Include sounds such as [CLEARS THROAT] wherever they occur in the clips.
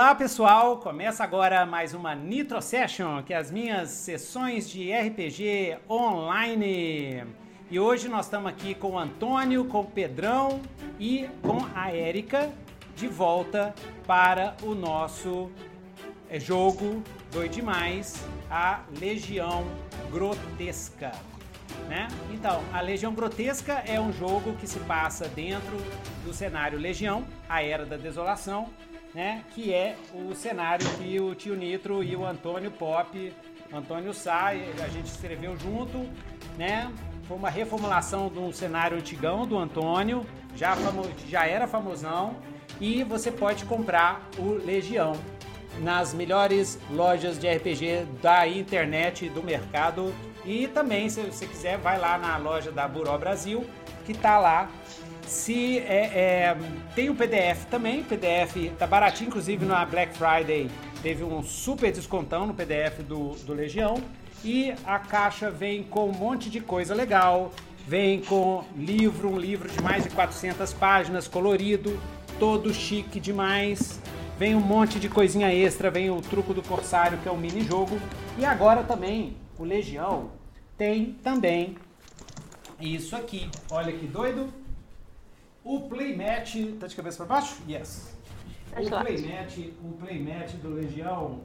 Olá pessoal, começa agora mais uma Nitro Session, que é as minhas sessões de RPG online. E hoje nós estamos aqui com o Antônio, com o Pedrão e com a Érica de volta para o nosso eh, jogo doido demais, a Legião Grotesca. Né? Então, a Legião Grotesca é um jogo que se passa dentro do cenário Legião, a Era da Desolação, né? Que é o cenário que o tio Nitro e o Antônio Pop, Antônio Sá, a gente escreveu junto, né? Foi uma reformulação de um cenário antigão do Antônio, já, famo, já era famosão, e você pode comprar o Legião nas melhores lojas de RPG da internet, do mercado. E também, se você quiser, vai lá na loja da Buró Brasil, que tá lá se é, é, tem o PDF também, PDF tá baratinho, inclusive na Black Friday teve um super descontão no PDF do, do Legião. E a caixa vem com um monte de coisa legal, vem com livro, um livro de mais de 400 páginas, colorido, todo chique demais. Vem um monte de coisinha extra, vem o truco do corsário, que é um mini jogo. E agora também o Legião tem também isso aqui. Olha que doido. O playmat. Tá de cabeça para baixo? Yes. O playmat, o playmat do Legião.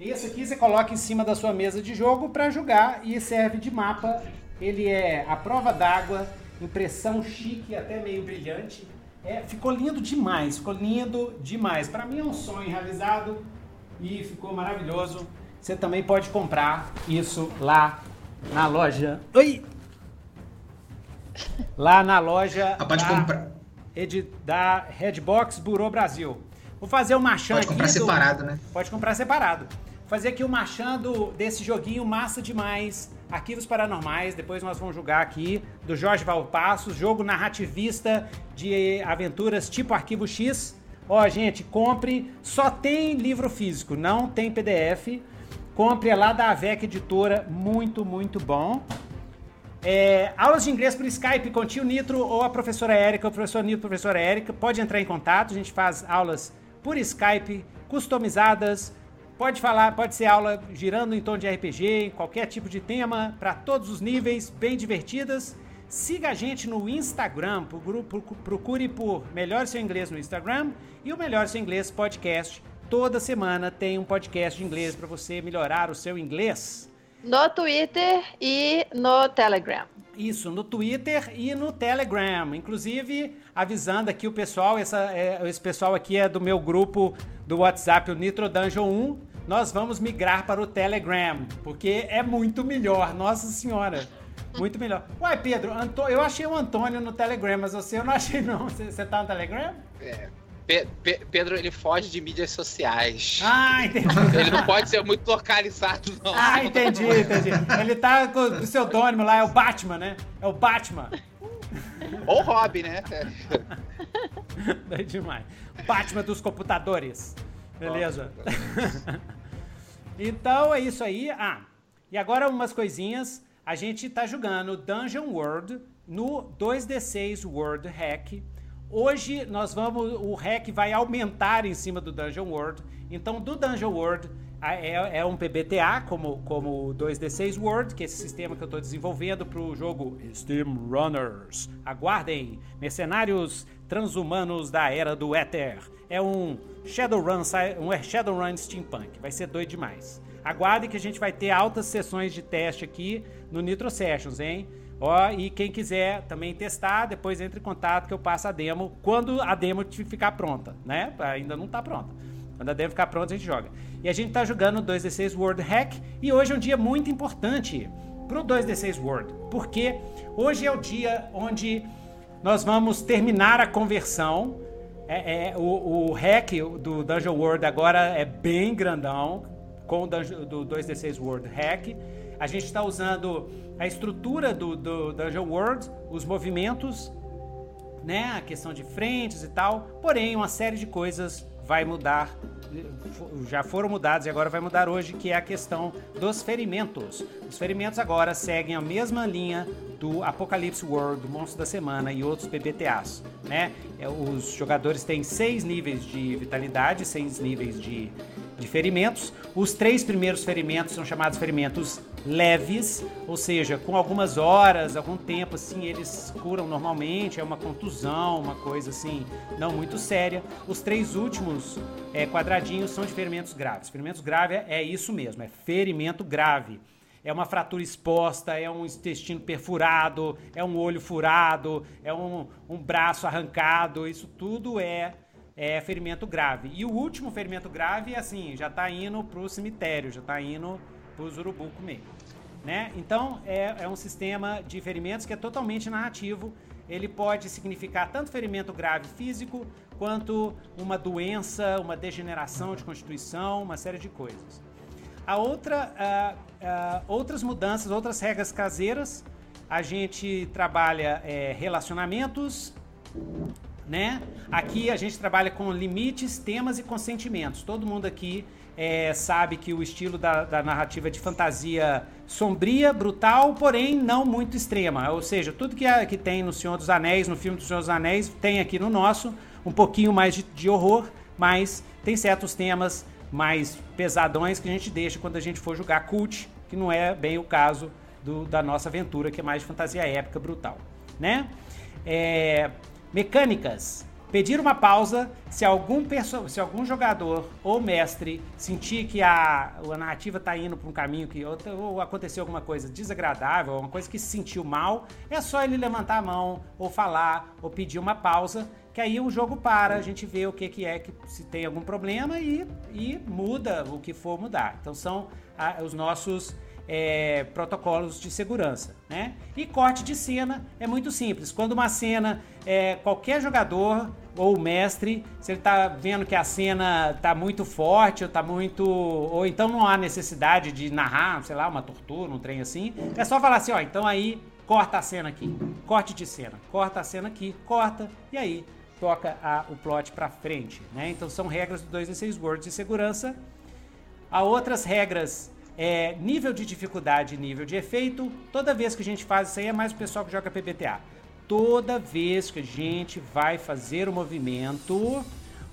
Esse aqui você coloca em cima da sua mesa de jogo para jogar e serve de mapa. Ele é a prova d'água, impressão chique, até meio brilhante. É, ficou lindo demais, ficou lindo demais. Para mim é um sonho realizado e ficou maravilhoso. Você também pode comprar isso lá na loja. Oi! Lá na loja pode da, comprar. da Redbox Burô Brasil. Vou fazer o marchand Pode comprar aqui separado, né? Pode comprar separado. Vou fazer aqui o marchando desse joguinho massa demais. Arquivos Paranormais, depois nós vamos jogar aqui, do Jorge Valpassos, jogo narrativista de aventuras tipo Arquivo X. Ó, gente, compre, só tem livro físico, não tem PDF. Compre é lá da AVEC Editora, muito, muito bom. É, aulas de inglês por Skype com o tio Nitro ou a professora Érica, o professor Nitro, a professora Érica. Pode entrar em contato, a gente faz aulas por Skype, customizadas. Pode falar, pode ser aula girando em tom de RPG, qualquer tipo de tema, para todos os níveis, bem divertidas. Siga a gente no Instagram, procure por Melhor Seu Inglês no Instagram e o Melhor Seu Inglês Podcast. Toda semana tem um podcast de inglês para você melhorar o seu inglês. No Twitter e no Telegram. Isso, no Twitter e no Telegram. Inclusive, avisando aqui o pessoal, essa, é, esse pessoal aqui é do meu grupo do WhatsApp, o Nitro Dungeon 1. Nós vamos migrar para o Telegram, porque é muito melhor, nossa senhora. Muito melhor. Uai, Pedro, eu achei o Antônio no Telegram, mas você eu não achei não. Você, você tá no Telegram? É, Pe Pe Pedro, ele foge de mídias sociais. Ah, entendi. Ele não pode ser muito localizado, não. Ah, entendi, entendi. Ele tá com o pseudônimo lá, é o Batman, né? É o Batman. Ou Robin, né? [LAUGHS] É demais. Batman dos computadores. Beleza. então é isso aí. Ah, e agora umas coisinhas. A gente tá jogando Dungeon World no 2D6 World Hack Hoje nós vamos, o REC vai aumentar em cima do Dungeon World. Então, do Dungeon World é, é um PBTA, como, como o 2D6 World, que é esse sistema que eu estou desenvolvendo para o jogo Steam Runners. Aguardem, mercenários transhumanos da Era do Éter. É um Shadowrun, um Shadowrun Steampunk, vai ser doido demais. Aguardem que a gente vai ter altas sessões de teste aqui no Nitro Sessions, hein? Ó, e quem quiser também testar, depois entre em contato que eu passo a demo quando a demo ficar pronta, né? Ainda não tá pronta. Quando a demo ficar pronta, a gente joga. E a gente tá jogando 2D6 World Hack e hoje é um dia muito importante pro 2D6 World, porque hoje é o dia onde nós vamos terminar a conversão. É, é o, o hack do Dungeon World agora é bem grandão com o do 2D6 World Hack. A gente está usando a estrutura do, do Dungeon World, os movimentos, né, a questão de frentes e tal. Porém, uma série de coisas vai mudar, já foram mudadas e agora vai mudar hoje, que é a questão dos ferimentos. Os ferimentos agora seguem a mesma linha do Apocalypse World, do Monstro da Semana e outros PBTAs. Né? É, os jogadores têm seis níveis de vitalidade, seis níveis de, de ferimentos. Os três primeiros ferimentos são chamados ferimentos leves, ou seja, com algumas horas, algum tempo assim, eles curam normalmente, é uma contusão, uma coisa assim, não muito séria. Os três últimos é, quadradinhos são de ferimentos graves. Ferimentos graves é isso mesmo, é ferimento grave é uma fratura exposta, é um intestino perfurado, é um olho furado, é um, um braço arrancado, isso tudo é, é ferimento grave. E o último ferimento grave, assim, já está indo para o cemitério, já está indo os urubu comer. Né? Então, é, é um sistema de ferimentos que é totalmente narrativo. Ele pode significar tanto ferimento grave físico, quanto uma doença, uma degeneração de constituição, uma série de coisas. A outra, uh, uh, outras mudanças, outras regras caseiras, a gente trabalha é, relacionamentos, né? Aqui a gente trabalha com limites, temas e consentimentos. Todo mundo aqui é, sabe que o estilo da, da, narrativa é de fantasia sombria, brutal, porém não muito extrema. Ou seja, tudo que, que tem no Senhor dos Anéis, no filme do Senhor dos Anéis, tem aqui no nosso, um pouquinho mais de, de horror, mas tem certos temas mais pesadões que a gente deixa quando a gente for jogar cult, que não é bem o caso do, da nossa aventura, que é mais fantasia épica brutal, né? É, mecânicas. Pedir uma pausa se algum, se algum jogador ou mestre sentir que a, a narrativa está indo para um caminho que ou, ou, aconteceu alguma coisa desagradável, uma coisa que se sentiu mal, é só ele levantar a mão ou falar ou pedir uma pausa que aí o jogo para, a gente vê o que, que é, que se tem algum problema e, e muda o que for mudar. Então são a, os nossos é, protocolos de segurança, né? E corte de cena é muito simples. Quando uma cena, é, qualquer jogador ou mestre, se ele está vendo que a cena está muito forte ou está muito, ou então não há necessidade de narrar, sei lá, uma tortura, um trem assim, é só falar assim, ó, então aí corta a cena aqui, corte de cena, corta a cena aqui, corta e aí toca a, o plot para frente. Né? Então são regras do 2D6 Words de segurança. Há outras regras, é, nível de dificuldade e nível de efeito. Toda vez que a gente faz isso aí é mais o pessoal que joga PBTA. Toda vez que a gente vai fazer o movimento,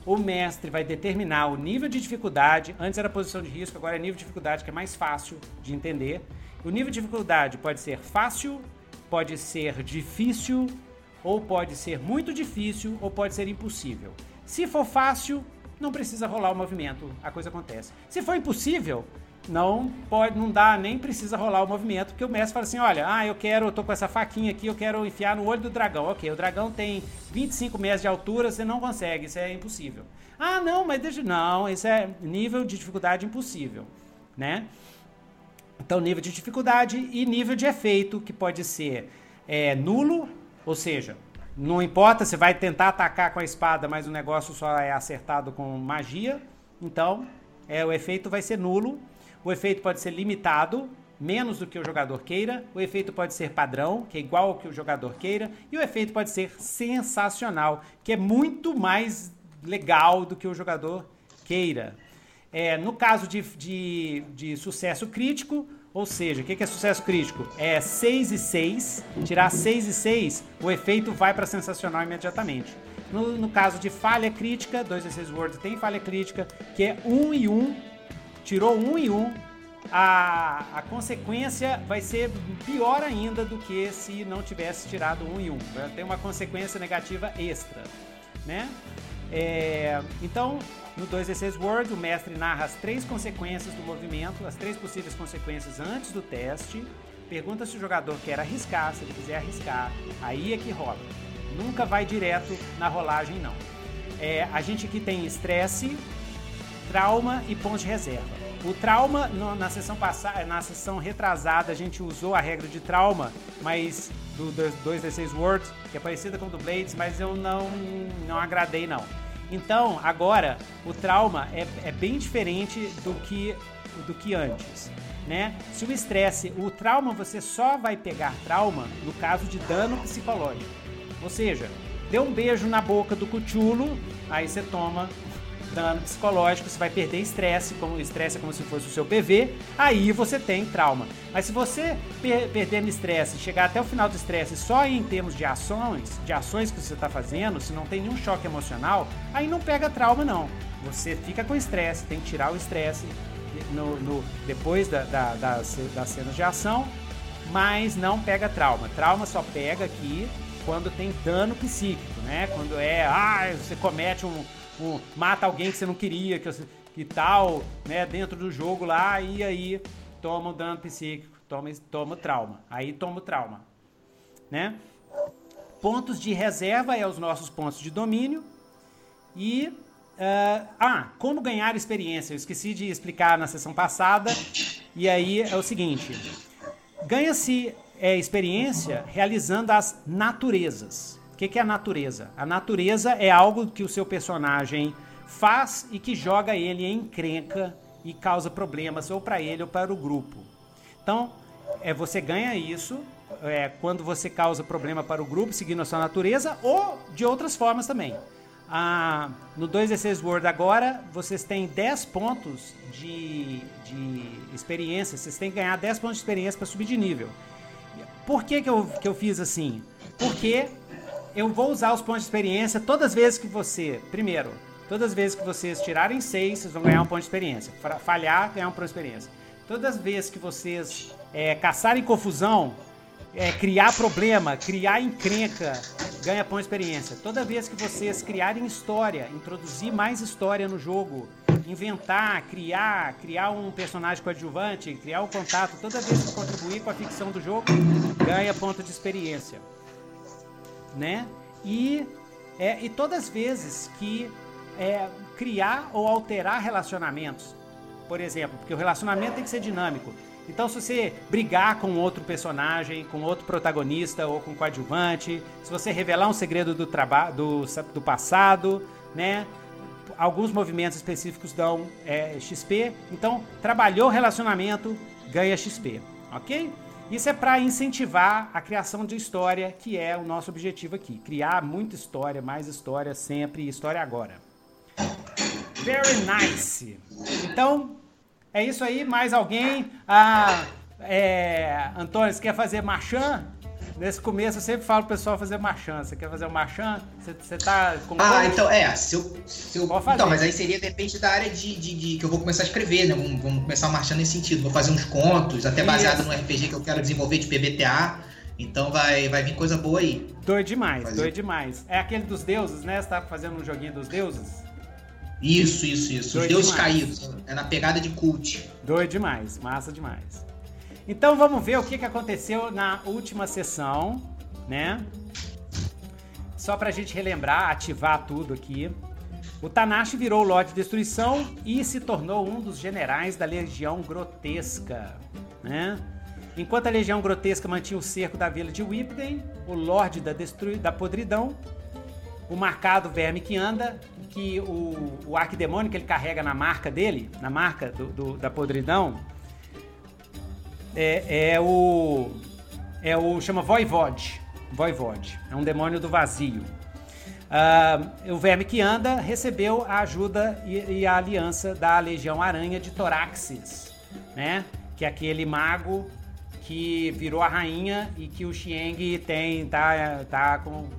o mestre vai determinar o nível de dificuldade. Antes era posição de risco, agora é nível de dificuldade, que é mais fácil de entender. O nível de dificuldade pode ser fácil, pode ser difícil, ou pode ser muito difícil, ou pode ser impossível. Se for fácil, não precisa rolar o movimento, a coisa acontece. Se for impossível, não pode, não dá, nem precisa rolar o movimento, porque o mestre fala assim: olha, ah, eu quero, eu tô com essa faquinha aqui, eu quero enfiar no olho do dragão. Ok, o dragão tem 25 metros de altura, você não consegue, isso é impossível. Ah, não, mas deixa. Não, isso é nível de dificuldade impossível, né? Então, nível de dificuldade e nível de efeito, que pode ser é, nulo, ou seja, não importa, você vai tentar atacar com a espada, mas o negócio só é acertado com magia. Então, é, o efeito vai ser nulo. O efeito pode ser limitado, menos do que o jogador queira. O efeito pode ser padrão, que é igual ao que o jogador queira. E o efeito pode ser sensacional, que é muito mais legal do que o jogador queira. É, no caso de, de, de sucesso crítico, ou seja, o que é sucesso crítico? É 6 e 6, tirar 6 e 6, o efeito vai para sensacional imediatamente. No, no, caso de falha crítica, 2 e 6 Word tem falha crítica, que é 1 e 1, tirou 1 e 1, a, a consequência vai ser pior ainda do que se não tivesse tirado 1 e 1. Tem uma consequência negativa extra, né? É, então, no 2D6 Word, o mestre narra as três consequências do movimento, as três possíveis consequências antes do teste. Pergunta se o jogador quer arriscar, se ele quiser arriscar, aí é que rola. Nunca vai direto na rolagem, não. É, a gente aqui tem estresse, trauma e pontos de reserva. O trauma, na sessão passada, na sessão retrasada, a gente usou a regra de trauma, mas do 2D6 Word, que é parecida com o do Blades, mas eu não, não agradei não. Então, agora, o trauma é, é bem diferente do que, do que antes. Né? Se o estresse, o trauma você só vai pegar trauma no caso de dano psicológico. Ou seja, deu um beijo na boca do cuchulo, aí você toma dano psicológico, você vai perder estresse, como estresse é como se fosse o seu PV, aí você tem trauma. Mas se você per perdendo estresse, chegar até o final do estresse só em termos de ações, de ações que você está fazendo, se não tem nenhum choque emocional, aí não pega trauma não. Você fica com estresse, tem que tirar o estresse no, no, depois da, da, das, das cenas de ação, mas não pega trauma. Trauma só pega aqui quando tem dano psíquico, né? Quando é, ah, você comete um, um mata alguém que você não queria, que, que tal, né? Dentro do jogo lá e aí toma o dano psíquico, toma, toma trauma. Aí toma o trauma, né? Pontos de reserva é os nossos pontos de domínio e uh, ah, como ganhar experiência? Eu esqueci de explicar na sessão passada. E aí é o seguinte: ganha-se é, experiência realizando as naturezas. O que, que é a natureza? A natureza é algo que o seu personagem faz e que joga ele em encrenca e causa problemas ou para ele ou para o grupo. Então, é, você ganha isso é, quando você causa problema para o grupo, seguindo a sua natureza, ou de outras formas também. Ah, no 2D6 World agora, vocês têm 10 pontos de, de experiência, vocês têm que ganhar 10 pontos de experiência para subir de nível. Por que, que, eu, que eu fiz assim? Porque eu vou usar os pontos de experiência todas as vezes que você. Primeiro, todas as vezes que vocês tirarem 6, vocês vão ganhar um ponto de experiência. Falhar, ganhar um ponto de experiência. Todas as vezes que vocês é, caçarem confusão, é, criar problema, criar encrenca, ganha ponto de experiência. Toda vez que vocês criarem história, introduzir mais história no jogo, inventar, criar, criar um personagem coadjuvante, criar um contato, toda vez que contribuir com a ficção do jogo, ganha ponto de experiência. Né? E, é, e todas as vezes que é, criar ou alterar relacionamentos, por exemplo, porque o relacionamento tem que ser dinâmico. Então, se você brigar com outro personagem, com outro protagonista ou com coadjuvante, se você revelar um segredo do, do, do passado, né? alguns movimentos específicos dão é, XP. Então, trabalhou relacionamento, ganha XP, ok? Isso é para incentivar a criação de história, que é o nosso objetivo aqui. Criar muita história, mais história sempre, história agora. Very nice. Então, é isso aí. Mais alguém? Ah, é, Antônio, você quer fazer marchand? Nesse começo eu sempre falo pro pessoal fazer marchand. Você quer fazer o marchand? Você, você tá com. Ah, então, é. Se eu, se eu... Então, mas aí seria depende da área de, de, de, que eu vou começar a escrever, né? Vamos, vamos começar marchando nesse sentido. Vou fazer uns contos, até baseado Isso. no RPG que eu quero desenvolver de PBTA. Então vai, vai vir coisa boa aí. Doido demais, fazer. doido demais. É aquele dos deuses, né? Você tá fazendo um joguinho dos deuses? Isso, isso, isso. Doido Os deuses demais. caídos. É na pegada de cult. Doido demais, massa demais. Então vamos ver o que, que aconteceu na última sessão, né? Só pra gente relembrar, ativar tudo aqui. O Tanashi virou o Lorde de Destruição e se tornou um dos generais da Legião Grotesca, né? Enquanto a Legião Grotesca mantinha o cerco da vila de Whipden, o Lorde da, Destru... da Podridão, o marcado Verme que anda, que o, o Arquidemônio que ele carrega na marca dele, na marca do, do da Podridão, é, é o. É o. chama Voivode. Voivode. É um demônio do vazio. Uh, o verme que anda recebeu a ajuda e, e, a aliança da Legião Aranha de Toraxis, né? Que é aquele mago que virou a rainha e que o Xieng tem tá tá com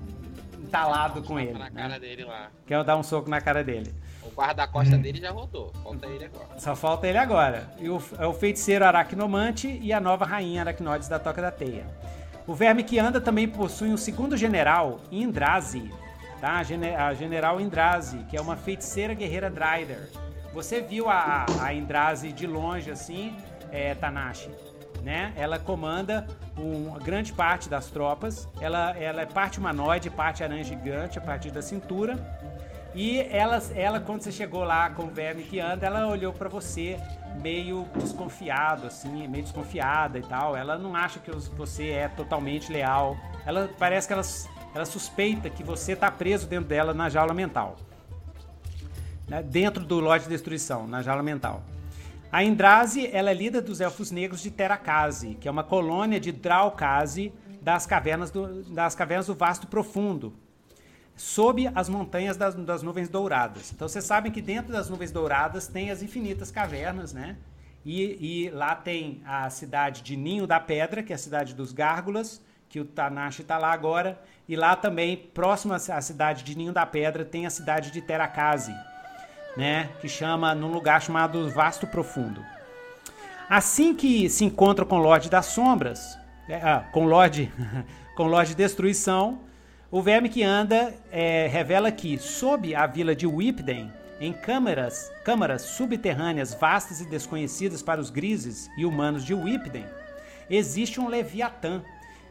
entalado com ele, na né? cara dele lá. Quer dar um soco na cara dele guarda-costa hum. dele já rodou. Falta ele agora. Só falta ele agora. E o, é o feiticeiro Aracnomante e a nova rainha Aracnoides da Toca da Teia. O verme que anda também possui um segundo general, Indrazi. Tá? A general Indrazi, que é uma feiticeira guerreira Dryder. Você viu a, a Indrazi de longe assim, é, Tanashi? Né? Ela comanda uma grande parte das tropas. Ela, ela é parte humanoide, parte aranha gigante a partir da cintura. E ela, ela, quando você chegou lá com o verme que anda, ela olhou para você meio desconfiado, assim, meio desconfiada e tal. Ela não acha que você é totalmente leal. Ela parece que ela, ela suspeita que você tá preso dentro dela na jaula mental. Né? Dentro do lote de destruição, na jaula mental. A Indrazi, ela é líder dos Elfos Negros de Terakazi, que é uma colônia de Draukazi das cavernas do, das cavernas do Vasto Profundo, sob as montanhas das, das nuvens douradas. Então vocês sabem que dentro das nuvens douradas tem as infinitas cavernas, né? E, e, lá tem a cidade de Ninho da Pedra, que é a cidade dos Gárgulas, que o Tanashi está lá agora. E lá também, próximo à cidade de Ninho da Pedra, tem a cidade de Terakazi, né? Que chama num lugar chamado Vasto Profundo. Assim que se encontra com o Lorde das Sombras, é, ah, com Lorde, [LAUGHS] com Lorde Destruição, o verme que anda é, revela que, sob a vila de Whipden, em câmaras, câmaras subterrâneas vastas e desconhecidas para os grises e humanos de Whipden, existe um Leviatã,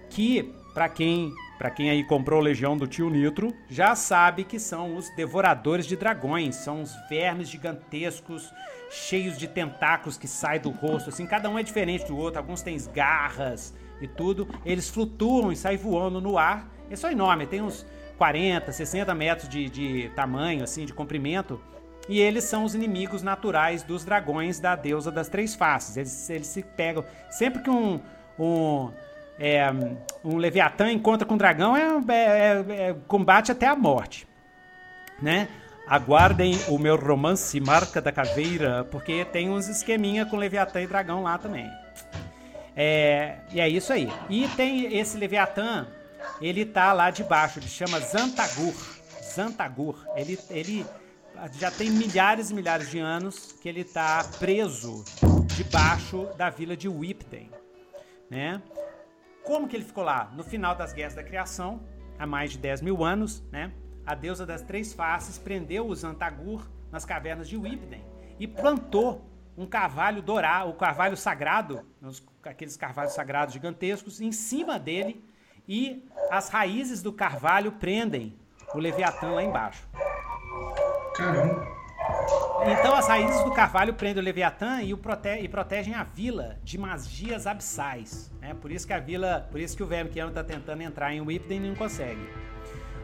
que, para quem, para quem aí comprou Legião do Tio Nitro, já sabe que são os devoradores de dragões, são os vermes gigantescos, cheios de tentáculos que saem do rosto, assim, cada um é diferente do outro, alguns têm garras e tudo, eles flutuam e saem voando no ar, eles são enormes, tem uns 40, 60 metros de, de tamanho, assim, de comprimento, e eles são os inimigos naturais dos dragões da deusa das três faces. Eles, eles se pegam. Sempre que um, um, é, um Leviatã encontra com um dragão, é, é, é, combate até a morte. Né? Aguardem o meu romance Marca da Caveira, porque tem uns esqueminha com Leviatã e dragão lá também. É, e é isso aí. E tem esse Leviatã, ele tá lá debaixo, ele chama Zantagur. Zantagur. Ele, ele já tem milhares e milhares de anos que ele está preso debaixo da vila de Whipden, né? Como que ele ficou lá? No final das guerras da criação, há mais de 10 mil anos, né? A deusa das três faces prendeu os Antagur nas cavernas de Whipden e plantou um carvalho dourado, o carvalho sagrado, aqueles carvalhos sagrados gigantescos, em cima dele e as raízes do carvalho prendem o Leviatã lá embaixo. Caramba. Então as raízes do carvalho prendem o Leviatã e, o prote e protegem a vila de magias abissais. Né? Por isso que a vila, por isso que o verme que anda está tentando entrar em Whipden e não consegue.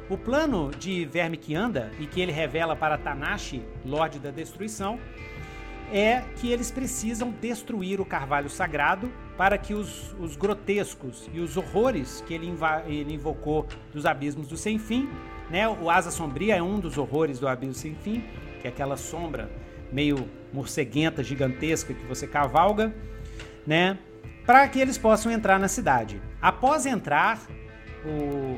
O plano de verme que anda e que ele revela para Tanashi, Lorde da Destruição, é que eles precisam destruir o carvalho sagrado para que os, os grotescos e os horrores que ele, ele invocou dos abismos do sem fim né? O Asa Sombria é um dos horrores do Abismo Sem Fim, que é aquela sombra meio morceguenta, gigantesca que você cavalga, né? Para que eles possam entrar na cidade. Após entrar, o,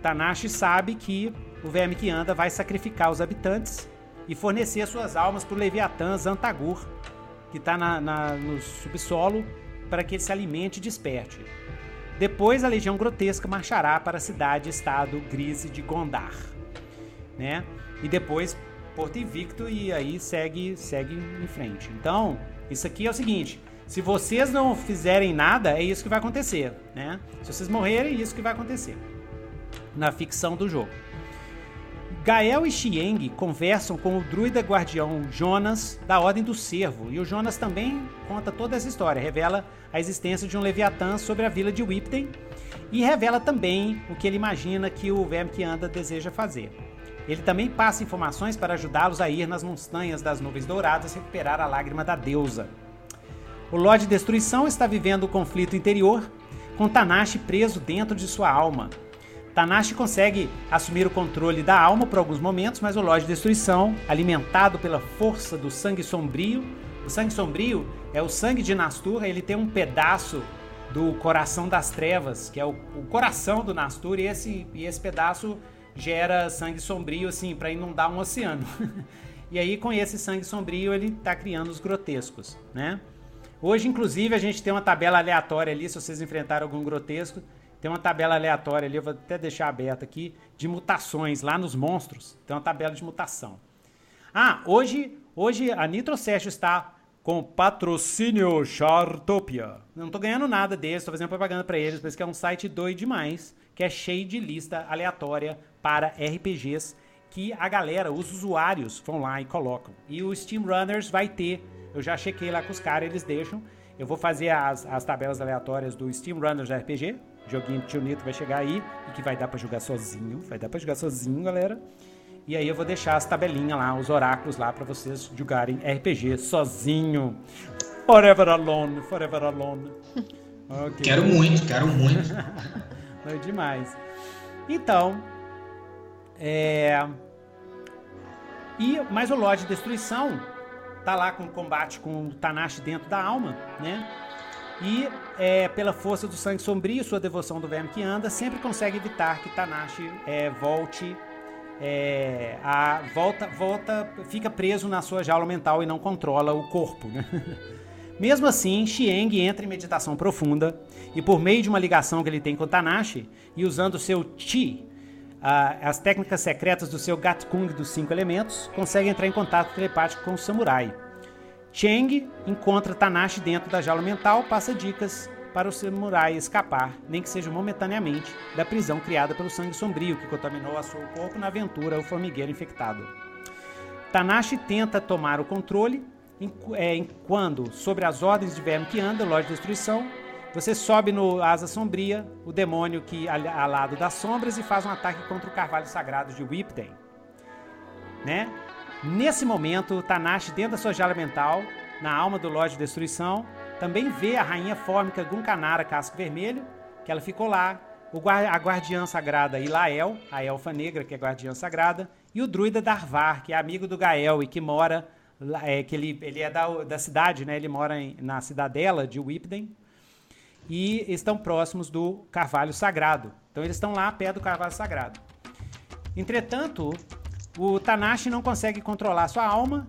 Tanashi sabe que o verme que anda vai sacrificar os habitantes e fornecer suas almas para o Leviatã Zantagur, que está no subsolo, para que ele se alimente e desperte. Depois a Legião Grotesca marchará para a cidade-estado Grise de Gondar, né? E depois Porto Invicto e aí segue segue em frente. Então, isso aqui é o seguinte, se vocês não fizerem nada, é isso que vai acontecer, né? Se vocês morrerem, é isso que vai acontecer na ficção do jogo. Gael e Xieng conversam com o druida guardião Jonas da Ordem do Cervo, e o Jonas também conta toda essa história, revela a existência de um Leviatã sobre a vila de Whipten e revela também o que ele imagina que o verme que anda deseja fazer. Ele também passa informações para ajudá-los a ir nas montanhas das nuvens douradas recuperar a lágrima da deusa. O Lorde Destruição está vivendo o conflito interior, com Tanashi preso dentro de sua alma, Tanashi consegue assumir o controle da alma por alguns momentos, mas o Lorde de Destruição, alimentado pela força do sangue sombrio, o sangue sombrio é o sangue de Nastur, ele tem um pedaço do coração das trevas, que é o, o coração do Nastur, e esse, e esse pedaço gera sangue sombrio, assim, para inundar um oceano. [LAUGHS] e aí, com esse sangue sombrio, ele está criando os grotescos, né? Hoje, inclusive, a gente tem uma tabela aleatória ali, se vocês enfrentaram algum grotesco, tem uma tabela aleatória ali, eu vou até deixar aberta aqui, de mutações lá nos monstros. Tem uma tabela de mutação. Ah, hoje, hoje a Nitrocest está com patrocínio Chartopia. Não estou ganhando nada deles, estou fazendo propaganda para eles, isso que é um site doido demais, que é cheio de lista aleatória para RPGs que a galera, os usuários, vão lá e colocam. E o Steam Runners vai ter, eu já chequei lá com os caras, eles deixam. Eu vou fazer as, as tabelas aleatórias do Steam Runners RPG, joguinho de Tio Nito vai chegar aí e que vai dar para jogar sozinho. Vai dar para jogar sozinho, galera. E aí eu vou deixar as tabelinhas lá, os oráculos lá para vocês jogarem RPG sozinho. Forever alone, forever alone. [LAUGHS] Okay. Quero muito, quero muito. [LAUGHS] é demais. Então, É... E, mas o Lorde de Destruição tá lá com combate com o Tanashi dentro da alma, né? E é, pela força do sangue sombrio e sua devoção do verme que anda, sempre consegue evitar que Tanashi é, volte é, a volta, volta, fica preso na sua jaula mental e não controla o corpo. Né? [LAUGHS] Mesmo assim, Xieng entra em meditação profunda e, por meio de uma ligação que ele tem com Tanashi e usando seu Chi, as técnicas secretas do seu Gatkung dos cinco elementos, consegue entrar em contato telepático com o samurai. Cheng encontra Tanashi dentro da jaula mental, passa dicas para o samurai escapar, nem que seja momentaneamente, da prisão criada pelo sangue sombrio que contaminou a seu corpo na aventura O Formigueiro Infectado. Tanashi tenta tomar o controle, é, quando, sobre as ordens de Verme que anda, Lorde de Destruição, você sobe no Asa Sombria, o demônio que ao lado das sombras, e faz um ataque contra o Carvalho Sagrado de Whipden. Né? Nesse momento, Tanashi, dentro da sua jaula mental, na alma do Lorde de Destruição, também vê a rainha fórmica Gunkanara Casco Vermelho, que ela ficou lá, a guardiã sagrada Ilael, a elfa negra, que é guardiã sagrada, e o druida Darvar, que é amigo do Gael e que mora, é, que ele, ele é da, da cidade, né? ele mora em, na cidadela de Whipden, e estão próximos do Carvalho Sagrado. Então eles estão lá perto do Carvalho Sagrado. Entretanto, o Tanashi não consegue controlar sua alma.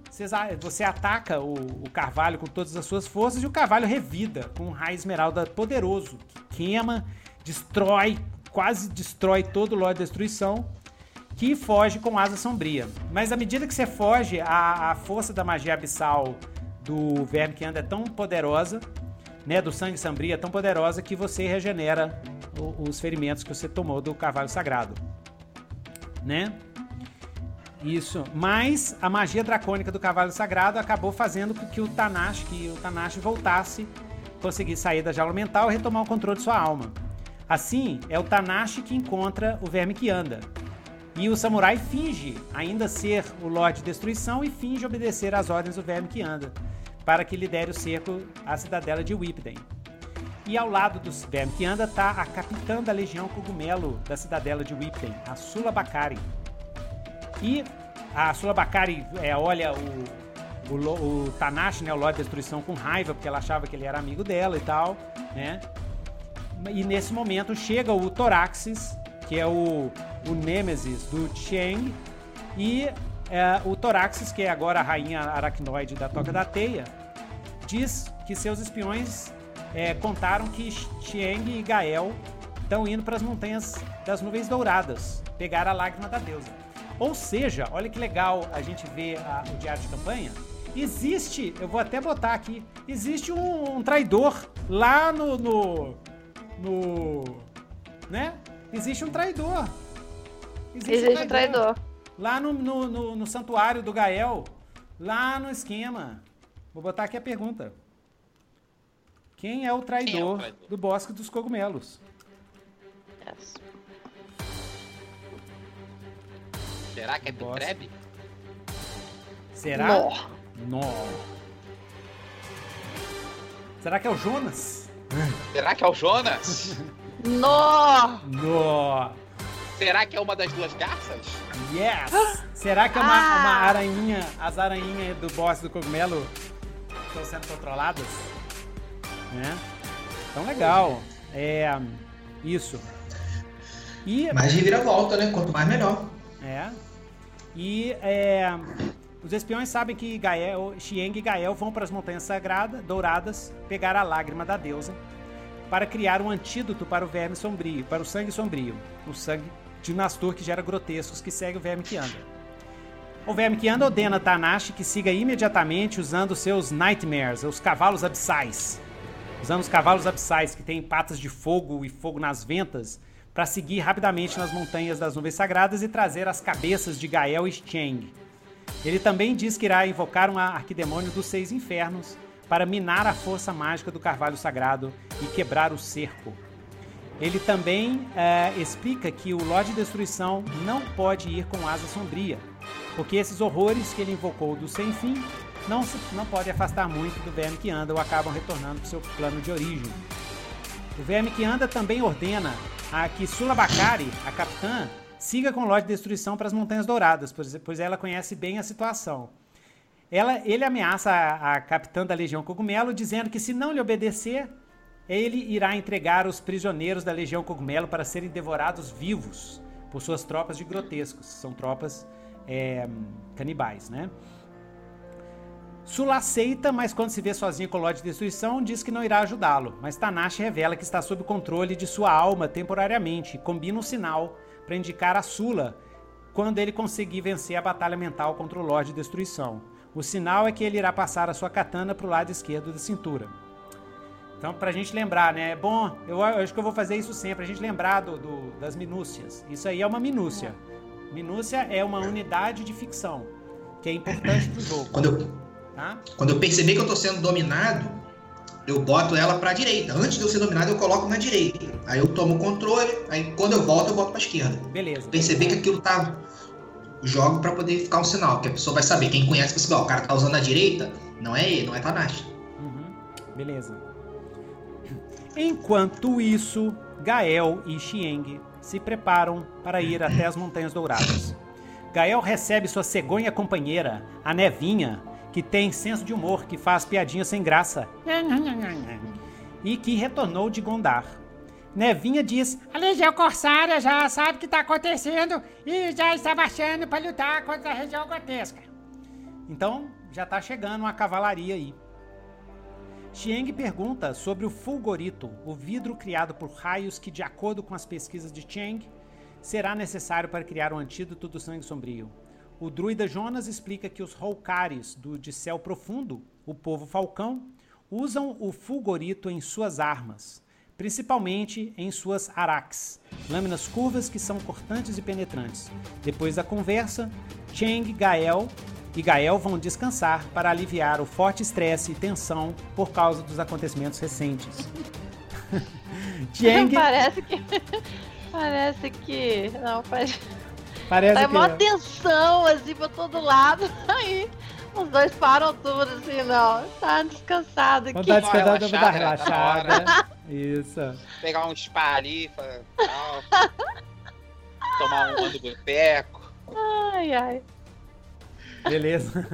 Você ataca o, Carvalho com todas as suas forças e o Carvalho revida com um raio esmeralda poderoso que queima, destrói, quase destrói todo o Lorde de Destruição, que foge com asa sombria. Mas à medida que você foge, a, a força da magia abissal do verme que anda é tão poderosa, né, do sangue sombrio é tão poderosa que você regenera o, os ferimentos que você tomou do Carvalho Sagrado, né? Isso. Mas a magia dracônica do cavalo sagrado acabou fazendo com que o Tanashi, que o Tanashi voltasse, conseguisse sair da jaula mental e retomar o controle de sua alma. Assim, é o Tanashi que encontra o verme que anda. E o samurai finge ainda ser o Lorde de Destruição e finge obedecer às ordens do verme que anda, para que lidere o cerco à cidadela de Whipden. E ao lado do verme que anda está a capitã da Legião Cogumelo da cidadela de Whipden, a Sula Bakari. E a Sulabakari é, olha o, o, o Tanashi, né, o Lorde da Destruição, com raiva, porque ela achava que ele era amigo dela e tal, né? E nesse momento chega o Toraxis, que é o, o Nêmesis do Cheng, e é, o Toraxis, que é agora a rainha aracnoide da Toca da Teia, diz que seus espiões é, contaram que Cheng e Gael estão indo para as montanhas das nuvens douradas, pegar a lágrima da deusa. Ou seja, olha que legal a gente ver a, o diário de campanha. Existe, eu vou até botar aqui, existe um, um traidor lá no, no, no, né? Existe um traidor. Existe, existe um, traidor. traidor. Lá no, no, no, no santuário do Gael, lá no esquema. Vou botar aqui a pergunta. Quem é o traidor, é o traidor? do Bosque dos Cogumelos? Yes. Será que é Pitreb? Será? Nó. Nó. Será que é o Jonas? Será que é o Jonas? [LAUGHS] Nó! Nó! Será que é uma das duas garças? Yes! Será que é uma, ah. uma aranhinha, as aranhinhas do boss do cogumelo estão sendo controladas? Né? Então legal. É. Isso. E... Mais reviravolta, né? Quanto mais melhor. É. E é, os espiões sabem que Gael, Xieng e Gael vão para as Montanhas Sagradas, Douradas, pegar a lágrima da deusa para criar um antídoto para o verme sombrio, para o sangue sombrio, o sangue de Nastur que gera grotescos que segue o verme que anda. O verme que anda ordena Tanashi que siga imediatamente usando seus Nightmares, os cavalos abissais. Usando os cavalos abissais que têm patas de fogo e fogo nas ventas, para seguir rapidamente nas montanhas das nuvens sagradas e trazer as cabeças de Gael e Cheng. Ele também diz que irá invocar um arquidemônio dos seis infernos para minar a força mágica do carvalho sagrado e quebrar o cerco. Ele também é, explica que o Lorde de Destruição não pode ir com asa sombria, porque esses horrores que ele invocou do sem fim não, não podem afastar muito do verme que anda ou acabam retornando para o seu plano de origem. O verme que anda também ordena a que Sulabakari, a capitã, siga com o Lorde de Destruição para as Montanhas Douradas, pois ela conhece bem a situação. Ela, ele ameaça a, a capitã da Legião Cogumelo, dizendo que se não lhe obedecer, ele irá entregar os prisioneiros da Legião Cogumelo para serem devorados vivos por suas tropas de grotescos. São tropas é, canibais, né? Sula aceita, mas quando se vê sozinho com o Lorde de Destruição, diz que não irá ajudá-lo. Mas Tanashi revela que está sob controle de sua alma temporariamente e combina um sinal para indicar a Sula quando ele conseguir vencer a batalha mental contra o Lorde de Destruição. O sinal é que ele irá passar a sua katana para o lado esquerdo da cintura. Então, para a gente lembrar, né? É bom, eu, eu, acho que eu vou fazer isso sempre, a gente lembrar do, do, das minúcias. Isso aí é uma minúcia. Minúcia é uma unidade de ficção, que é importante pro jogo. Quando eu, tá? quando eu perceber que eu estou sendo dominado, eu boto ela para a direita. Antes de eu ser dominado, eu coloco na direita. Aí eu tomo o controle, aí quando eu volto, eu boto para a esquerda. Beleza. Perceber que aquilo tá jogo para poder ficar um sinal, que a pessoa vai saber. Quem conhece ó, o cara tá usando a direita, não é ele, não é Tanashi. Uhum. Beleza. Enquanto isso, Gael e Xieng se preparam para ir até as Montanhas Douradas. Gael recebe sua cegonha companheira, a Nevinha, que tem senso de humor, que faz piadinhas sem graça, e que retornou de Gondar. Nevinha diz: A Legião Corsária já sabe o que está acontecendo e já está baixando para lutar contra a região grotesca. Então, já está chegando uma cavalaria aí. Xieng pergunta sobre o Fulgorito, o vidro criado por raios que, de acordo com as pesquisas de Cheng, será necessário para criar um antídoto do sangue sombrio. O druida Jonas explica que os Holcares do de Céu Profundo, o povo falcão, usam o Fulgorito em suas armas principalmente em suas araques, lâminas curvas que são cortantes e penetrantes. Depois da conversa, Cheng, Gael e Gael vão descansar para aliviar o forte estresse e tensão por causa dos acontecimentos recentes. [LAUGHS] Cheng... Parece que. [LAUGHS] Parece que. Não, faz. Parece tá que. uma tensão assim pra todo lado. [LAUGHS] Aí. Os dois param tudo assim, não. Tá descansado aqui. Tá descansado, dar relaxada. Isso. Pegar um spa ali, tomar um ano do peco. Ai, ai. Beleza.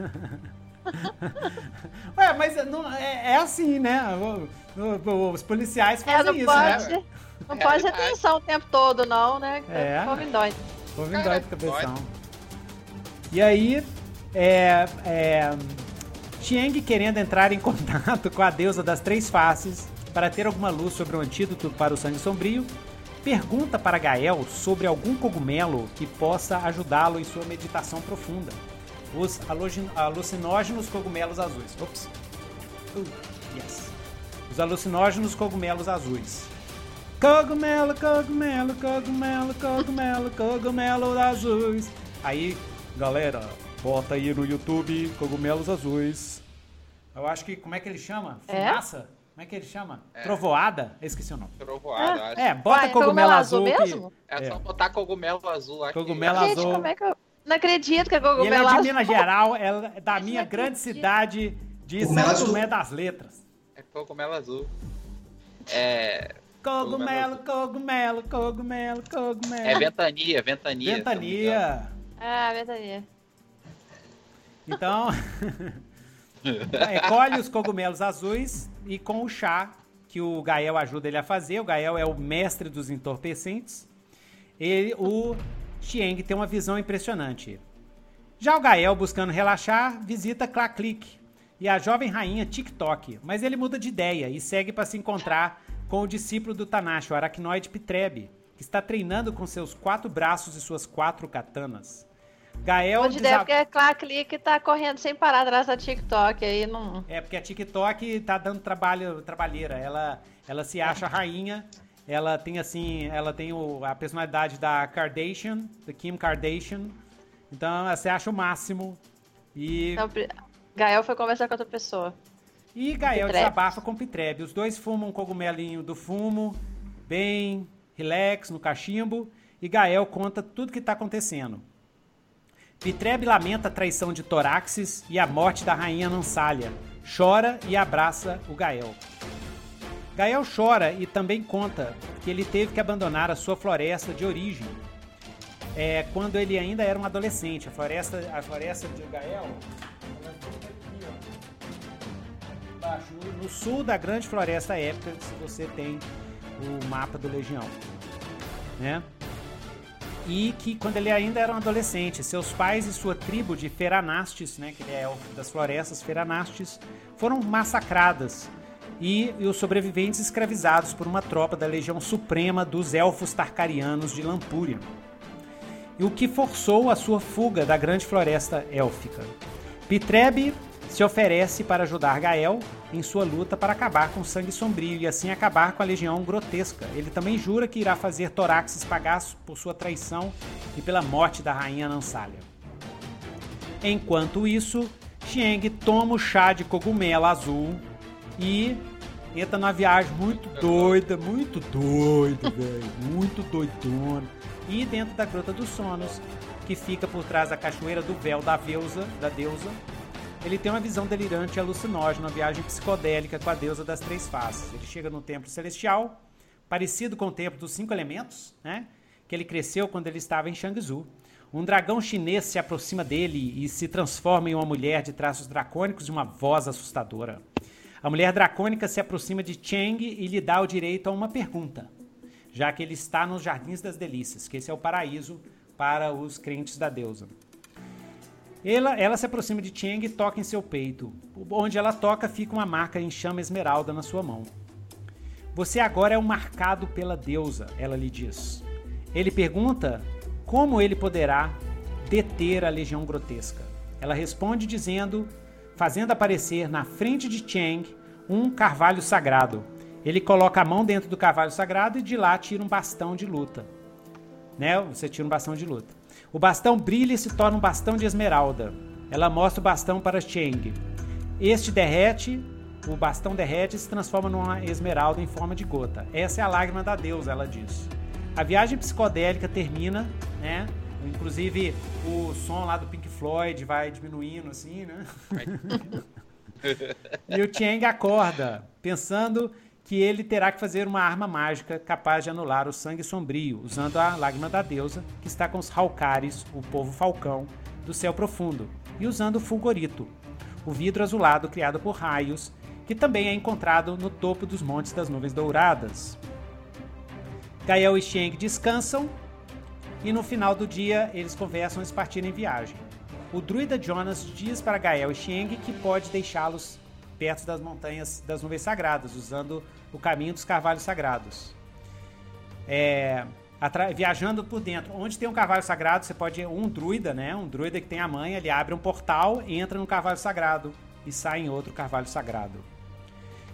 [LAUGHS] Ué, mas não, é, é, assim, né? Os policiais é, fazem é, isso, pode, né? Não é, pode ter atenção o tempo todo, não, né? É. Povo indóide, cabeção. E aí, é, é, Xiang querendo entrar em [LAUGHS] contato com a deusa das três faces para ter alguma luz sobre o antídoto para o sangue sombrio, pergunta para Gael sobre algum cogumelo que possa ajudá-lo em sua meditação profunda. Os alucinógenos cogumelos azuis. Ops. Uh, yes. Os alucinógenos cogumelos azuis. Cogumelo, cogumelo, cogumelo, cogumelo, cogumelo azuis. Aí, galera, bota aí no YouTube cogumelos azuis. Eu acho que, como é que ele chama? É? Fumaça? É? Como é que ele chama? É. Trovoada? Eu esqueci o nome. Trovoada, ah. acho. É, bota Vai, cogumelo azul. Mesmo? Que... É só botar cogumelo azul aqui. Cogumelo Gente, azul. como é que eu... Não acredito que é cogumelo azul. Ele é de Minas Gerais, é da minha grande cidade de São Tomé das Letras. É cogumelo azul. É... Cogumelo, cogumelo, cogumelo, cogumelo. É ventania, ventania. Ventania. Ah, ventania. Então, [LAUGHS] é, colhe os cogumelos azuis e com o chá que o Gael ajuda ele a fazer, o Gael é o mestre dos entorpecentes, ele, o Xieng tem uma visão impressionante. Já o Gael, buscando relaxar, visita Claclic e a jovem rainha TikTok, mas ele muda de ideia e segue para se encontrar com o discípulo do Tanashi, o aracnoide Pitrebe, que está treinando com seus quatro braços e suas quatro katanas. Gael. Onde deve porque é claro, clique tá correndo sem parar atrás da TikTok aí não. É, porque a TikTok tá dando trabalho, trabalheira. Ela, ela se acha rainha. Ela tem assim, ela tem o, a personalidade da Kardashian, da Kim Kardashian. Então ela se acha o máximo. E. Então, Gael foi conversar com outra pessoa. E Gael Pitrebe. desabafa com Pitrebe. Os dois fumam um cogumelinho do fumo, bem relax, no cachimbo. E Gael conta tudo que está acontecendo. Pitrebe lamenta a traição de Toraxes e a morte da rainha Nansália. Chora e abraça o Gael. Gael chora e também conta que ele teve que abandonar a sua floresta de origem. é, quando ele ainda era um adolescente. A floresta, a floresta de Gael, no sul da grande floresta épica, se você tem o mapa do Legião, né? E que quando ele ainda era um adolescente, seus pais e sua tribo de Feranastes, né, que ele é elfo das florestas Feranastes, foram massacradas e, e, os sobreviventes escravizados por uma tropa da Legião Suprema dos Elfos Tarkarianos de Lampúria e o que forçou a sua fuga da grande floresta élfica. Pitrebe se oferece para ajudar Gael em sua luta para acabar com o sangue sombrio e assim acabar com a legião grotesca. Ele também jura que irá fazer Toraxes pagar por sua traição e pela morte da rainha Nansália. Enquanto isso, Xieng toma o chá de cogumelo azul e entra numa viagem muito doida, muito doida, [LAUGHS] velho, muito doidona e dentro da Grota dos Sonos, que fica por trás da cachoeira do véu da da deusa, ele tem uma visão delirante e alucinógena, uma viagem psicodélica com a deusa das três faces. Ele chega no templo celestial, parecido com o templo dos cinco elementos, né? Que ele cresceu quando ele estava em Shangzhou. Um dragão chinês se aproxima dele e se transforma em uma mulher de traços dracônicos e uma voz assustadora. A mulher dracônica se aproxima de Cheng e lhe dá o direito a uma pergunta já que ele está nos Jardins das Delícias, que esse é o paraíso para os crentes da deusa. Ela, ela se aproxima de Cheng e toca em seu peito. Onde ela toca, fica uma marca em chama esmeralda na sua mão. Você agora é o marcado pela deusa, ela lhe diz. Ele pergunta como ele poderá deter a legião grotesca. Ela responde dizendo, fazendo aparecer na frente de Cheng um carvalho sagrado, ele coloca a mão dentro do cavalo sagrado e de lá tira um bastão de luta. Né? Você tira um bastão de luta. O bastão brilha e se torna um bastão de esmeralda. Ela mostra o bastão para Cheng. Este derrete, o bastão derrete e se transforma numa esmeralda em forma de gota. Essa é a lágrima da deusa, ela diz. A viagem psicodélica termina, né? Inclusive o som lá do Pink Floyd vai diminuindo assim, né? [LAUGHS] e o Cheng acorda, pensando que ele terá que fazer uma arma mágica capaz de anular o sangue sombrio, usando a lágrima da deusa, que está com os Halkares, o povo falcão, do céu profundo, e usando o Fulgorito, o vidro azulado criado por raios, que também é encontrado no topo dos Montes das Nuvens Douradas. Gael e Sheng descansam e no final do dia eles conversam e partirem em viagem. O druida Jonas diz para Gael e Sheng que pode deixá-los perto das montanhas das nuvens sagradas, usando o caminho dos carvalhos sagrados. É, viajando por dentro, onde tem um carvalho sagrado, você pode um druida, né? Um druida que tem a mãe, ele abre um portal, entra no carvalho sagrado e sai em outro carvalho sagrado.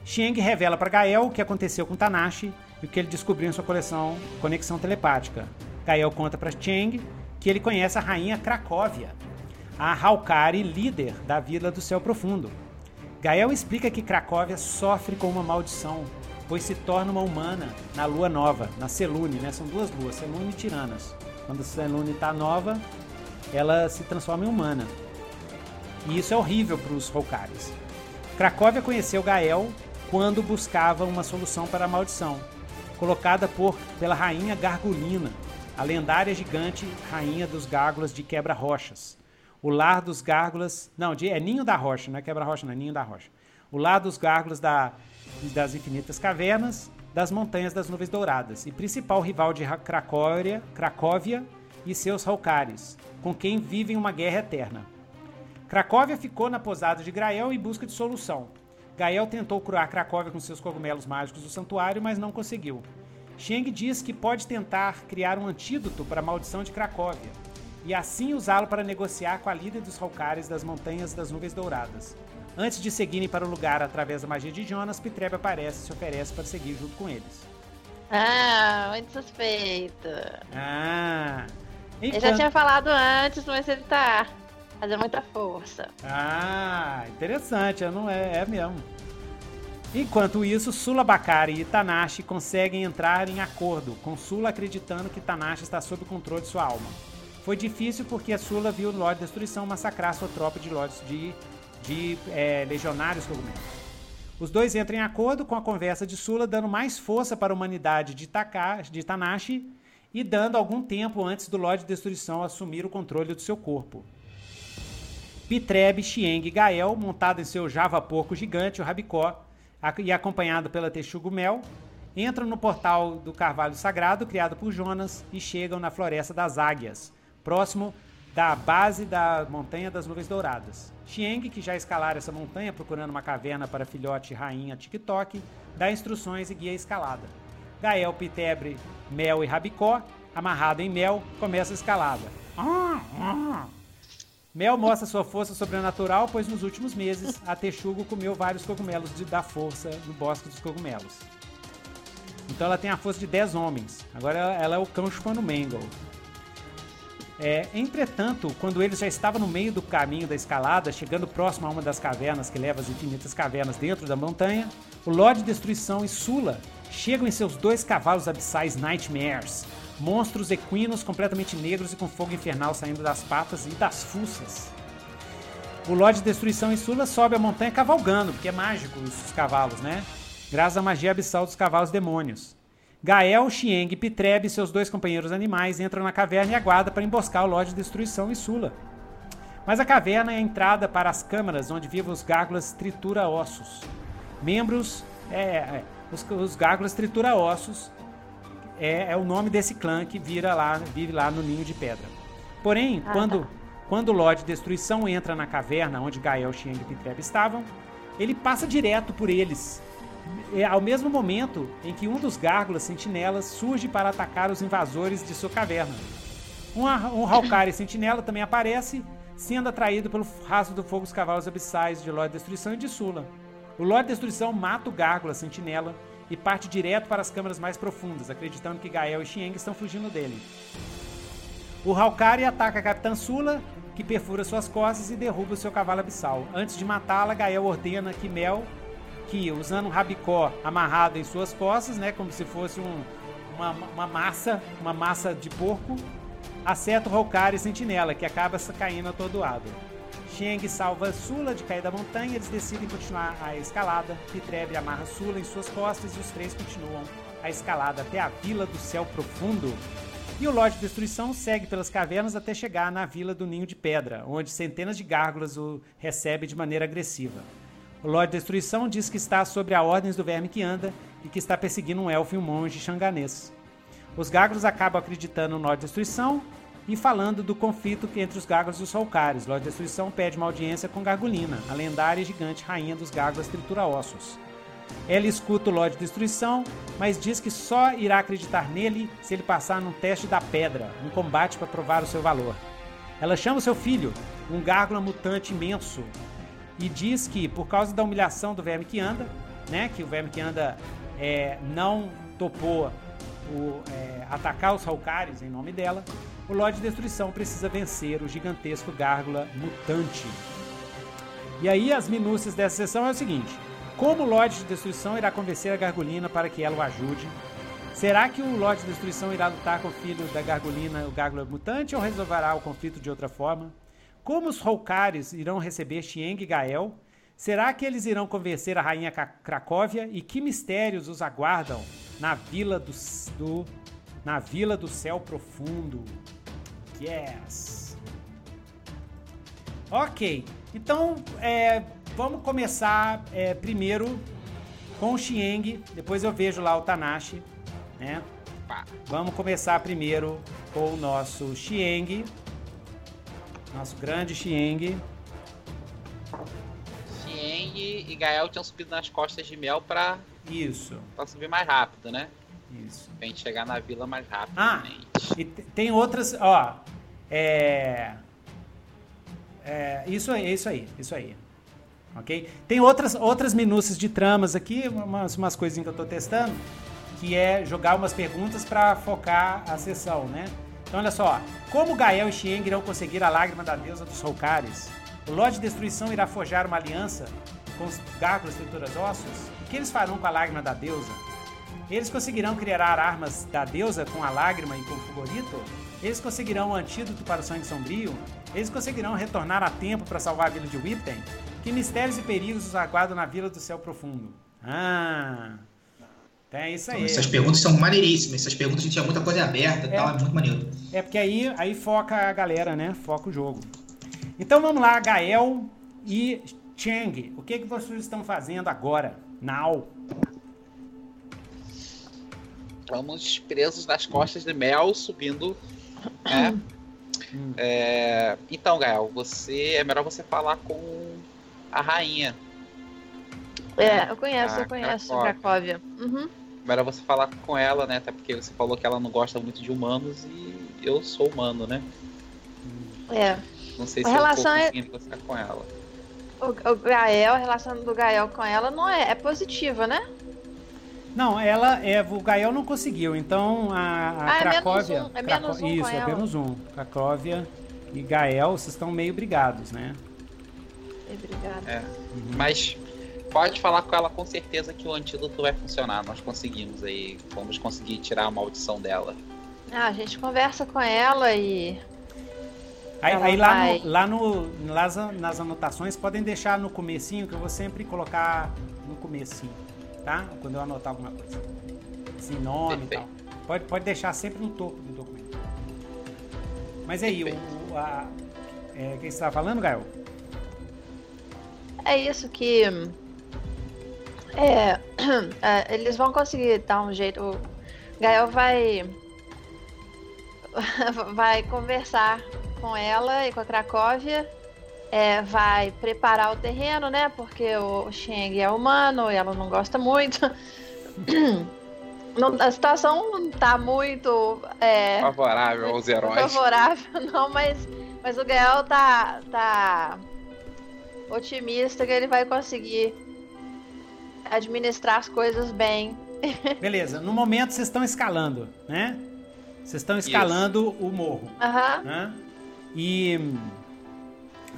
Sheng revela para Gael o que aconteceu com Tanashi e o que ele descobriu em sua coleção Conexão Telepática. Gael conta para Cheng que ele conhece a rainha Cracóvia, a Halkari líder da Vila do Céu Profundo. Gael explica que Cracóvia sofre com uma maldição, pois se torna uma humana na lua nova, na Selune, né? São duas luas, Selune e Tiranas. Quando a Selune está nova, ela se transforma em humana. E isso é horrível para os Roucares. Cracóvia conheceu Gael quando buscava uma solução para a maldição, colocada por pela rainha Gargulina, a lendária gigante rainha dos gárgulas de quebra-rochas o lar dos gárgulas. Não, é Ninho da Rocha, não é Quebra-Rocha, não é Ninho da Rocha. O lar dos gárgulas da, das infinitas cavernas, das montanhas das nuvens douradas, e principal rival de Cracóvia, Cracóvia e seus Halcares, com quem vivem uma guerra eterna. Cracóvia ficou na posada de Grael em busca de solução. Gael tentou curar Cracóvia com seus cogumelos mágicos do santuário, mas não conseguiu. Sheng diz que pode tentar criar um antídoto para a maldição de Cracóvia, e assim usá-lo para negociar com a líder dos Halkares das Montanhas das Nuvens Douradas. Antes de seguirem para o lugar através da magia de Jonas, Pitrebe aparece e se oferece para seguir junto com eles. Ah, muito suspeito. Ah. Enquanto... Ele já tinha falado antes, mas ele tá fazendo muita força. Ah, interessante, não é, é mesmo. Enquanto isso, Sula Bakari e Tanashi conseguem entrar em acordo, com Sula acreditando que Tanashi está sob o controle de sua alma. Foi difícil porque a Sula viu Lorde Destruição massacrar sua tropa de lords de, de é, legionários cogumelos. Os dois entram em acordo com a conversa de Sula, dando mais força para a humanidade de, Taka, de Tanashi e dando algum tempo antes do Lorde Destruição assumir o controle do seu corpo. Pitreb, Xieng e Gael, montado em seu Java porco gigante, o Rabicó, e acompanhado pela Texugo Mel, entram no portal do Carvalho Sagrado, criado por Jonas, e chegam na Floresta das Águias, próximo da base da Montanha das Nuvens Douradas. Xieng, que já escalara essa montanha procurando uma caverna para filhote rainha TikTok, dá instruções e guia a escalada. Gael, Pitebre, Mel e Rabicó, amarrado em Mel, começa a escalada. Mel mostra sua força sobrenatural, pois nos últimos meses a Texugo comeu vários cogumelos de, da força no Bosque dos Cogumelos. Então ela tem a força de 10 homens. Agora ela é o cão chupando Mangle. É, entretanto, quando eles já estavam no meio do caminho da escalada, chegando próximo a uma das cavernas que leva às infinitas cavernas dentro da montanha, o Lorde Destruição e Sula chegam em seus dois cavalos abissais Nightmares, monstros equinos completamente negros e com fogo infernal saindo das patas e das fuças. O Lorde Destruição e Sula sobe a montanha cavalgando, porque é mágico os cavalos, né? Graças à magia abissal dos cavalos demônios. Gael, Xieng, Pitreb e seus dois companheiros animais entram na caverna e aguardam para emboscar o Lorde de Destruição e Sula. Mas a caverna é a entrada para as câmaras onde vivem os gárgulas tritura-ossos. Membros. É, é, os, os gárgulas tritura-ossos é, é, o nome desse clã que vira lá, vive lá no Ninho de Pedra. Porém, ah, quando, tá. quando o Lorde de Destruição entra na caverna onde Gael, Xieng e Pitreb estavam, ele passa direto por eles é ao mesmo momento em que um dos gárgulas sentinelas surge para atacar os invasores de sua caverna. Um, um Halkari sentinela também aparece, sendo atraído pelo rastro do fogo dos cavalos abissais de Lorde Destruição e de Sula. O Lorde Destruição mata o gárgula sentinela e parte direto para as câmaras mais profundas, acreditando que Gael e Xieng estão fugindo dele. O Halkari ataca a Capitã Sula, que perfura suas costas e derruba o seu cavalo abissal. Antes de matá-la, Gael ordena que Mel usando um rabicó amarrado em suas costas, né, como se fosse um, uma, uma, massa, uma massa de porco, acerta o Hokari Sentinela, que acaba caindo atordoado. Sheng salva Sula de cair da montanha, eles decidem continuar a escalada. Pitrebre amarra Sula em suas costas e os três continuam a escalada até a Vila do Céu Profundo. E o Lorde de Destruição segue pelas cavernas até chegar na Vila do Ninho de Pedra, onde centenas de gárgulas o recebem de maneira agressiva. O Lorde Destruição diz que está sobre a ordens do verme que anda e que está perseguindo um elfo e um monge xanganês. Os Gagros acabam acreditando no Lorde Destruição e falando do conflito entre os Gagros e os Solcares. Lorde Destruição pede uma audiência com Gargulina, a lendária e gigante rainha dos Gagros tritura-ossos. Ela escuta o Lorde Destruição, mas diz que só irá acreditar nele se ele passar num teste da pedra, um combate para provar o seu valor. Ela chama seu filho, um gárgula mutante imenso, e diz que por causa da humilhação do verme que anda, né, que o verme que anda é, não topou o, é, atacar os Halkares em nome dela, o Lorde de Destruição precisa vencer o gigantesco Gárgula mutante. E aí as minúcias dessa sessão é o seguinte: como o Lorde de Destruição irá convencer a Gargulina para que ela o ajude? Será que o Lorde de Destruição irá lutar com o filho da Gargulina, o Gárgula mutante, ou resolverá o conflito de outra forma? Como os Holcares irão receber Xieng e Gael? Será que eles irão convencer a rainha Cracóvia? E que mistérios os aguardam na vila do, do na vila do céu profundo? Yes. Ok, então é, vamos começar é, primeiro com o Xieng, depois eu vejo lá o Tanashi, né? Vamos começar primeiro com o nosso Xieng. Nosso grande Xieng. Xieng e Gael tinham subido nas costas de Mel pra. Isso. Pra subir mais rápido, né? Isso. Pra gente chegar na vila mais rápido. Ah, e tem outras. Ó. É. É, isso aí, isso aí, isso aí. Ok? Tem outras, outras minúcias de tramas aqui, umas, umas coisinhas que eu tô testando, que é jogar umas perguntas para focar a sessão, né? Então olha só, como Gael e Xieng irão conseguir a lágrima da deusa dos Solcares? O Lorde de Destruição irá forjar uma aliança com os gárgulas trituras ossos? O que eles farão com a lágrima da deusa? Eles conseguirão criar armas da deusa com a lágrima e com o Fugorito? Eles conseguirão o um antídoto para o sangue sombrio? Eles conseguirão retornar a tempo para salvar a vila de Whippen? Que mistérios e perigos os aguardam na vila do céu profundo? Ah! Então é isso Então, aí. essas perguntas são maneiríssimas. Essas perguntas a gente tinha muita coisa aberta e tal, é muito maneiro. É porque aí, aí foca a galera, né? Foca o jogo. Então vamos lá, Gael e Cheng. O que, que vocês estão fazendo agora? Now. Estamos presos nas costas de Mel, subindo. Né? Hum. É, Então, Gael, você é melhor você falar com a rainha. É, eu conheço, Ah, eu conheço Cracóvia. Cracóvia. Uhum. Melhor você falar com ela, né? Até porque você falou que ela não gosta muito de humanos e eu sou humano, né? É. Não sei A se relação eu é- conseguindo negociar com ela. O, o Gael, a relação do Gael com ela não é, é positiva, né? Não, ela é. O Gael não conseguiu, então a, a Ah, é menos Cracóvia. um, é menos Cracó- um com Isso, é ela. menos um. Cracóvia e Gael, vocês estão meio brigados, né? Obrigada. É. Mas pode falar com ela com certeza que o antídoto vai funcionar. Nós conseguimos aí. Vamos conseguir tirar a maldição dela. Ah, a gente conversa com ela e. Aí, Ela aí lá, no, lá no, nas, nas anotações podem deixar no comecinho, que eu vou sempre colocar no comecinho, tá? Quando eu anotar alguma coisa. Assim, nome e Perfeito. tal. Pode, pode deixar sempre no topo do documento. Mas aí, o, o- a, é, o que você estava falando, Gael? É isso que. É, [CLEARS THROAT] é, eles vão conseguir dar um jeito. O Gael vai. [LAUGHS] Vai conversar com ela e com a Cracóvia. é, vai preparar o terreno, né? Porque o Sheng é humano e ela não gosta muito. [CLEARS THROAT] Não- a situação não tá muito é, Favorável aos heróis. favorável, [LAUGHS] não, mas, mas o Gael tá, tá otimista que ele vai conseguir administrar as coisas bem. [LAUGHS] Beleza, no momento vocês estão escalando, né? Vocês estão escalando o morro. Aham. né? E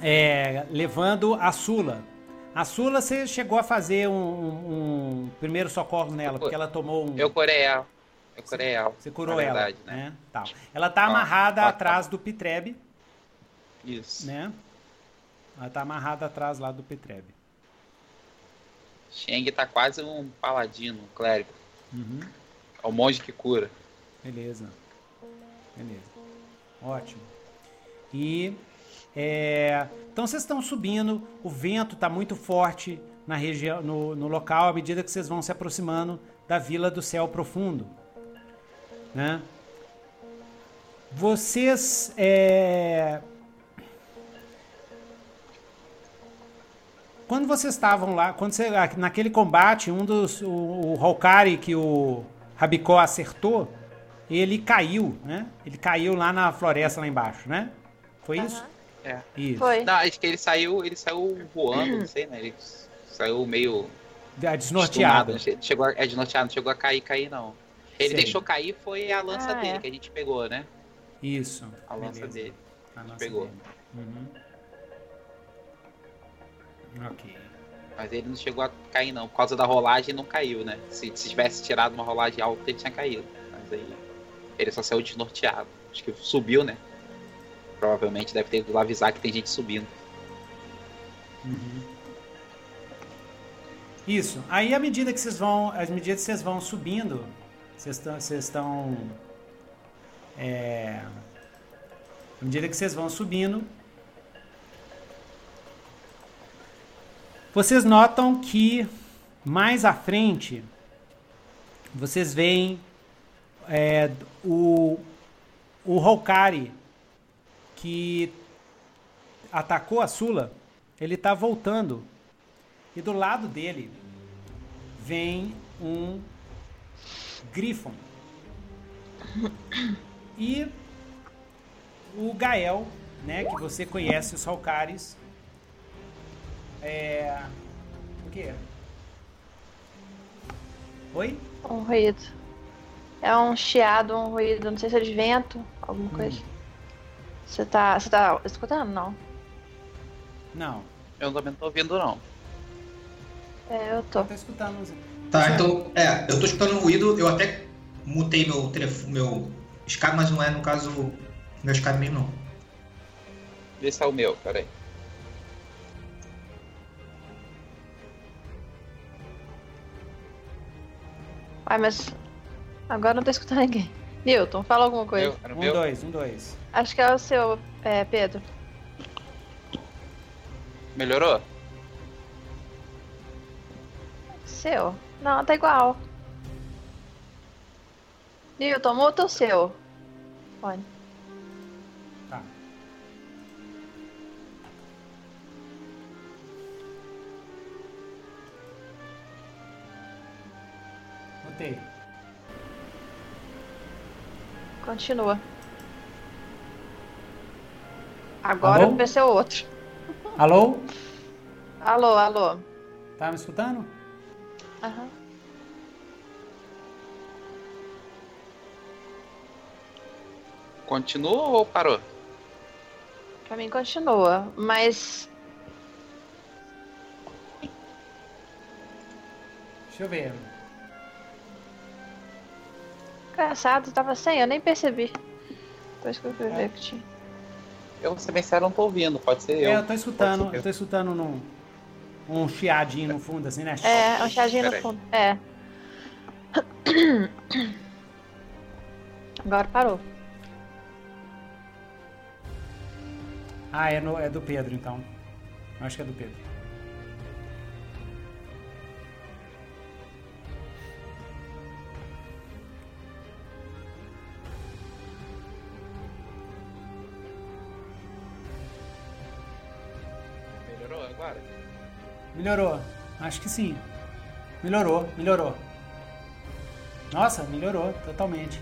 é, levando a Sula. A Sula, você chegou a fazer um, um- um primeiro socorro nela, porque ela tomou um. Eu curei ela. Eu curei ela. Você curou na ela, verdade, né? né? Tal. Ela tá amarrada ó, atrás do Pitrebe, Isso. né? Ela tá amarrada atrás lá do Pitrebe. Sheng tá quase um paladino, um clérigo. Uhum. É o monge que cura. Beleza. Beleza. Ótimo. E é, então vocês estão subindo, o vento está muito forte na região, no, no local à medida que vocês vão se aproximando da vila do céu profundo, né? Vocês é, quando vocês estavam lá, quando você, naquele combate, um dos o, o Hokari que o Rabicó acertou, ele caiu, né? Ele caiu lá na floresta lá embaixo, né? Foi isso? É. Isso. Foi. Não, acho que ele saiu, ele saiu voando, não sei, né? Ele saiu meio Da- desnorteado. Chegou a, é desnorteado, não chegou a cair, cair não. Ele Sei. deixou cair foi a lança Ah, dele é. que a gente pegou, né? Isso. A lança Beleza. dele. A lança pegou. dele. Uhum. Ok. Mas ele não chegou a cair não. Por causa da rolagem não caiu, né? Se, se tivesse tirado uma rolagem alta, ele tinha caído. Mas aí ele só saiu desnorteado. Acho que subiu, né? Provavelmente deve ter ido lá avisar que tem gente subindo. Uhum. Isso. Aí à medida que vocês vão, à medida que vocês vão subindo, vocês estão, vocês estão, é, à medida que vocês vão subindo, vocês notam que mais à frente vocês veem é, o o Hokari que atacou a Sula, ele tá voltando. E do lado dele vem um Griffon. E o Gael, né, que você conhece os Halkaris. É. O quê? Oi? Um ruído. É um chiado, um ruído, não sei se é de vento, alguma coisa. Você tá. Você tá escutando? Não. Não. Eu também não tô ouvindo não. É, eu tô. Tá escutando. Tá, então, é, eu tô escutando um ruído, eu até mutei meu telefone, meu Skype, mas não é, no caso, meu Skype mesmo não. Vê se é o meu, peraí. Uai, mas agora não tô escutando ninguém. Newton, fala alguma coisa. Eu, um, meu? dois, um, dois. Acho que é o seu, é, Pedro. Melhorou? Seu? Não, tá igual. Newton, muta o seu. Pode. Continua. Agora vai ser outro. [LAUGHS] Alô? Alô, alô. Tá me escutando? Aham. Continua ou parou? Pra mim continua, mas. Deixa eu ver. Engraçado, tava sem, eu nem percebi. Depois que eu fui ver que tinha. Eu, vou ser bem sério, não tô ouvindo, pode ser é, eu. eu tô escutando, eu tô escutando num, um chiadinho no fundo, assim, né? É, um chiadinho no fundo, é. [COUGHS] Agora parou. Ah, é, no, é do Pedro, então. Acho que é do Pedro. Melhorou. Acho que sim. Melhorou, melhorou. Nossa, melhorou totalmente.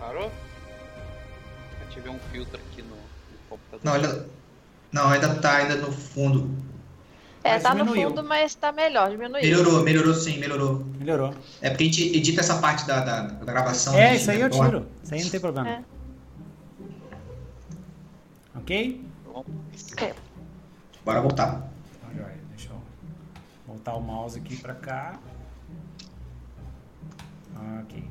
Parou? Ativei um filtro aqui no, no computador. Não, ainda, não, ainda tá ainda no fundo. É, mas tá diminuiu. no fundo, mas tá melhor, diminuiu. Melhorou, melhorou sim, melhorou. Melhorou. É porque a gente edita essa parte da, da, da gravação. É, isso aí eu tiro. Isso aí não tem problema. É. Ok? Ok. Bora voltar voltar o mouse aqui para cá. Ok.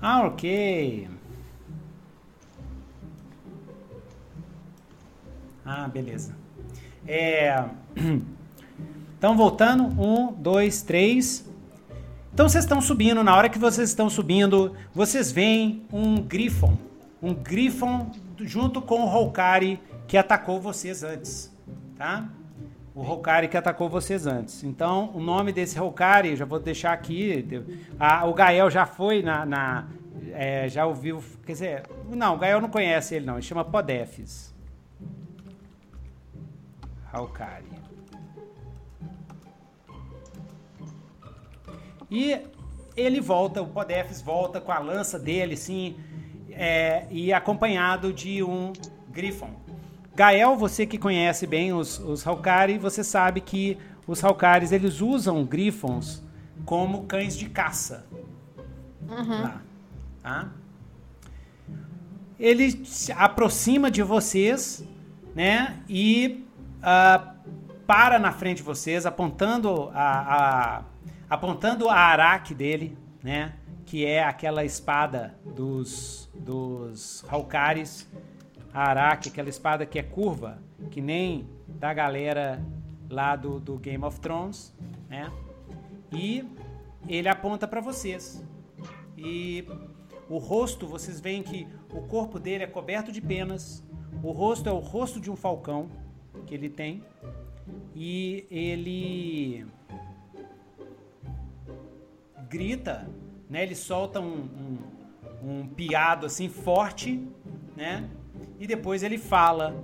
Ah, ok. Ah, beleza. É... [CLEARS THROAT] Então, voltando. Um, dois, três. Então, vocês estão subindo. Na hora que vocês estão subindo, vocês veem um Griffon. Um Griffon junto com o Hokari que atacou vocês antes, tá? O Hokari que atacou vocês antes. Então, o nome desse Hokari, já vou deixar aqui. A, o Gael já foi na. na é, já ouviu. Quer dizer, não, o Gael não conhece ele, não. Ele chama Podefis. Hokari. E ele volta, o Podefis volta com a lança dele, assim é, e acompanhado de um Griffon. Gael, você que conhece bem os, os Halkari, você sabe que os Halkaris eles usam Griffons como cães de caça. Uhum. Lá, tá? Ele se aproxima de vocês, né? E uh, para na frente de vocês, apontando a, a apontando a araque dele, né? Que é aquela espada dos dos Halkaris, a Araki, aquela espada que é curva, que nem da galera lá do, do Game of Thrones, né? E ele aponta para vocês. E o rosto, vocês veem que o corpo dele é coberto de penas. O rosto é o rosto de um falcão que ele tem. E ele grita, né? Ele solta um, um um piado assim forte, né? E depois ele fala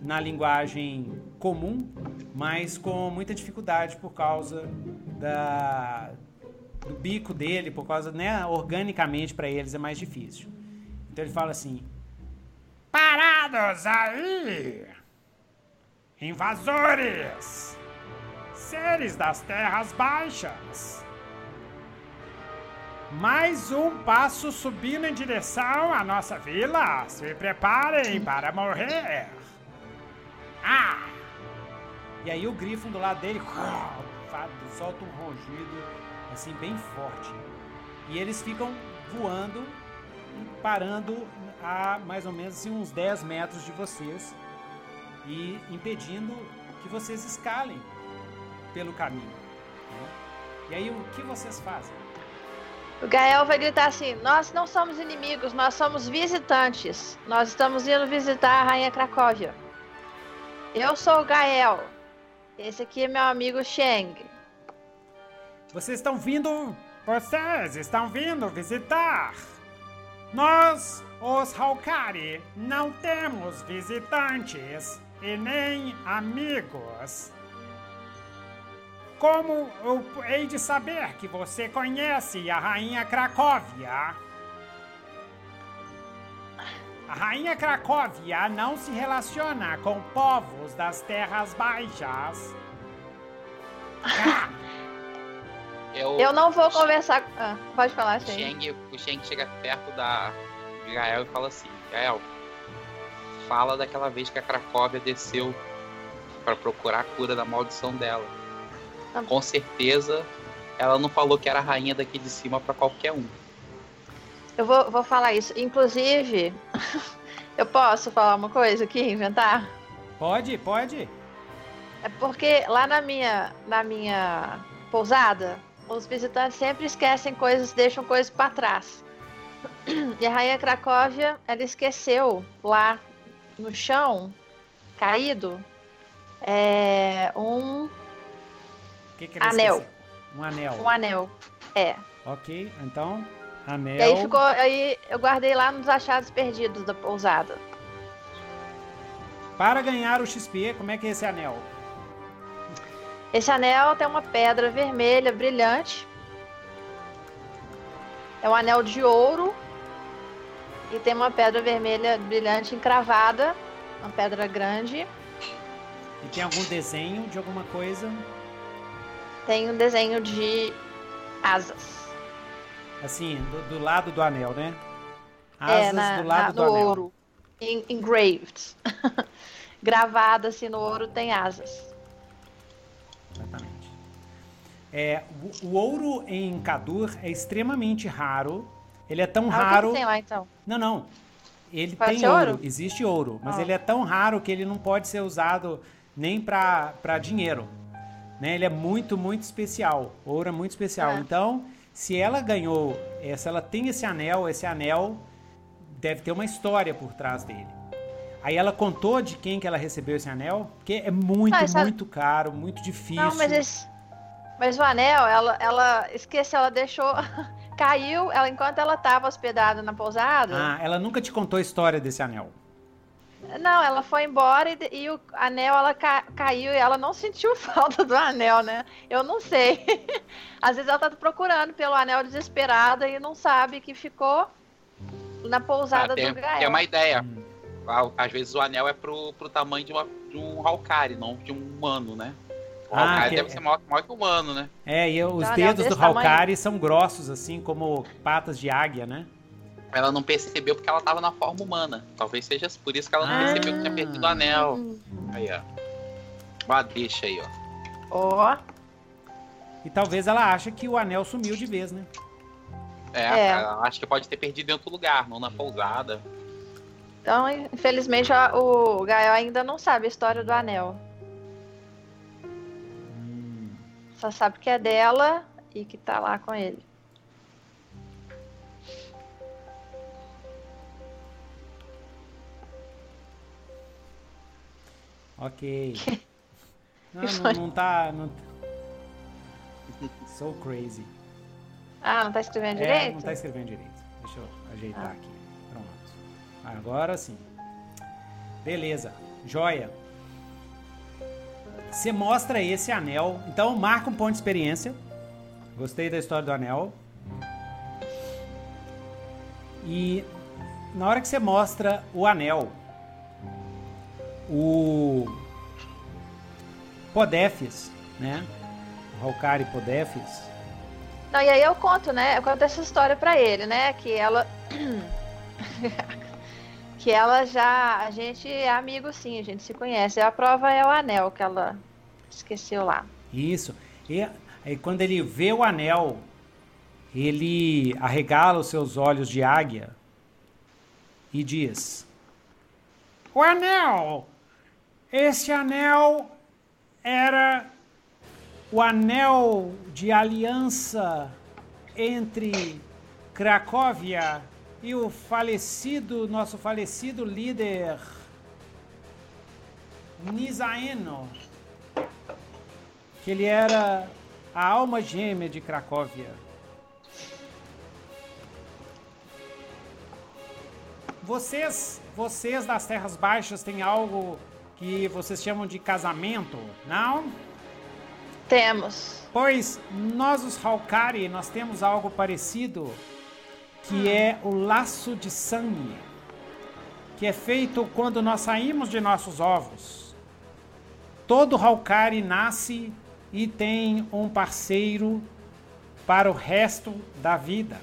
na linguagem comum, mas com muita dificuldade por causa da do bico dele, por causa, né, organicamente para eles é mais difícil. Então ele fala assim: Parados aí! Invasores! Seres das terras baixas! Mais um passo subindo em direção à nossa vila. Se preparem para morrer. Ah! E aí o Grifo do lado dele [LAUGHS] solta um rugido assim bem forte. E eles ficam voando parando a mais ou menos assim, uns 10 metros de vocês. e impedindo que vocês escalem pelo caminho. Né? E aí o que vocês fazem? O Gael vai gritar assim: Nós não somos inimigos, nós somos visitantes. Nós estamos indo visitar a Rainha Cracóvia. Eu sou o Gael. Esse aqui é meu amigo Sheng. Vocês estão vindo. Vocês estão vindo visitar. Nós, os Haukari, não temos visitantes e nem amigos. Como eu hei de saber que você conhece a Rainha Cracóvia? A Rainha Cracóvia não se relaciona com povos das Terras Baixas. [LAUGHS] Ah. Eu, eu não vou conversar. Ah, pode falar, Sheng. O Sheng chega perto da Gael e fala assim: Gael, fala daquela vez que a Cracóvia desceu para procurar a cura da maldição dela. Ah. Com certeza, ela não falou que era a rainha daqui de cima para qualquer um. Eu vou, vou falar isso. Inclusive, [LAUGHS] eu posso falar uma coisa aqui, inventar? Pode, pode. É porque lá na minha, na minha pousada, os visitantes sempre esquecem coisas, deixam coisas para trás. [CLEARS THROAT] E a rainha Cracóvia, ela esqueceu lá no chão, caído, é, um que que anel. Esqueceu? Um anel. Um anel. É. Ok, então, anel. E aí ficou. Aí eu guardei lá nos achados perdidos da pousada. Para ganhar o XP, como é que é esse anel? Esse anel tem uma pedra vermelha brilhante. É um anel de ouro. E tem uma pedra vermelha brilhante encravada. Uma pedra grande. E tem algum desenho de alguma coisa? Tem um desenho de asas. Assim, do, do lado do anel, né? É, asas é, na, do lado na, do anel. ouro. engraved. [LAUGHS] Gravada assim no ouro tem asas. Exatamente. É, o, o, ouro em Kadur é extremamente raro. Ele é tão ah, raro. Tem lá, então? Não, não. Ele Pode tem ouro? ouro? existe ouro, mas oh. ele é tão raro que ele não pode ser usado nem para dinheiro. Né? Ele é muito, muito especial. Ouro é muito especial. É. Então, se ela ganhou, se ela tem esse anel, esse anel deve ter uma história por trás dele. Aí ela contou de quem que ela recebeu esse anel, porque é muito, muito caro, muito difícil. Não, mas, esse, mas o anel, ela, ela esqueceu, ela deixou, [LAUGHS] caiu, ela enquanto ela estava hospedada na pousada. Ah, ela nunca te contou a história desse anel. Não, ela foi embora e, e o anel ela ca, caiu e ela não sentiu [LAUGHS] falta do anel, né? Eu não sei. [LAUGHS] Às vezes ela tá procurando pelo anel desesperada e não sabe que ficou na pousada ah, tem, do Gael. Tem uma ideia. Às vezes o anel é pro, pro tamanho de, uma, de um Hawkari, não de um humano, né? O ah, Hawkari deve é... ser maior, maior, que o humano, né? É, e os então, dedos do Hawkari são grossos, assim, como patas de águia, né? Ela não percebeu porque ela tava na forma humana. Talvez seja por isso que ela não ah. percebeu que tinha perdido o anel. Aí, ó. Uma deixa aí, ó. Ó. Oh. E talvez ela ache que o anel sumiu de vez, né? É, é. acho que pode ter perdido em outro lugar, não na pousada. Então, infelizmente, o Gael ainda não sabe a história do anel. Hum. Só sabe que é dela e que tá lá com ele. Ok. [LAUGHS] Não, não, não tá. Não... So crazy. Ah, não tá escrevendo é, direito? Não tá escrevendo direito. Deixa eu ajeitar ah. aqui. Agora sim. Beleza. Joia. Você mostra esse anel. Então marca um ponto de experiência. Gostei da história do anel. E na hora que você mostra o anel, o Podefis, né? O Halkari Podefis. Não, e aí eu conto, né? Eu conto essa história para ele, né? Que ela [COUGHS] que ela já. A gente é amigo sim, a gente se conhece. A prova é o anel que ela esqueceu lá. Isso. E aí quando ele vê o anel, ele arregala os seus olhos de águia e diz: O anel! Este anel era o anel de aliança entre Cracóvia e o falecido, nosso falecido líder Nizaeno, que ele era a alma gêmea de Cracóvia. Vocês, vocês das Terras Baixas têm algo que vocês chamam de casamento, não? Temos. Pois nós os Halkari, nós temos algo parecido, que é o laço de sangue, que é feito quando nós saímos de nossos ovos. Todo Halkari nasce e tem um parceiro para o resto da vida.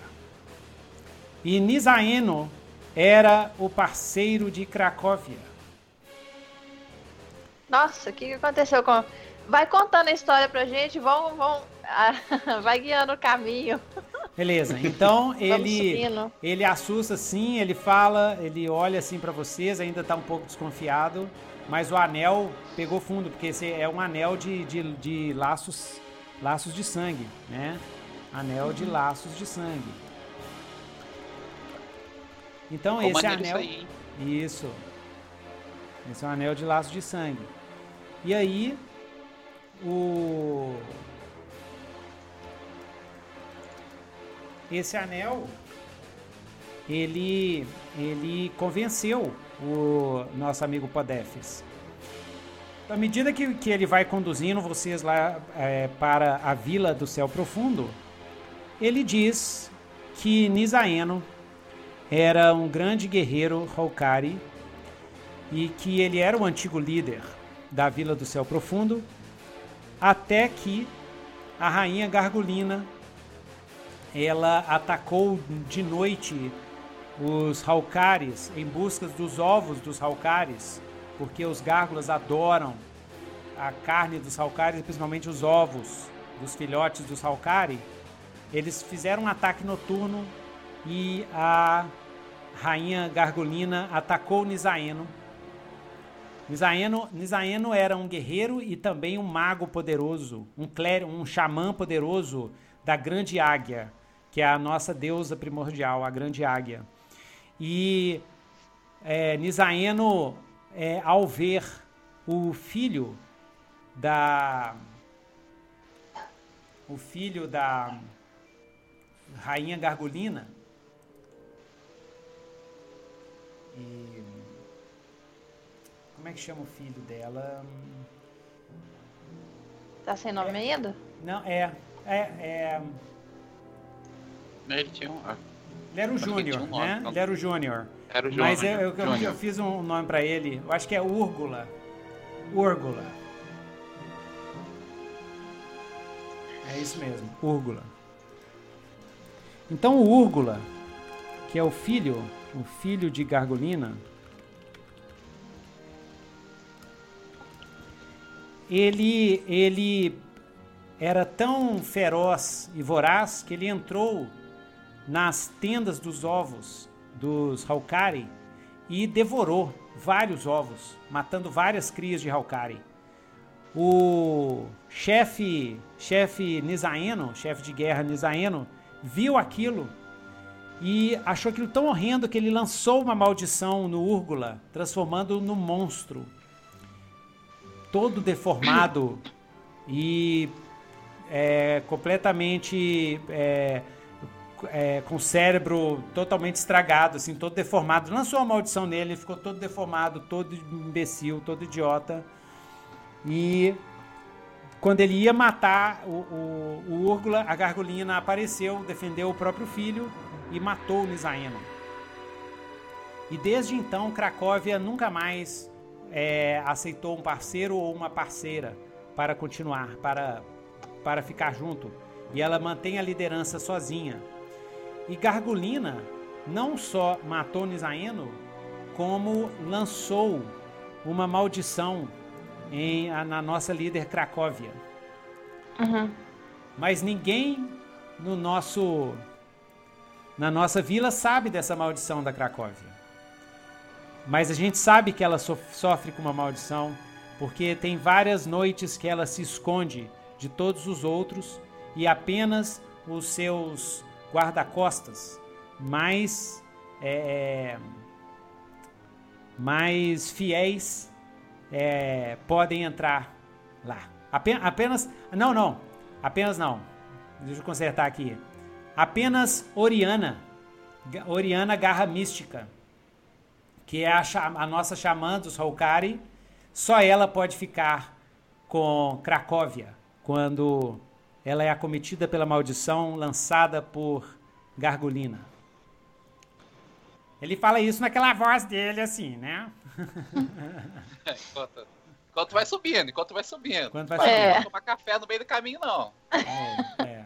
E Nizaeno era o parceiro de Cracóvia. Nossa, o que, que aconteceu com. Vai contando a história pra gente, vão. vão [LAUGHS] vai guiando o caminho. Beleza, então [LAUGHS] ele ele assusta sim, ele fala, ele olha assim para vocês, ainda tá um pouco desconfiado, mas o anel pegou fundo, porque esse é um anel de, de, de laços laços de sangue, né? Anel de laços de sangue. Então esse anel. Isso. Esse é um anel de laço de sangue. E aí, o. Esse anel, ele, ele convenceu o nosso amigo Podefes. À medida que, que ele vai conduzindo vocês lá é, para a vila do céu profundo, ele diz que Nisaeno era um grande guerreiro Haukari e que ele era o antigo líder da Vila do Céu Profundo, até que a rainha Gargulina ela atacou de noite os Halkares em busca dos ovos dos Halkares, porque os gárgulas adoram a carne dos Halkares, principalmente os ovos dos filhotes dos Halkari. Eles fizeram um ataque noturno e a rainha Gargulina atacou Nisaeno Nisaeno, Nisaeno era um guerreiro e também um mago poderoso, um clérigo, um xamã poderoso da grande águia, que é a nossa deusa primordial, a grande águia. E é, é, ao ver o filho da o filho da rainha Gargulina e como é que chama o filho dela? Tá sem nome é, ainda? Não, é. É. é... Ele tinha um. Ele era o Júnior, um né? Ele era o Júnior. Era o Júnior. Mas eu, eu, eu, eu, fiz um nome pra ele. Eu acho que é Úrgula. Úrgula. É isso mesmo, Úrgula. Então o Úrgula, que é o filho, o filho de Gargulina, ele, ele era tão feroz e voraz que ele entrou nas tendas dos ovos dos Haukari e devorou vários ovos, matando várias crias de Haukari. O chefe, chefe Nizaeno, chefe de guerra Nizaeno, viu aquilo e achou aquilo tão horrendo que ele lançou uma maldição no Úrgula, transformando-o no monstro todo deformado e é, completamente é, é, com o cérebro totalmente estragado, assim, todo deformado. Lançou a maldição nele, ele ficou todo deformado, todo imbecil, todo idiota. E quando ele ia matar o, o, o Úrgula, a Gargulina apareceu, defendeu o próprio filho e matou o Nisaeno. E desde então, Cracóvia nunca mais é, aceitou um parceiro ou uma parceira para continuar, para, para ficar junto. E ela mantém a liderança sozinha. E Gargulina não só matou Nisaeno, como lançou uma maldição em, na nossa líder Cracóvia. Uhum. Mas ninguém no nosso na nossa vila sabe dessa maldição da Cracóvia. Mas a gente sabe que ela sofre com uma maldição. porque tem várias noites que ela se esconde de todos os outros e apenas os seus guarda-costas mais é, é mais fiéis é, podem entrar lá. Apenas, apenas, não, não, apenas não. Deixa eu consertar aqui. Apenas Oriana, Oriana Garra Mística, que é a, a nossa xamã dos Holkari, só ela pode ficar com Cracóvia quando ela é acometida pela maldição lançada por Gargulina. Ele fala isso naquela voz dele, assim, né? [LAUGHS] enquanto, enquanto vai subindo, enquanto vai subindo. Enquanto vai subindo. É. Não tomar café no meio do caminho, não. É, é.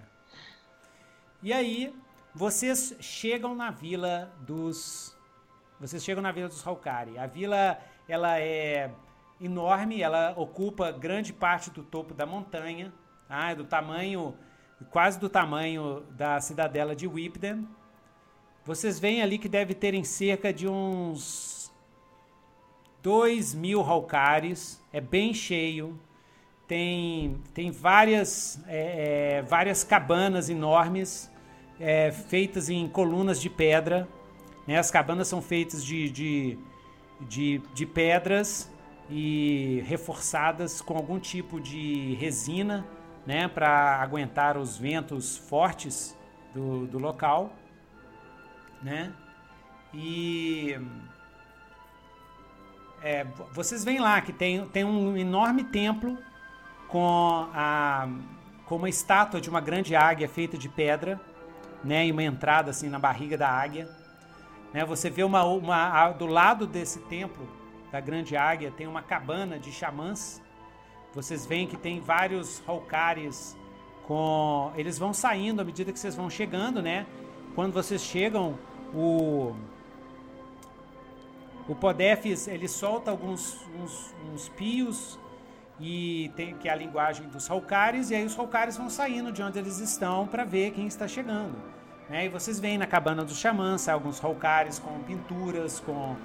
E aí, vocês chegam na vila dos. Vocês chegam na vila dos Halkari. A vila, ela é enorme, ela ocupa grande parte do topo da montanha, ah, é do tamanho, quase do tamanho da cidadela de Whipden. Vocês veem ali que deve terem cerca de uns 2 mil Halkares, é bem cheio, tem, tem várias, é, é, várias cabanas enormes, é, feitas em colunas de pedra. Né? As cabanas são feitas de, de, de, de pedras e reforçadas com algum tipo de resina né, para aguentar os ventos fortes do, do local né? E é, vocês veem lá que tem, tem um enorme templo com, a, com uma estátua de uma grande águia feita de pedra, né? E uma entrada assim na barriga da águia. Né? Você vê uma, uma do lado desse templo da grande águia tem uma cabana de xamãs. Vocês veem que tem vários halcares com eles vão saindo à medida que vocês vão chegando, né? Quando vocês chegam o o Podefis ele solta alguns uns, uns pios e tem que é a linguagem dos Halkares e aí os Halkares vão saindo de onde eles estão para ver quem está chegando. Né? E vocês veem na cabana dos xamãs alguns Halkares com pinturas, com,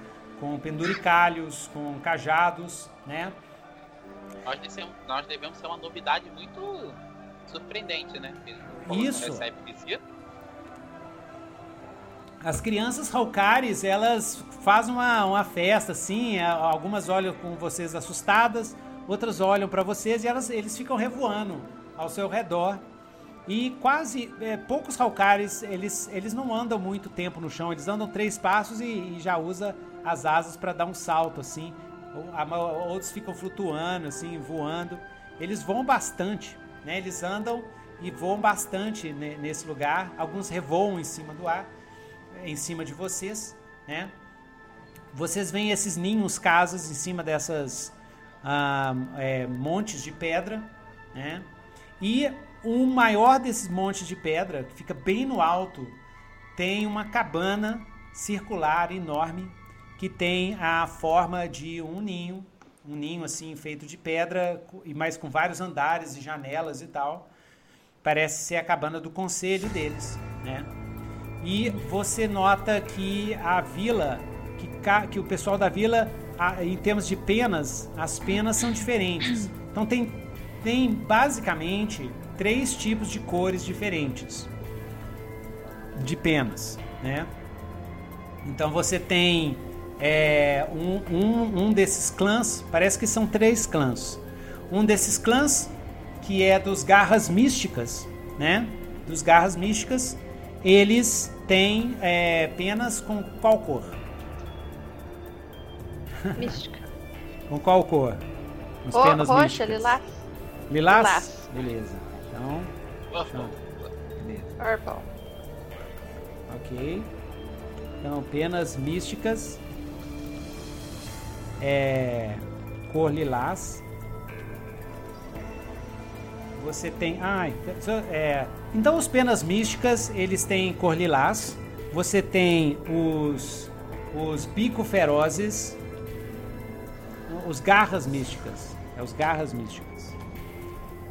com penduricalhos, com cajados, né? Nós devemos, nós devemos ser uma novidade muito surpreendente, né? Isso. Recebe visita as crianças Halkares, elas fazem uma, uma festa, assim, é, algumas olham com vocês assustadas, outras olham para vocês e elas, eles ficam revoando ao seu redor. E quase, é, poucos Halkares, eles, eles não andam muito tempo no chão, eles andam três passos e, e já usa as asas para dar um salto, assim. Outros ficam flutuando, assim, voando. Eles voam bastante, né? Eles andam e voam bastante nesse lugar. Alguns revoam em cima do ar em cima de vocês, né? Vocês veem esses ninhos, casas em cima dessas ah, é, montes de pedra, né? E o maior desses montes de pedra, que fica bem no alto, tem uma cabana circular enorme que tem a forma de um ninho, um ninho assim feito de pedra e mais com vários andares e janelas e tal. Parece ser a cabana do conselho deles, né? E você nota que a vila, que, que o pessoal da vila, em termos de penas, as penas são diferentes. Então tem, tem basicamente três tipos de cores diferentes de penas, né? Então você tem é, um, um, um desses clãs, parece que são três clãs. Um desses clãs que é dos garras místicas, né? Dos garras místicas eles têm é, penas com qual cor? Mística. com qual cor? Os o, penas roxa, místicas. lilás. lilás. Lilás? Beleza. Então. Beleza. Purple. Ok. Então, penas místicas. É. Cor lilás. Você tem. Ah, é, então os penas místicas, eles têm cor lilás. Você tem os os bico ferozes, os garras místicas. É os garras místicas.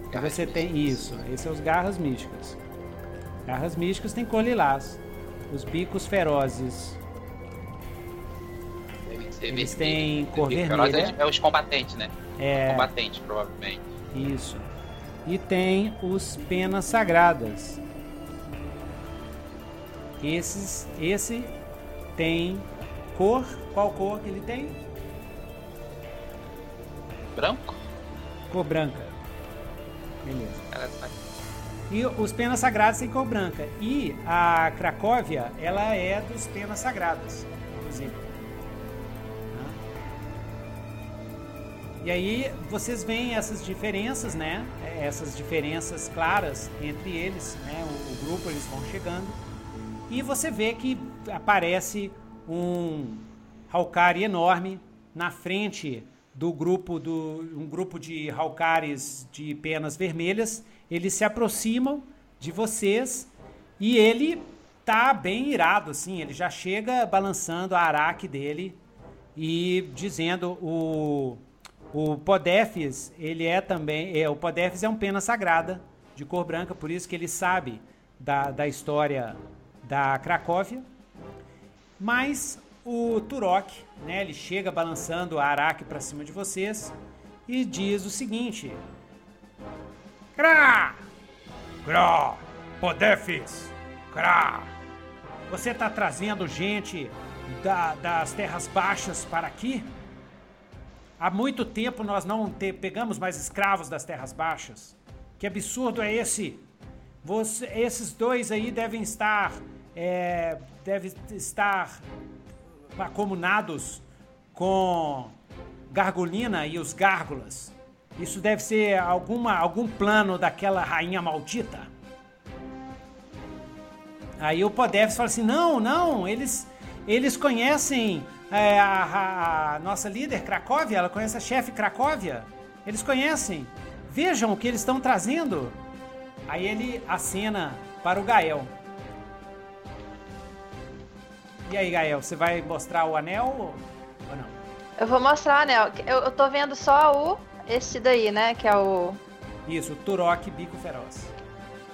Então você tem isso, esses são os garras místicas. Garras místicas têm cor lilás. Os bicos ferozes. Eles têm cor vermelha. É, é os combatentes, né? É. Combatentes, provavelmente. Isso. E tem os penas sagradas. Esses, esse tem cor. Qual cor que ele tem? Branco? Cor branca. Beleza. E os penas sagradas têm cor branca. E a Cracóvia, ela é dos penas sagradas, inclusive. E aí vocês veem essas diferenças, né? Essas diferenças claras entre eles, né? O, o grupo eles vão chegando e você vê que aparece um Halkari enorme na frente do grupo do um grupo de Halkaris de penas vermelhas. Eles se aproximam de vocês e ele tá bem irado assim, ele já chega balançando a araque dele e dizendo o o Podefis, ele é também, é, o Podefis é um pena sagrada de cor branca, por isso que ele sabe da, da história da Cracóvia. Mas o Turok, né, ele chega balançando a Araque para cima de vocês e diz o seguinte: Crá! Crá! Podefis! Crá! Você está trazendo gente da, das terras baixas para aqui? Há muito tempo nós não te, pegamos mais escravos das terras baixas. Que absurdo é esse? Você, esses dois aí devem estar é, devem estar acomunados com Gargulina e os Gárgulas. Isso deve ser alguma, algum plano daquela rainha maldita. Aí o Podeves fala assim: não, não, eles, eles conhecem é, a, a, nossa líder Cracóvia, ela conhece a chefe Cracóvia. Eles conhecem. Vejam o que eles estão trazendo. Aí ele acena para o Gael. E aí, Gael, você vai mostrar o anel ou não? Eu vou mostrar o anel. Eu, eu tô vendo só o. Esse daí, né? Que é o. Isso, o Turok Bico Feroz.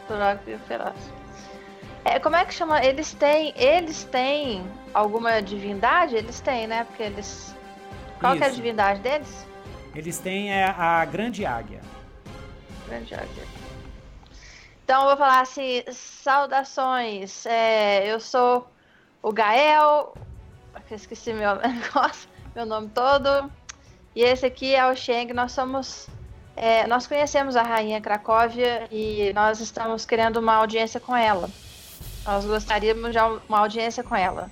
Turok Bico Feroz. É, como é que chama? Eles têm. Eles têm alguma divindade? Eles têm, né? Porque eles. Qual é a divindade deles? Eles têm é, a Grande Águia. Grande Águia. Então eu vou falar assim: saudações. É, eu sou o Gael. Esqueci meu [LAUGHS] negócio, meu nome todo. E esse aqui é o Sheng. Nós somos. É, nós conhecemos a rainha Cracóvia e nós estamos querendo uma audiência com ela. Nós gostaríamos de uma audiência com ela.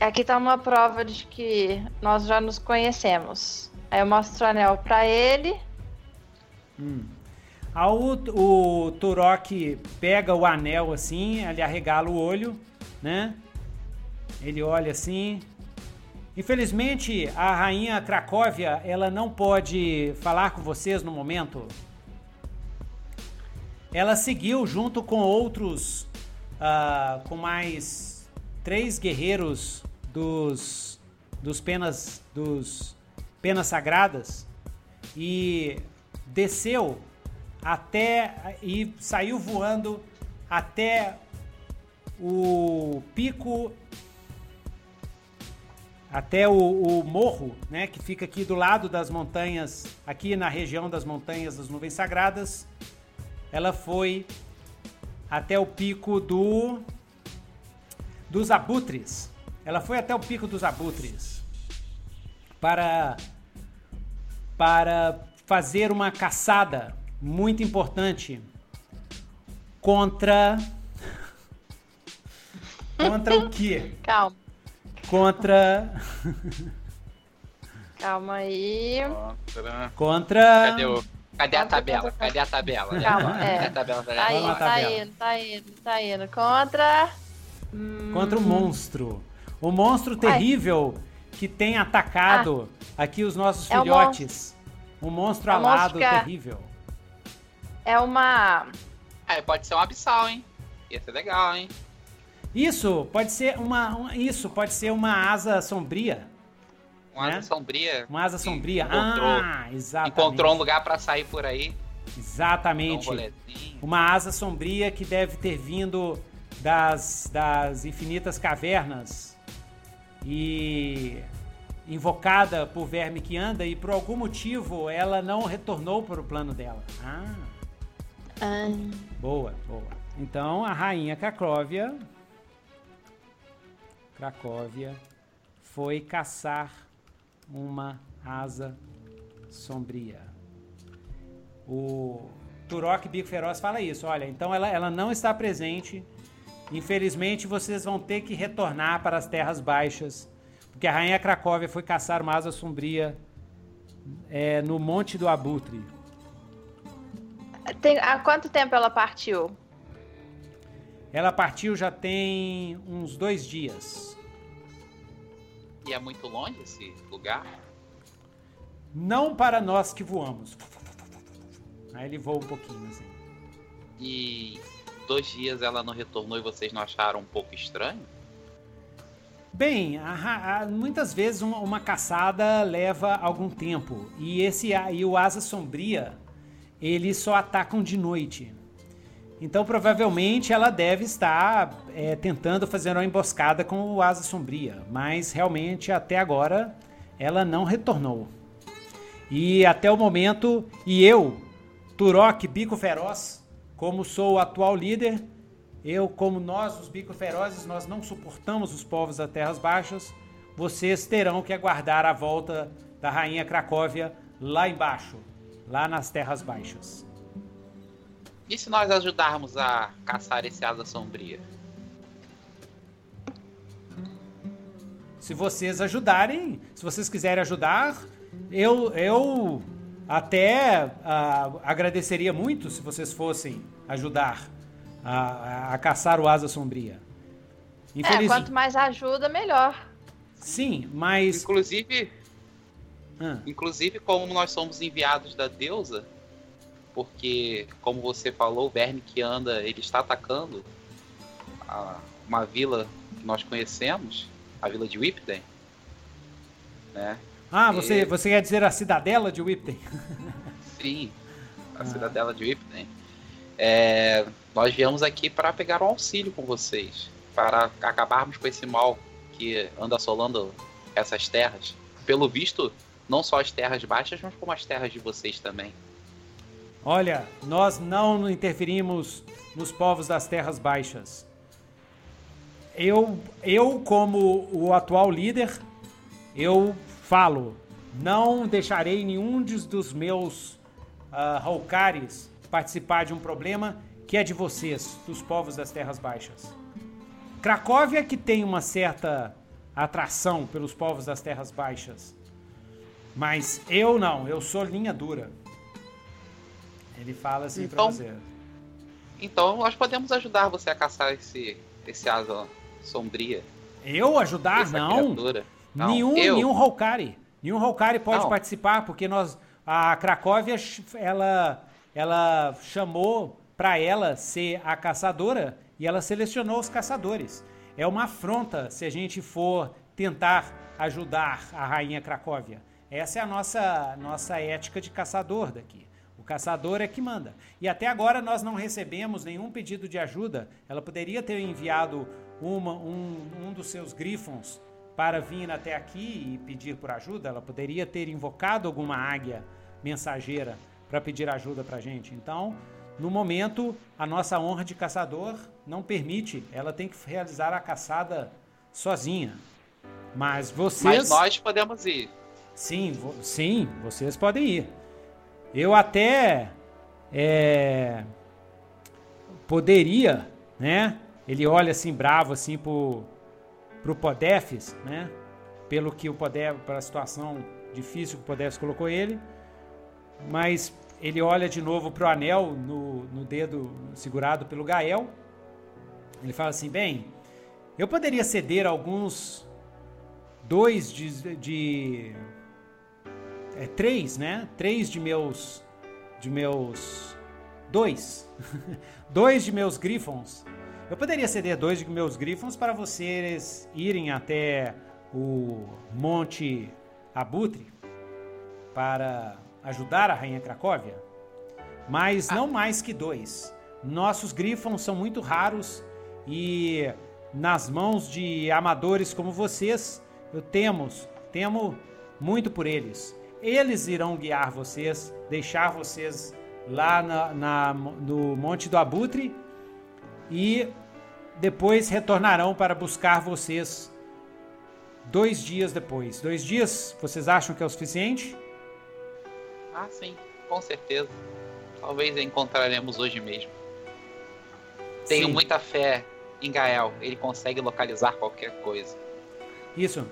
Aqui está uma prova de que nós já nos conhecemos. Aí eu mostro o anel para ele. Hum. Aí o, o Turok pega o anel assim, ele arregala o olho, né? Ele olha assim. Infelizmente, a rainha Cracóvia, ela não pode falar com vocês no momento ela seguiu junto com outros, uh, com mais três guerreiros dos, dos penas dos penas sagradas e desceu até e saiu voando até o pico até o, o, morro, né, que fica aqui do lado das montanhas, aqui na região das montanhas das nuvens sagradas, ela foi até o pico do dos abutres. Ela foi até o pico dos abutres para para fazer uma caçada muito importante contra contra o quê? Calma. Contra Calma aí. Contra. Contra. Cadê o Cadê a tabela? Cadê a tabela? Calma, é. a tabela? Tá, indo, tá indo, tá indo, tá indo. Contra. Contra o monstro. O monstro terrível Ai. que tem atacado ah. aqui os nossos é filhotes. O monstro, monstro é alado monstro é... terrível. É uma. É, pode ser um abissal, hein? Ia ser legal, hein? Isso, pode ser uma, uma isso, pode ser uma asa sombria. Uma né? asa sombria. Uma asa sombria. Ah, exatamente. Encontrou um lugar para sair por aí. Exatamente. Um uma asa sombria que deve ter vindo das, das infinitas cavernas e invocada por verme que anda e por algum motivo ela não retornou para o plano dela. Ah. ah. Boa, boa. Então a rainha Cracóvia Cracóvia foi caçar uma asa sombria. O Turok Bico Feroz fala isso. Olha, então ela, ela não está presente. Infelizmente, vocês vão ter que retornar para as terras baixas. Porque a rainha Cracóvia foi caçar uma asa sombria é, no Monte do Abutre. Tem, há quanto tempo ela partiu? Ela partiu já tem uns dois dias. E é muito longe esse lugar? Não para nós que voamos. Aí ele voa um pouquinho, assim. E dois dias ela não retornou e vocês não acharam um pouco estranho? Bem, a, a, muitas vezes uma, uma, caçada leva algum tempo. E esse e o Asa Sombria, eles só atacam de noite. Então provavelmente ela deve estar é, tentando fazer uma emboscada com o Asa Sombria. Mas realmente até agora ela não retornou. E até o momento, e eu, Turok Bico Feroz, como sou o atual líder, eu, como nós, os Bico Ferozes, nós não suportamos os povos das Terras Baixas, vocês terão que aguardar a volta da Rainha Cracóvia lá embaixo, lá nas Terras Baixas. E se nós ajudarmos a caçar esse asa sombria? Se vocês ajudarem, se vocês quiserem ajudar, eu, eu até uh, agradeceria muito se vocês fossem ajudar a, a, caçar o Asa Sombria. É, quanto mais ajuda, melhor. Sim, mas. Inclusive. Ah. Inclusive, como nós somos enviados da deusa, porque, como você falou, o verme que anda, ele está atacando a, uma vila que nós conhecemos, a vila de Whipden, né? Ah, você, e... você quer dizer a cidadela de Whipton? [LAUGHS] Sim, a ah. cidadela de Whipton. É, nós viemos aqui para pegar um auxílio com vocês, para acabarmos com esse mal que anda assolando essas terras. Pelo visto, não só as terras baixas, mas como as terras de vocês também. Olha, nós não interferimos nos povos das terras baixas. Eu, eu como o atual líder, eu falo: não deixarei nenhum dos meus uh, participar de um problema que é de vocês, dos povos das Terras Baixas. Cracóvia que tem uma certa atração pelos povos das Terras Baixas. Mas eu não, eu sou linha dura. Ele fala assim então, pra você. Então nós podemos ajudar você a caçar esse, esse asa sombria. Eu ajudar? Essa não. Criatura. Não, nenhum, eu... nenhum Hokari. Nenhum Hokari pode não. participar, porque nós. A Cracóvia, ela, ela chamou para ela ser a caçadora e ela selecionou os caçadores. É uma afronta se a gente for tentar ajudar a rainha Cracóvia. Essa é a nossa, nossa ética de caçador daqui. Caçador é que manda. E até agora nós não recebemos nenhum pedido de ajuda. Ela poderia ter enviado uma, um, um dos seus grifons para vir até aqui e pedir por ajuda, ela poderia ter invocado alguma águia mensageira para pedir ajuda para a gente. Então, no momento, a nossa honra de caçador não permite, ela tem que realizar a caçada sozinha. Mas vocês. Mas nós podemos ir. Sim, vo... sim, vocês podem ir. Eu até é... poderia, né? Ele olha assim bravo assim pro para o Podefs, né? Pelo que o Podef, a situação difícil que o Podefs colocou ele, mas ele olha de novo para o anel no, no dedo segurado pelo Gael. Ele fala assim: bem, eu poderia ceder alguns dois de, de é, três, né? Três de meus de meus dois, [LAUGHS] dois de meus grifons eu poderia ceder dois de meus grifons para vocês irem até o Monte Abutre para ajudar a Rainha Cracóvia, mas ah. não mais que dois. Nossos grifons são muito raros e nas mãos de amadores como vocês eu temos, temo muito por eles. Eles irão guiar vocês, deixar vocês lá na, na, no Monte do Abutre e depois retornarão para buscar vocês dois dias depois. Dois dias, vocês acham que é o suficiente? Ah, sim, com certeza. Talvez encontraremos hoje mesmo. Tenho sim. muita fé em Gael. Ele consegue localizar qualquer coisa. Isso.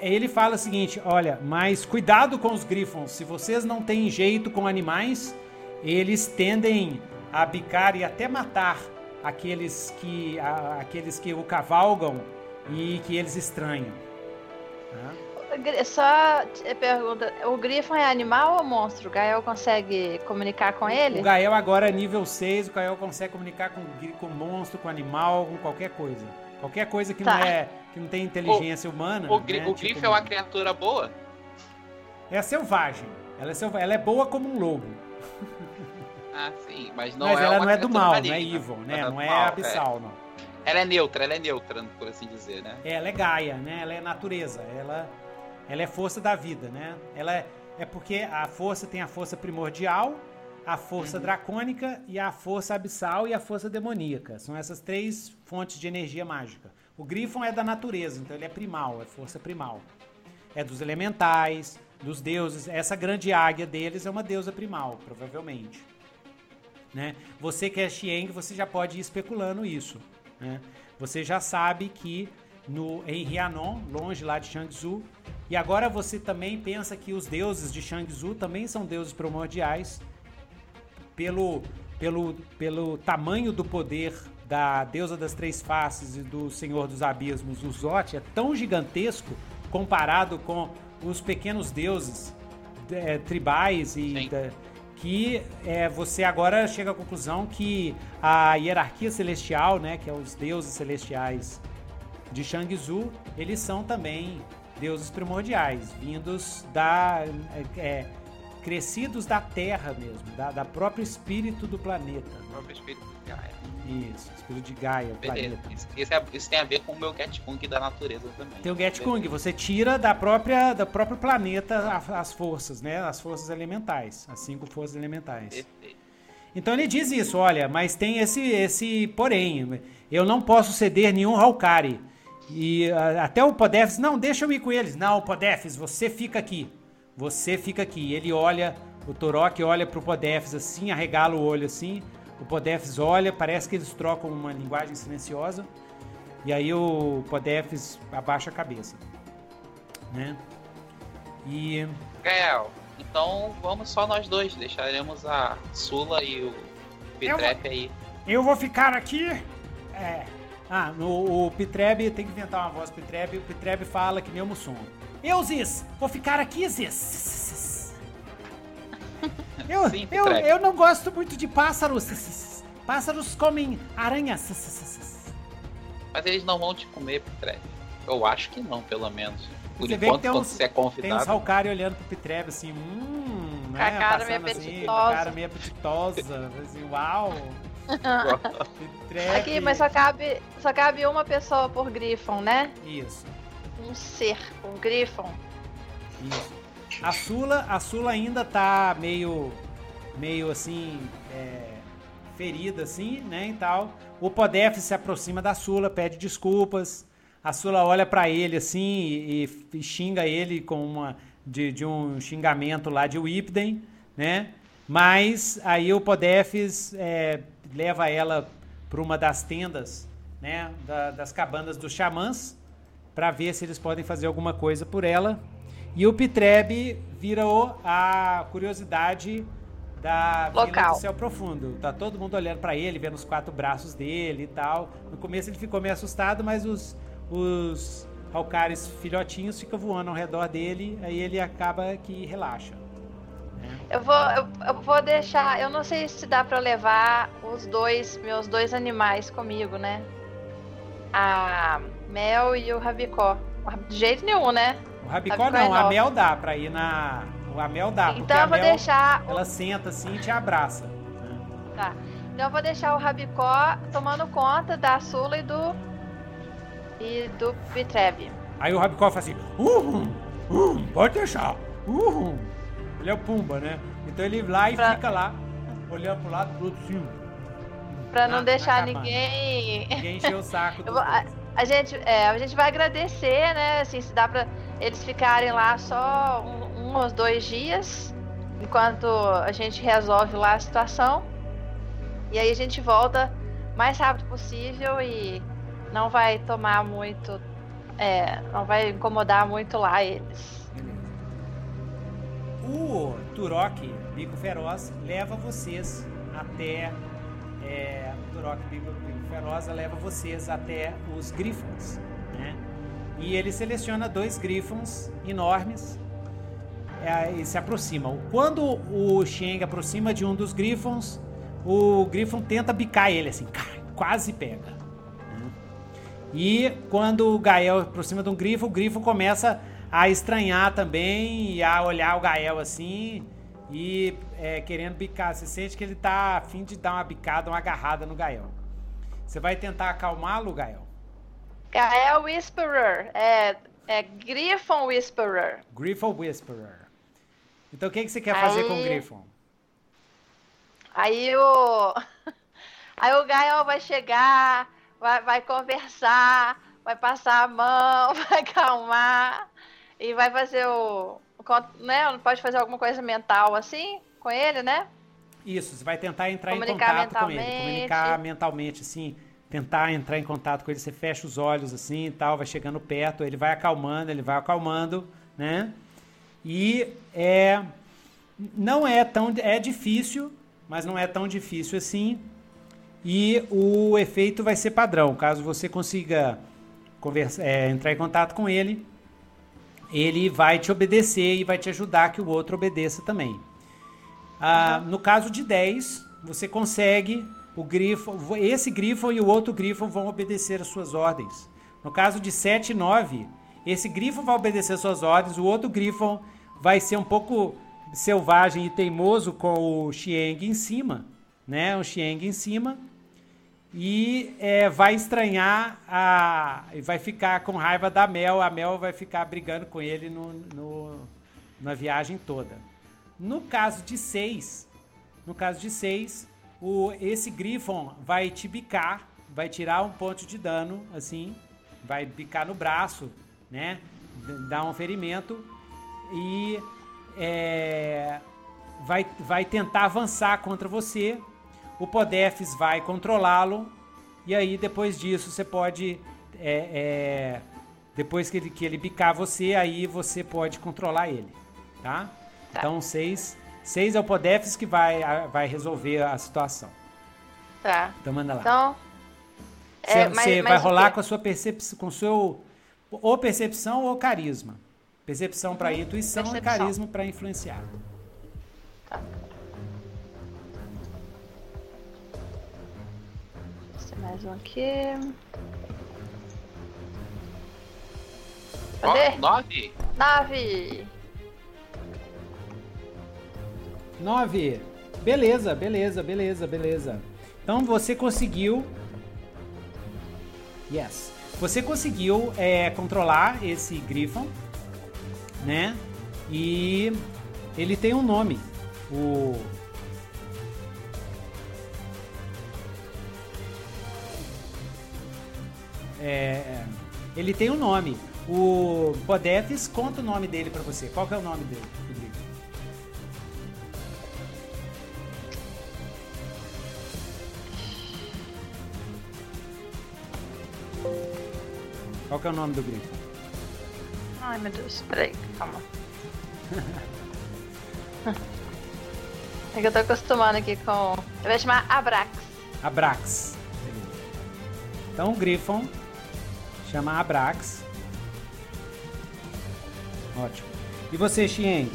Ele fala o seguinte: olha, mas cuidado com os grifons. Se vocês não têm jeito com animais, eles tendem a bicar e até matar aqueles que, a, aqueles que o cavalgam e que eles estranham. Só pergunta, o Grifon é animal ou monstro? O Gael consegue comunicar com ele? O Gael agora é nível 6, o Gael consegue comunicar com, com monstro, com animal, com qualquer coisa. Qualquer coisa que, tá. não, é, que não tem inteligência o, humana. O, né? o tipo, é uma criatura boa? É selvagem. Ela é, selvagem. ela é boa como um lobo. Ah, sim, mas não mas é ela não é do mal, maligna. não é evil, né? Não, não é mal, abissal, é. não. Ela é neutra, ela é neutra, por assim dizer, né? Ela é Gaia, né? Ela é natureza, ela, ela é força da vida, né? Ela é, é porque a força tem a força primordial, a força uhum. dracônica e a força abissal e a força demoníaca. São essas três fontes de energia mágica. O Grifon é da natureza, então ele é primal, é força primal. É dos elementais, dos deuses. Essa grande águia deles é uma deusa primal, provavelmente. Né? Você que é Xieng, você já pode ir especulando isso. Né? Você já sabe que no, em Rianon, longe lá de Shangzhou, e agora você também pensa que os deuses de Shangzhou também são deuses primordiais pelo, pelo, pelo tamanho do poder da deusa das três faces e do senhor dos abismos, o Zote, é tão gigantesco comparado com os pequenos deuses é, tribais e da, que é, você agora chega à conclusão que a hierarquia celestial, né, que é os deuses celestiais de Shangzu, eles são também deuses primordiais, vindos da é, é crescidos da Terra mesmo, da, da próprio espírito do planeta. O próprio espírito de Gaia. Isso, espírito de Gaia, Beleza. planeta. Isso, isso, é, isso, tem a ver com o meu Get Kung da natureza também. Tem o Get Kung, você tira da própria, da próprio planeta as forças, né? As forças elementais, as cinco forças elementais. Perfeito. Então ele diz isso, olha, mas tem esse, esse porém, eu não posso ceder nenhum Halkari. E a, até o Podefs, não, deixa eu ir com eles. Não, Podefs, você fica aqui. Você fica aqui. Ele olha, o Torok olha pro Podefs assim, arregala o olho assim. O Podefs olha, parece que eles trocam uma linguagem silenciosa. E aí o Podefs abaixa a cabeça. Né? E. Gael, então vamos só nós dois. Deixaremos a Sula e o Pitrep aí. Eu vou ficar aqui. É. Ah, no, o Pitreb tem que inventar uma voz Pitreb. O Pitreb fala que nem o Mussum. Eu, Ziz, vou ficar aqui, Ziz. [LAUGHS] Eu, eu, eu não gosto muito de pássaros. Pássaros comem aranhas. Mas eles não vão te comer, Pitreb. Eu acho que não, pelo menos. Por você enquanto, quando uns, você é convidado. Tem uns Halcari olhando pro Pitreb assim, hum, né? A cara meio assim, apetitosa. A cara meio apetitosa. assim, uau. [LAUGHS] Aqui, mas só cabe, só cabe uma pessoa por Griffon, né? Isso um ser, um Griffon. Isso. A Sula, a Sula ainda tá meio, meio assim, é, ferida assim, né, e tal. O Podef se aproxima da Sula, pede desculpas. A Sula olha para ele assim e, e, xinga ele com uma de, de um xingamento lá de Whipden, né? Mas aí o Podefs é, leva ela para uma das tendas, né, da, das cabanas dos xamãs para ver se eles podem fazer alguma coisa por ela. E o Pitreb virou a curiosidade da Local. Vila do Céu Profundo. Tá todo mundo olhando para ele, vendo os quatro braços dele e tal. No começo ele ficou meio assustado, mas os, os Halcares filhotinhos ficam voando ao redor dele, aí ele acaba que relaxa. Né? Eu vou, eu, eu, vou deixar. Eu não sei se dá para levar os dois, meus dois animais comigo, né? A Mel e o Rabicó. De jeito nenhum, né? Rabicó, Rabicó não, é a Mel dá pra ir na. O Mel dá. Então eu vou Mel, deixar. Ela senta assim e te abraça. Tá. Então eu vou deixar o Rabicó tomando conta da Sula e do. e do Vitrev. Aí o Rabicó fala assim, uhum, uhum, pode deixar, uhum. Ele é o Pumba, né? Então ele vai lá e pra... fica lá, olhando pro lado pro outro, assim. Pra não na, deixar na ninguém... Ninguém encher o saco [LAUGHS] a, a, gente, é, a gente vai agradecer, né? Assim, se dá pra eles ficarem lá só um, um ou dois dias, enquanto a gente resolve lá a situação. E aí a gente volta mais rápido possível e não vai tomar muito. É, não vai incomodar muito lá eles. O Turok, Bico Feroz, leva vocês até. É, Turok, Bico, Bico Feroz, leva vocês até os Grifons. Né? E ele seleciona dois Grifons enormes é, e se aproximam. Quando o Sheng aproxima de um dos Grifons, o Grifon tenta bicar ele assim, quase pega. E quando o Gael aproxima de um grifo, o grifo começa a estranhar também e a olhar o Gael assim e é, querendo bicar. Você sente que ele tá a fim de dar uma bicada, uma agarrada no Gael. Você vai tentar acalmá-lo, Gael? Gael Whisperer. É, é Griffon Whisperer. Griffon Whisperer. Então o que, que você quer fazer Aí... com o Griffon? Aí o. [LAUGHS] Aí o Gael vai chegar, vai, vai conversar, vai passar a mão, [LAUGHS] vai acalmar e vai fazer o. Né? Pode fazer alguma coisa mental assim com ele, né? Isso, você vai tentar entrar em contato com ele, comunicar mentalmente, assim, tentar entrar em contato com ele, você fecha os olhos assim e tal, vai chegando perto, ele vai acalmando, ele vai acalmando, né? E é não é tão é difícil, mas não é tão difícil assim. E o efeito vai ser padrão. Caso você consiga conversa, é, entrar em contato com ele, ele vai te obedecer e vai te ajudar que o outro obedeça também. Ah, no caso de 10, você consegue o grifo, esse grifo e o outro grifo vão obedecer as suas ordens. No caso de 7 e 9, esse grifo vai obedecer as suas ordens, o outro grifo vai ser um pouco selvagem e teimoso com o Xieng em cima, né? O Xieng em cima. E é, vai estranhar, a, vai ficar com raiva da Mel. A Mel vai ficar brigando com ele no, no na viagem toda. No caso de seis, no caso de seis, o, esse Griffon vai te bicar, vai tirar um ponto de dano, assim, vai bicar no braço, né? Dar um ferimento e é, vai, vai tentar avançar contra você. O Podefes vai controlá-lo e aí depois disso você pode é, é, depois que ele, que ele bicar você, aí você pode controlar ele, tá? tá. Então vocês 6 é o Podefs que vai, a, vai resolver a situação. Tá. Então manda lá. Então. Você, é, mas, você mas vai rolar com a sua percepção, com o seu. Ou percepção ou carisma. Percepção para uhum. intuição percepção. e carisma para influenciar. Tá. mais um aqui. Cadê? Oh, nove. Nove. Nove. Beleza, beleza, beleza, beleza. Então você conseguiu. Yes. Você conseguiu é, controlar esse Griffon né? E ele tem um nome. O é, ele tem um nome. O Bodefis conta o nome dele para você. Qual é o nome dele, Qual que é o nome do grifo? Ai meu Deus, peraí, calma. [LAUGHS] é que eu tô acostumando aqui com. Eu vou chamar Abrax. Abrax. Então o Griffon chama Abrax. Ótimo. E você, Xieng?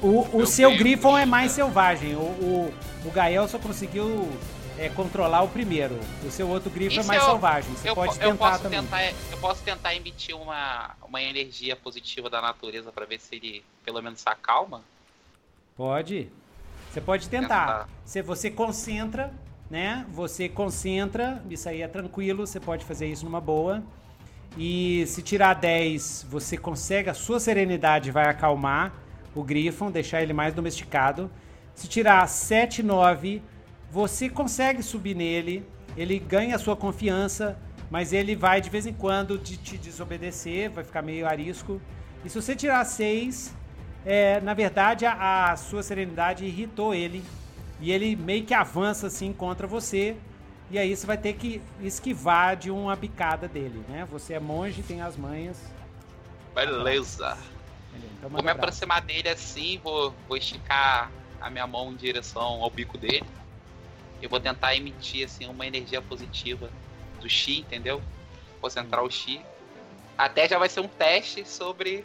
O, o seu Griffon é mais selvagem. O, o, o Gael só conseguiu é, controlar o primeiro. O seu outro grifo é mais eu, selvagem. Você eu, pode tentar eu posso também. Tentar, eu posso tentar emitir uma, uma energia positiva da natureza para ver se ele pelo menos se acalma? Pode. Você pode tentar. Se você concentra, né? Você concentra, isso aí é tranquilo, você pode fazer isso numa boa. E se tirar 10, você consegue, a sua serenidade vai acalmar o Griffon, deixar ele mais domesticado. Se tirar 7, 9, você consegue subir nele, ele ganha a sua confiança, mas ele vai de vez em quando te, te desobedecer, vai ficar meio arisco. E se você tirar 6, é, na verdade a, a sua serenidade irritou ele. E ele meio que avança assim contra você. E aí você vai ter que esquivar de uma bicada dele, né? Você é monge, tem as manhas. Beleza. Então vou me aproximar dele assim, vou, vou esticar a minha mão em direção ao bico dele. Eu vou tentar emitir assim uma energia positiva do Chi, entendeu? Concentrar o Chi. Até já vai ser um teste sobre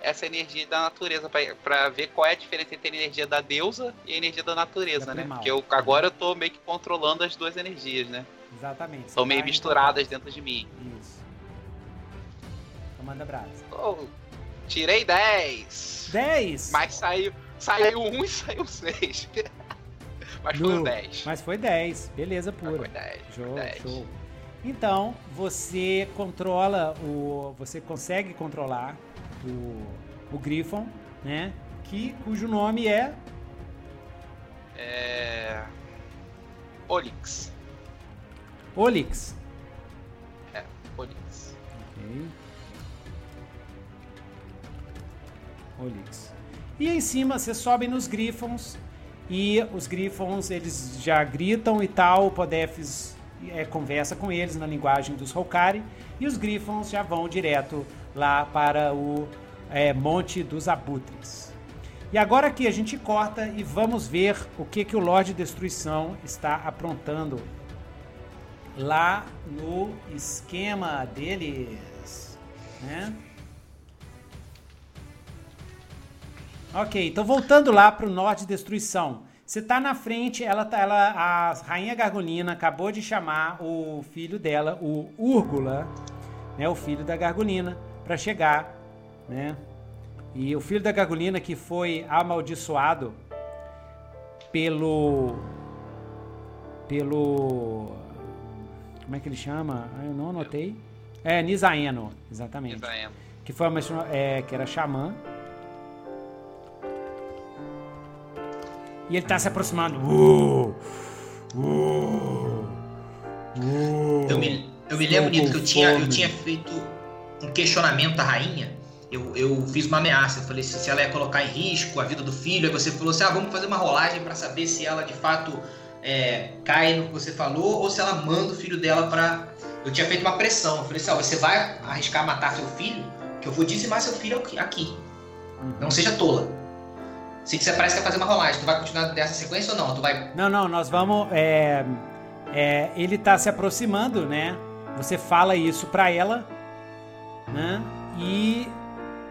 essa energia da natureza para ver qual é a diferença entre a energia da deusa e a energia da natureza, né? Porque eu, agora eu tô meio que controlando as duas energias, né? Exatamente. Estão meio misturadas dentro de mim. Isso. Então manda brasa. Oh, tirei 10. 10? Mas saiu, saiu 1 e saiu 6. [LAUGHS] Mas foi 10. Mas foi 10. Beleza pura. Mas foi 10. Show, 10. show. Então, você controla o. Você consegue controlar o, o Griffon, né? Que, cujo nome é. É. Olix. Olix. É, Olix. Ok. Olix. E em cima você sobe nos Griffons e os Griffons eles já gritam e tal. O Podefs é, conversa com eles na linguagem dos Holkari e os Griffons já vão direto lá para o é, Monte dos Abutres. E agora aqui a gente corta e vamos ver o que, que o Lorde Destruição está aprontando lá no esquema deles, né? Ok, então voltando lá para o Norte Destruição. Você tá na frente, ela tá, ela, a rainha Gargolina acabou de chamar o filho dela, o Úrgula, né, o filho da Gargolina, para chegar, né? E o filho da Gargolina que foi amaldiçoado pelo pelo como é que ele chama? Ah, eu não anotei. É Nisaeno, exatamente. Nisaeno. Que foi uma, é, que era xamã E ele tá se aproximando. Uh, uh, uh, eu me, eu me lembro, Nito, que eu tinha, eu tinha feito um questionamento à rainha. Eu, eu fiz uma ameaça. Eu falei se, se ela ia colocar em risco a vida do filho. Aí você falou assim: ah, vamos fazer uma rolagem para saber se ela de fato é, cai no que você falou ou se ela manda o filho dela para. Eu tinha feito uma pressão. Eu falei assim: ah, você vai arriscar matar seu filho? Que eu vou dizimar seu filho aqui. Não seja tola. Se você parece que vai fazer uma rolagem, tu vai continuar dessa sequência ou não? Tu vai... Não, não, nós vamos. É, é, ele tá se aproximando, né? Você fala isso pra ela, né? E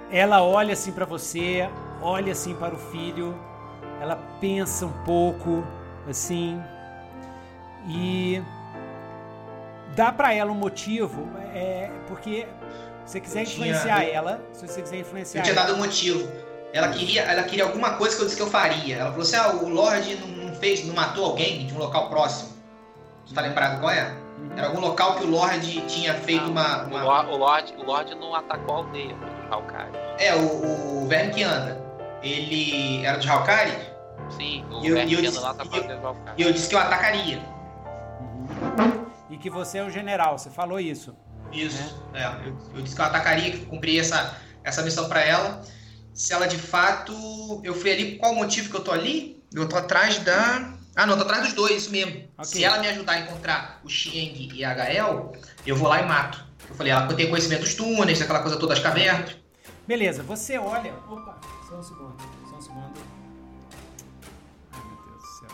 ela olha assim para você, olha assim para o filho, ela pensa um pouco, assim, e dá para ela um motivo, é, porque se você quiser influenciar tinha, ela, se você quiser influenciar. Eu tinha dado um motivo. Ela queria, ela queria alguma coisa que eu disse que eu faria. Ela falou assim: ah, o Lorde não fez, não matou alguém de um local próximo. Você tá lembrado qual é? Uhum. Era algum local que o Lorde tinha feito uma. uma... O, Lorde, o Lorde não atacou a aldeia do Halkari. É, o, o Verme que anda. Ele era dos Halkari? Sim, o Verme que anda lá tá fazendo Halkari. E eu disse que eu atacaria. Uhum. E que você é o general, você falou isso. Isso, né? é. Eu, eu, disse que eu atacaria, que cumpria essa, essa missão para ela se ela de fato. Eu fui ali, qual o motivo que eu tô ali? Eu tô atrás da. Ah, não, tô atrás dos dois, isso mesmo. Okay. Se ela me ajudar a encontrar o Xieng e a Gael, eu vou lá e mato. Eu falei, ela tem conhecimento dos túneis, aquela coisa toda das cavernas. Beleza, você olha. Opa, só um segundo, só um segundo. Ai meu Deus do céu.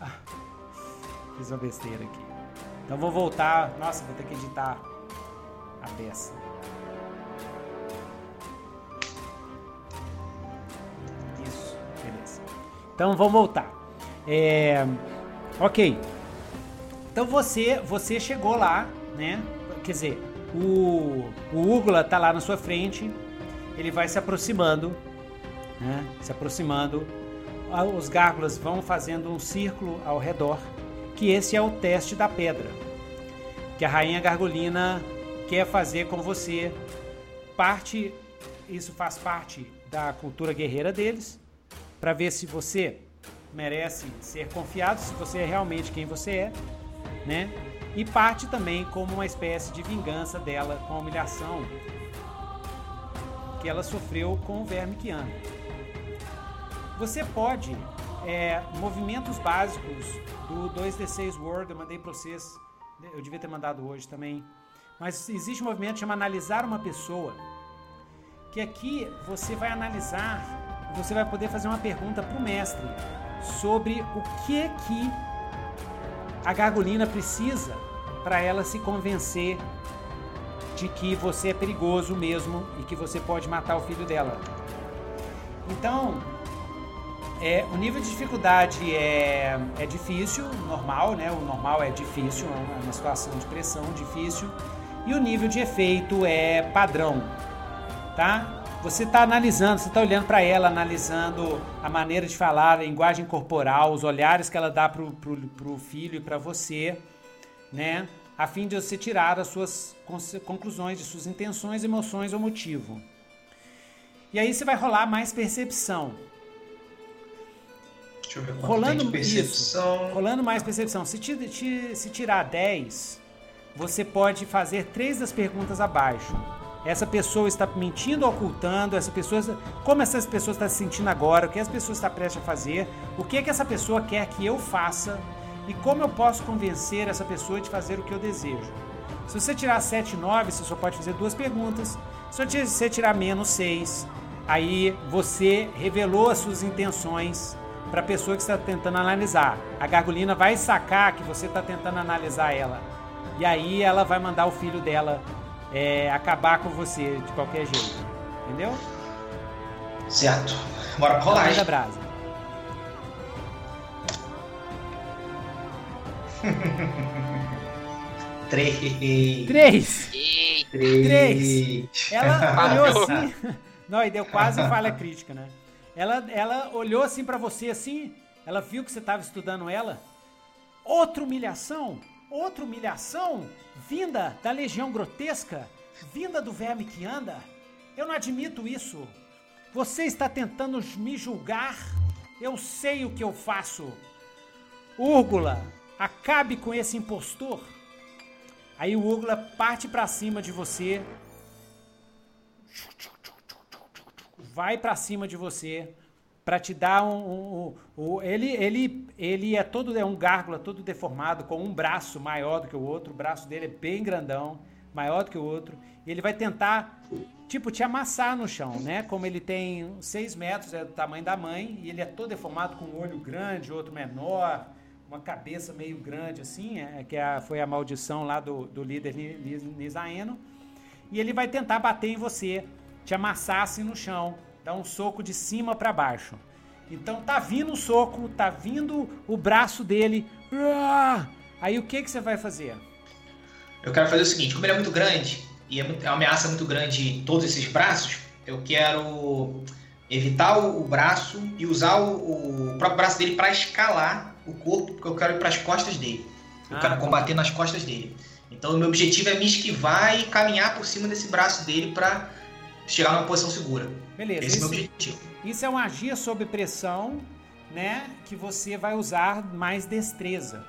Ah, fiz uma besteira aqui. Então vou voltar. Nossa, vou ter que editar a peça. Então vamos voltar. É, ok. Então você você chegou lá, né? Quer dizer, o, o Ugla tá lá na sua frente. Ele vai se aproximando, né? Se aproximando. os gárgulas vão fazendo um círculo ao redor, que esse é o teste da pedra, que a rainha gargulina quer fazer com você. Parte, isso faz parte da cultura guerreira deles, para ver se você merece ser confiado, se você é realmente quem você é, né? E parte também como uma espécie de vingança dela com a humilhação que ela sofreu com o verme que anda. Você pode, é, movimentos básicos do 2D6 Word, eu mandei para vocês, eu devia ter mandado hoje também, mas existe um movimento que chama analisar uma pessoa, que aqui você vai analisar, você vai poder fazer uma pergunta para o mestre sobre o que que a gargulina precisa para ela se convencer de que você é perigoso mesmo e que você pode matar o filho dela. Então, é, o nível de dificuldade é, é difícil, normal, né? O normal é difícil, é uma situação de pressão difícil. E o nível de efeito é padrão, tá? Você está analisando, você está olhando para ela, analisando a maneira de falar, a linguagem corporal, os olhares que ela dá para o filho e para você, né? A fim de você tirar as suas conclusões, de suas intenções, emoções ou motivo. E aí você vai rolar mais percepção. Deixa eu ver rolando percepção. Isso, rolando mais percepção. Se, ti, ti, se tirar 10, você pode fazer três das perguntas abaixo. Essa pessoa está mentindo ocultando? Essa pessoa, como essa pessoa está se sentindo agora? O que essa pessoa está prestes a fazer? O que, é que essa pessoa quer que eu faça? E como eu posso convencer essa pessoa de fazer o que eu desejo? Se você tirar 7 e 9, você só pode fazer duas perguntas. Se você tirar menos 6, aí você revelou as suas intenções para a pessoa que está tentando analisar. A gargulina vai sacar que você está tentando analisar ela. E aí ela vai mandar o filho dela é, acabar com você de qualquer jeito. Entendeu? Certo. Bora pra rolagem. Da brasa. [LAUGHS] Três. Três. E... Três. Ela [LAUGHS] olhou assim. Não, e deu quase falha crítica, né? Ela, ela olhou assim para você assim, ela viu que você estava estudando ela. Outra humilhação, outra humilhação vinda da legião grotesca, vinda do verme que anda. Eu não admito isso. Você está tentando me julgar? Eu sei o que eu faço. Úrgula, acabe com esse impostor. Aí o Úrgula parte para cima de você vai para cima de você para te dar um, um, um, um, ele ele ele é todo é um gárgula todo deformado com um braço maior do que o outro o braço dele é bem grandão maior do que o outro e ele vai tentar tipo te amassar no chão né? Como ele tem 6 metros é do tamanho da mãe e ele é todo deformado com um olho grande outro menor uma cabeça meio grande assim é, que é a, foi a maldição lá do, do líder Nisaeno e ele vai tentar bater em você te amassasse no chão, dar um soco de cima para baixo. Então tá vindo o soco, tá vindo o braço dele. Aí o que que você vai fazer? Eu quero fazer o seguinte, como ele é muito grande e é, é uma ameaça muito grande em todos esses braços, eu quero evitar o, o braço e usar o, o próprio braço dele para escalar o corpo, porque eu quero ir para as costas dele. Eu ah, quero combater nas costas dele. Então o meu objetivo é me esquivar e caminhar por cima desse braço dele para chegar numa posição segura. Beleza. Esse isso, é o meu objetivo. Isso é um agir sob pressão, né? Que você vai usar mais destreza.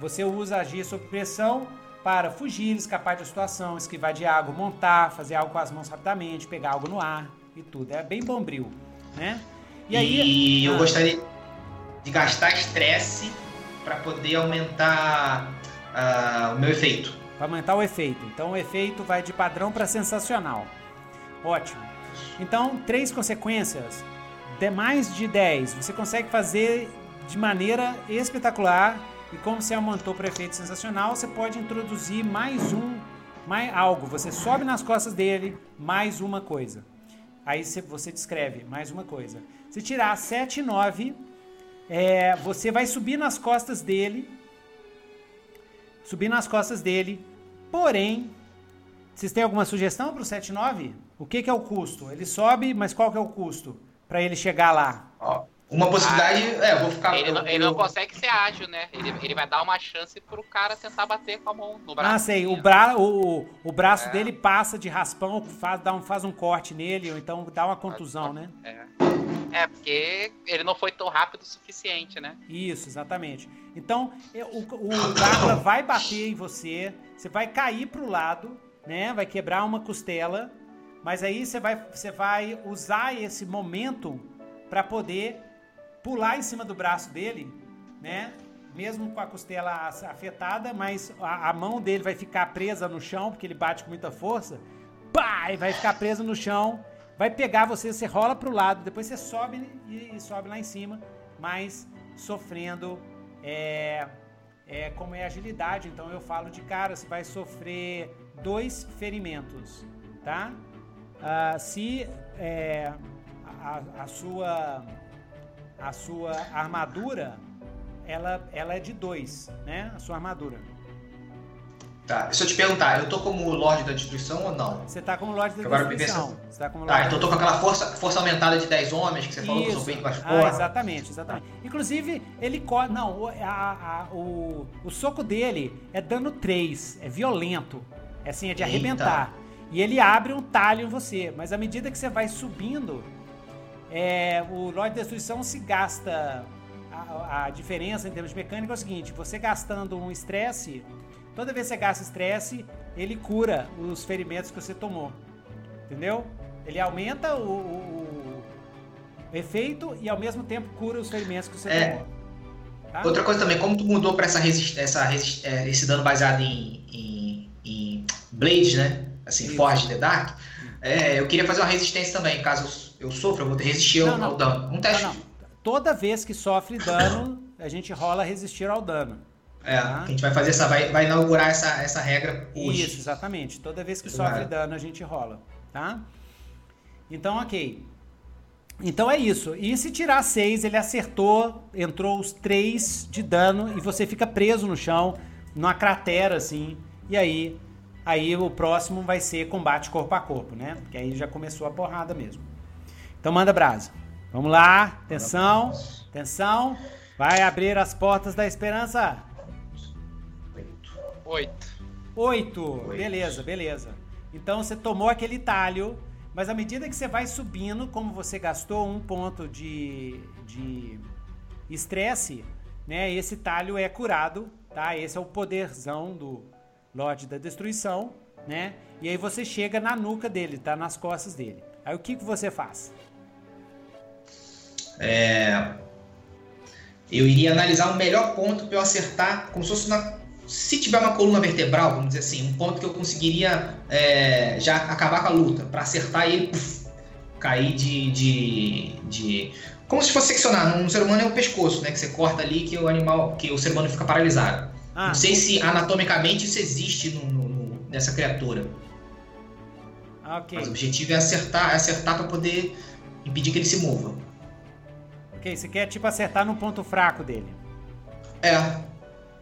Você usa agir sob pressão para fugir, escapar de situação, esquivar de água, montar, fazer algo com as mãos rapidamente, pegar algo no ar e tudo. É bem bombril, né? E, aí, e eu ah, gostaria de gastar estresse para poder aumentar uh, o meu efeito. Para aumentar o efeito. Então o efeito vai de padrão para sensacional. Ótimo. Então, três consequências, de mais de 10, você consegue fazer de maneira espetacular e como você aumentou para efeito sensacional, você pode introduzir mais um, mais algo. Você sobe nas costas dele, mais uma coisa. Aí você descreve mais uma coisa. Se tirar 7 e 9, é, você vai subir nas costas dele, subir nas costas dele, porém, vocês têm alguma sugestão para o 7 e 9? O que, que é o custo? Ele sobe, mas qual que é o custo para ele chegar lá? Ó, Uma possibilidade, ah, é, eu vou ficar. Ele, não, ele não consegue ser ágil, né? Ele, ele vai dar uma chance pro cara tentar bater com a mão no braço. Ah, sei. O, bra, o, o braço é. dele passa de raspão, faz, dá um, faz um corte nele, ou então dá uma contusão, né? É. É, porque ele não foi tão rápido o suficiente, né? Isso, exatamente. Então, o, o vai bater em você, você vai cair pro lado, né? Vai quebrar uma costela, mas aí você vai, você vai usar esse momento para poder pular em cima do braço dele, né? Mesmo com a costela afetada, mas a, a mão dele vai ficar presa no chão, porque ele bate com muita força. Pá! E vai ficar presa no chão. Vai pegar você, você rola pro lado, depois você sobe e, e sobe lá em cima, mas sofrendo é, é, como é agilidade. Então eu falo de cara, você vai sofrer dois ferimentos, tá? Ah, se é, a, a, sua a sua armadura, ela, ela é de 2, né? A sua armadura. Tá, deixa eu te perguntar, eu tô como Lorde da Destruição ou não? Você tá como Lorde da Agora Destruição. Você tá, como tá então eu tô com aquela força, força aumentada de 10 homens que você falou que eu sou bem mais forte. Ah, exatamente, exatamente. Tá. Inclusive, ele corre. Não, a, a, o, o soco dele é dano 3, é violento. É assim, é de Eita. arrebentar. E ele abre um talho em você, mas à medida que você vai subindo, é, o Lorde de Destruição se gasta. A, a, diferença em termos de mecânica é o seguinte: você gastando um estresse, toda vez que você gasta estresse, ele cura os ferimentos que você tomou. Entendeu? Ele aumenta o, o, o efeito e ao mesmo tempo cura os ferimentos que você é. tomou. Tá? Outra coisa também, como tu mudou para essa, resist, essa resist, é, esse dano baseado em, em, em Blade, né? Assim, Isso. Forge the Dark, é, eu queria fazer uma resistência também, caso eu sofro, eu vou resistir não, ao, não. dano. Um teste. Não, Toda vez que sofre dano, a gente rola resistir ao dano. É, tá? a gente vai fazer essa, vai, vai inaugurar essa, essa regra hoje. Isso, exatamente. Toda vez que sofre dano, a gente rola, tá? Então, ok. Então é isso. E se tirar 6, ele acertou, entrou os 3 de dano e você fica preso no chão, numa cratera assim. E aí, aí o próximo vai ser combate corpo a corpo, né? Porque aí já começou a porrada mesmo. Então manda brasa. Vamos lá, atenção, atenção. Vai abrir as portas da esperança. Oito. Oito. Beleza, beleza. Então você tomou aquele talho, mas à medida que você vai subindo, como você gastou um ponto de de estresse, né? Esse talho é curado, tá? Esse é o poderzão do Lorde da Destruição, né? E aí você chega na nuca dele, tá? Nas costas dele. Aí o que, que você faz? É, eu iria analisar o melhor ponto para eu acertar, como se fosse na, se tiver uma coluna vertebral, vamos dizer assim, um ponto que eu conseguiria é, já acabar com a luta, para acertar ele cair de, de, de, Como se fosse seccionar. Num ser humano é o pescoço, né? Que você corta ali que o animal. que o ser humano fica paralisado. Ah, Não sei se anatomicamente isso existe no, no, nessa criatura. Ah, okay. Mas o objetivo é acertar, é acertar para poder impedir que ele se mova. Ok, você quer tipo acertar no ponto fraco dele. É. No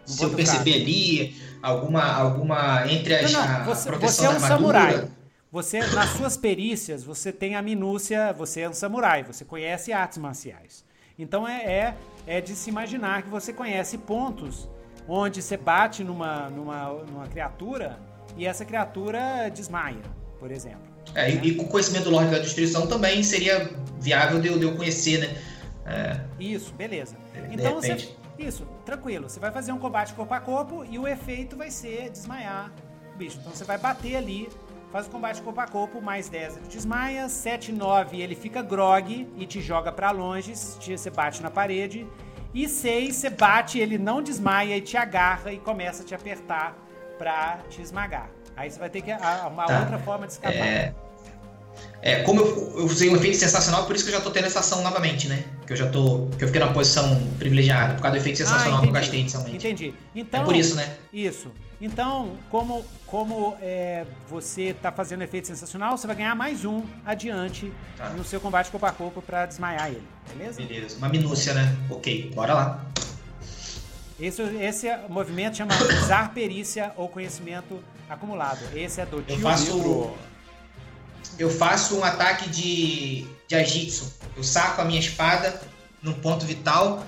Se eu perceber fraco. ali alguma, alguma entre as não, não, você, você é um samurai. Você, nas suas perícias, você tem a minúcia, você é um samurai, você conhece artes marciais. Então é, é, é de se imaginar que você conhece pontos onde você bate numa, numa, numa criatura e essa criatura desmaia, por exemplo. É, né? e, e, com o conhecimento do Lorde da Destruição também seria viável de eu, de eu conhecer, né? É. Isso, beleza. De então você. Isso, tranquilo. Você vai fazer um combate corpo a corpo e o efeito vai ser desmaiar o bicho. Então você vai bater ali, faz o combate corpo a corpo, mais 10 ele desmaia, 7, 9 ele fica grog e te joga para longe, você bate na parede. E 6 você bate, ele não desmaia e te agarra e começa a te apertar pra te esmagar. Aí você vai ter que uma tá. outra forma de escapar. É... É, como eu, eu usei um efeito sensacional, por isso que eu já tô tendo essa ação novamente, né? Que eu já tô. Que eu fiquei numa posição privilegiada, por causa do efeito ah, sensacional ah, que eu gastei inicialmente. Entendi. Então, é por isso, né? Isso. Então, como, como é, você tá fazendo efeito sensacional, você vai ganhar mais um adiante tá. no seu combate corpo a corpo pra desmaiar ele, beleza? Beleza. Uma minúcia, né? Ok, bora lá. Esse, esse movimento chama usar perícia ou conhecimento acumulado. Esse é do tio Eu faço eu faço um ataque de, de Ajitsu. Eu saco a minha espada num ponto vital,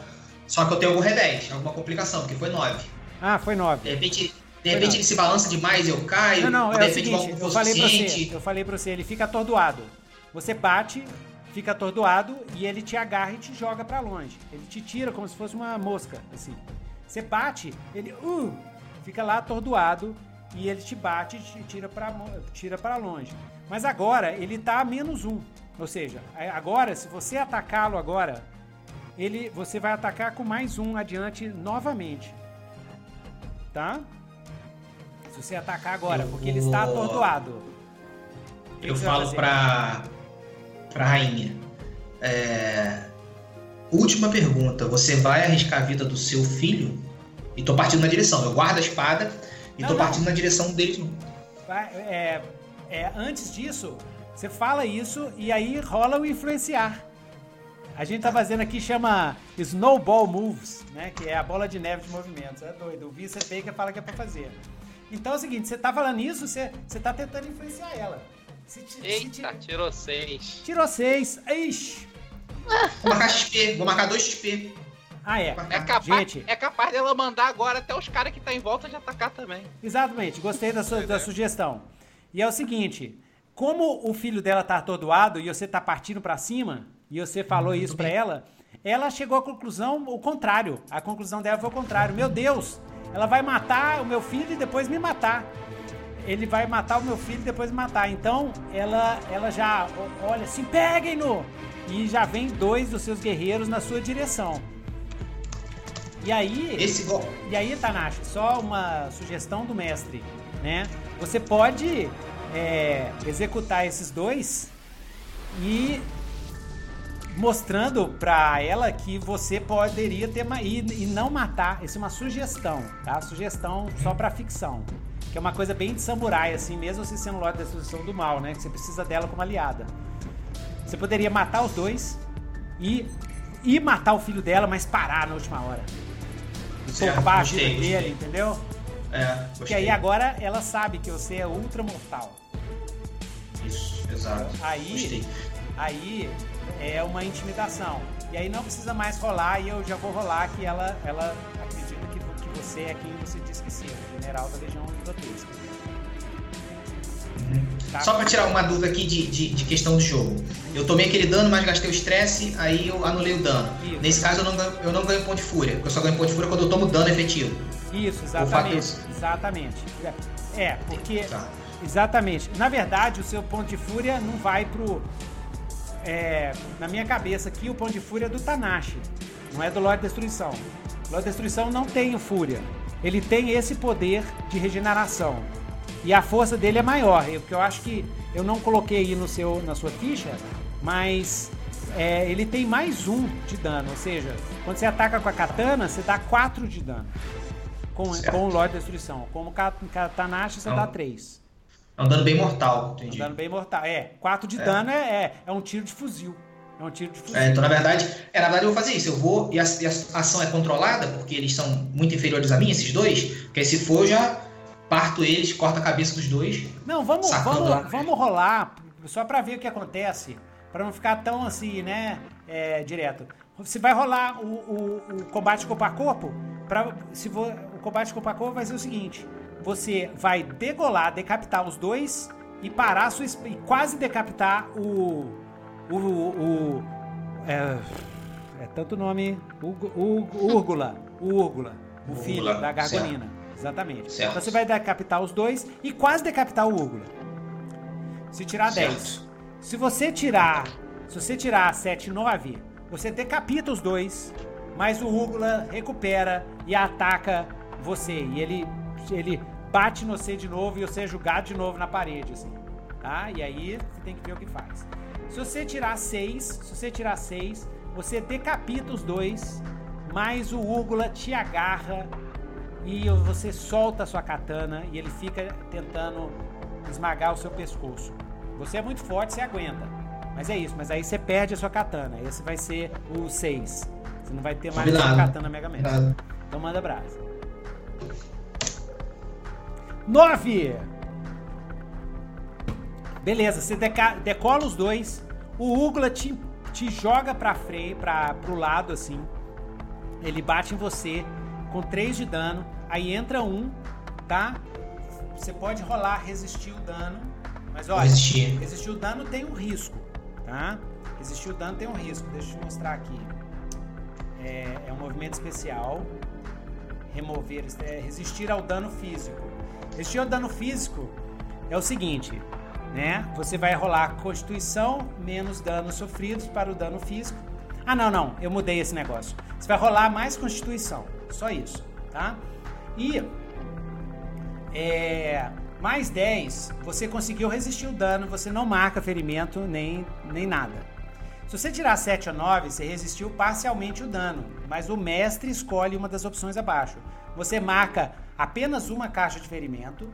só que eu tenho algum revés, alguma complicação, porque foi 9. Ah, foi 9. De repente, de repente ele se balança demais e eu caio. Não, não, é o seguinte, eu falei pra você, eu falei pra você, ele fica atordoado. Você bate, fica atordoado e ele te agarra e te joga para longe. Ele te tira como se fosse uma mosca, assim. Você bate, ele uh, fica lá atordoado e ele te bate e te tira para tira pra longe. Mas agora ele tá a menos um. Ou seja, agora, se você atacá-lo agora, ele, você vai atacar com mais um adiante novamente. Tá? Se você atacar agora, porque ele está atordoado. Eu falo pra, pra rainha. É... Última pergunta. Você vai arriscar a vida do seu filho? E tô partindo na direção. Eu guardo a espada e não, tô partindo não. na direção deles. É, é, antes disso, você fala isso e aí rola o influenciar. A gente tá fazendo aqui, chama Snowball Moves, né? Que é a bola de neve de movimentos. É doido. O Vincent Baker fala que é pra fazer. Então é o seguinte, você tá falando isso, você, você tá tentando influenciar ela. Se, Eita, se, tirou seis. Tirou seis. Ixi. Vou marcar XP, vou marcar dois XP. Ah, é. É capaz, Gente, é capaz dela mandar agora até os caras que tá em volta de atacar também. Exatamente, gostei da, su, da sugestão. E é o seguinte, como o filho dela tá atordoado e você tá partindo para cima, e você falou isso para ela, ela chegou à conclusão o contrário. A conclusão dela foi o contrário. Meu Deus, ela vai matar o meu filho e depois me matar. Ele vai matar o meu filho e depois me matar. Então, ela, ela já olha assim, peguem-no! E já vem dois dos seus guerreiros na sua direção. E aí, Esse... e aí, Tanashi, só uma sugestão do mestre, né? Você pode é, executar esses dois e mostrando para ela que você poderia ter e, e não matar. Isso é uma sugestão, tá? Sugestão só para ficção, que é uma coisa bem de samurai assim, mesmo se sendo Lorde da Destruição do Mal, né? Que você precisa dela como aliada. Você poderia matar os dois e e matar o filho dela, mas parar na última hora. Poupar a vida dele, entendeu? É, Porque aí agora ela sabe que você é ultra mortal. Isso, exato. Aí, gostei. aí é uma intimidação. E aí não precisa mais rolar e eu já vou rolar que ela, ela acredita que, que você é quem você diz que ser, general da Legião Grotesca. Tá? Só para tirar uma dúvida aqui de, de, de, questão do jogo. Eu tomei aquele dano, mas gastei o estresse, aí eu anulei o dano. Isso. Nesse caso eu não, ganho, eu não ganho ponto de fúria, porque eu só ganho ponto de fúria quando eu tomo dano efetivo. Isso, exatamente. Exatamente. É, porque. Tá. Exatamente. Na verdade, o seu ponto de fúria não vai pro. É, na minha cabeça aqui, o ponto de fúria é do Tanashi, não é do Lorde Destruição. Lorde Destruição não tem o fúria. Ele tem esse poder de regeneração. E a força dele é maior. O que eu acho que eu não coloquei aí no seu, na sua ficha, mas é, ele tem mais um de dano. Ou seja, quando você ataca com a katana, você dá 4 de dano. Com, com o Lorde Destruição. Como Katanashi, você não. dá 3. É um dano bem mortal, entendi. É um dano bem mortal. É, 4 de é. dano é, é, é, um tiro de fuzil. É um tiro de fuzil. É, então, na verdade, é, na verdade, eu vou fazer isso. Eu vou. E a, e a ação é controlada, porque eles são muito inferiores a mim, esses dois. Porque se for, já parto eles, corto a cabeça dos dois. Não, vamos, vamos, vamos rolar, só para ver o que acontece. para não ficar tão assim, né? É, direto. Você vai rolar o, o, o combate corpo a corpo. Pra, se for, o combate corpo a corpo vai ser o seguinte: você vai degolar, decapitar os dois e parar sua e quase decapitar o o, o é, é tanto nome o, o, o Úrgula, o Úrgula, o filho Úrgula, da Gargonina. Certo. Exatamente. Certo. Então você vai decapitar os dois e quase decapitar o Úrgula. Se tirar certo. 10. Se você tirar, se você tirar 7 e 9, você decapita os dois, mas o Úrgula recupera e ataca você e ele ele bate no você de novo e você é julgado de novo na parede, assim. Tá? E aí você tem que ver o que faz. Se você tirar seis, se você tirar seis, você decapita os dois, mas o Úgula te agarra e você solta a sua katana e ele fica tentando esmagar o seu pescoço. Você é muito forte, você aguenta. Mas é isso, mas aí você perde a sua katana. Esse vai ser o 6. Você não vai ter mais a katana Mega Man. Então manda brasa. 9! Beleza, você decola os dois. O Ugla te te joga pra freio, pra, pro lado assim. Ele bate em você com 3 de dano. Aí entra um, tá? Você pode rolar resistir o dano. Mas olha, resistir. resistir o dano tem um risco, tá? Resistir o dano tem um risco. Deixa eu te mostrar aqui. É, é um movimento especial. Remover, é, resistir ao dano físico. Resistir ao dano físico é o seguinte, né? Você vai rolar Constituição menos danos sofridos para o dano físico. Ah, não, não, eu mudei esse negócio. Você vai rolar mais Constituição, só isso, tá? E é, mais 10, você conseguiu resistir o dano, você não marca ferimento nem, nem nada. Se você tirar 7 ou 9, você resistiu parcialmente o dano, mas o mestre escolhe uma das opções abaixo. Você marca apenas uma caixa de ferimento,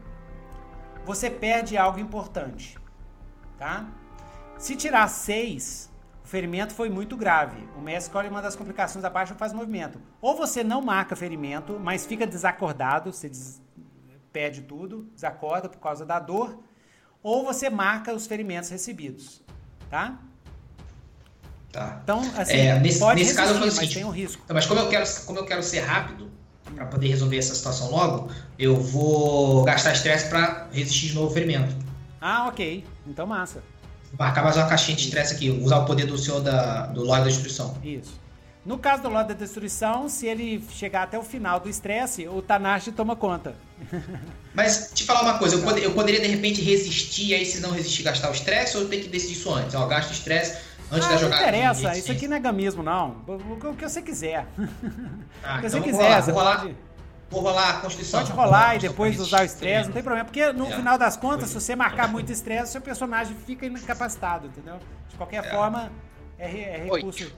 você perde algo importante, tá? Se tirar 6, o ferimento foi muito grave. O mestre escolhe uma das complicações abaixo e faz movimento. Ou você não marca ferimento, mas fica desacordado, você des... perde tudo, desacorda por causa da dor, ou você marca os ferimentos recebidos, tá? Tá. Então, assim, é, nesse, pode nesse caso eu mas tem um risco. Então, mas como eu quero, como eu quero ser rápido, para poder resolver essa situação logo, eu vou gastar estresse para resistir de novo ao ferimento. Ah, ok. Então massa. Marcar mais uma caixinha de estresse aqui, usar o poder do senhor da, do Lorde da Destruição. Isso. No caso do Lorde da Destruição, se ele chegar até o final do estresse, o Tanashi toma conta. [LAUGHS] Mas te falar uma coisa, eu, pod eu poderia de repente resistir, aí se não resistir gastar o estresse, ou eu tenho que decidir isso antes? Ó, gasto estresse, Antes ah, da jogada. Não interessa, isso aqui não é gamismo, não. O que você quiser. [LAUGHS] Ah, o que então você quiser. Rolar, você vou rolar, pode... Vou rolar a Constituição. Pode rolar e depois usar o estresse, não tem problema. Porque no é. final das contas, se você marcar muito estresse, seu personagem fica incapacitado, entendeu? De qualquer é. forma, é, é recurso. Oito.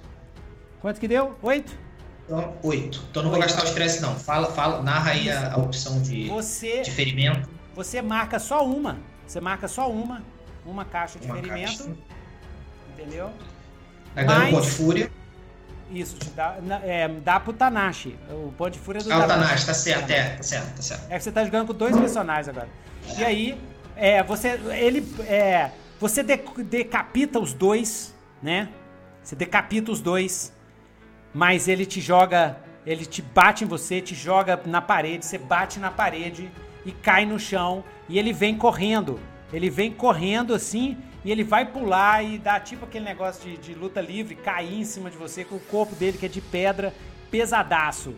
Quanto que deu? Oito? Então, oito. Então não vou gastar o estresse, não. Fala, fala, narra aí a, a opção de, você, de ferimento. Você marca só uma. Você marca só uma. Uma caixa de uma ferimento. Caixa, entendeu? Aí ganha um ponto de fúria. Isso, te dá, é, dá pro Tanashi. O ponto de fúria do Ah, o Tanashi, tá certo, é, tá certo, tá certo. É que você tá jogando com dois personagens agora. E aí, é, você. Ele. É, você de, decapita os dois, né? Você decapita os dois, mas ele te joga. Ele te bate em você, te joga na parede, você bate na parede e cai no chão. E ele vem correndo. Ele vem correndo assim e ele vai pular e dá tipo aquele negócio de, de luta livre, cair em cima de você com o corpo dele que é de pedra, pesadaço.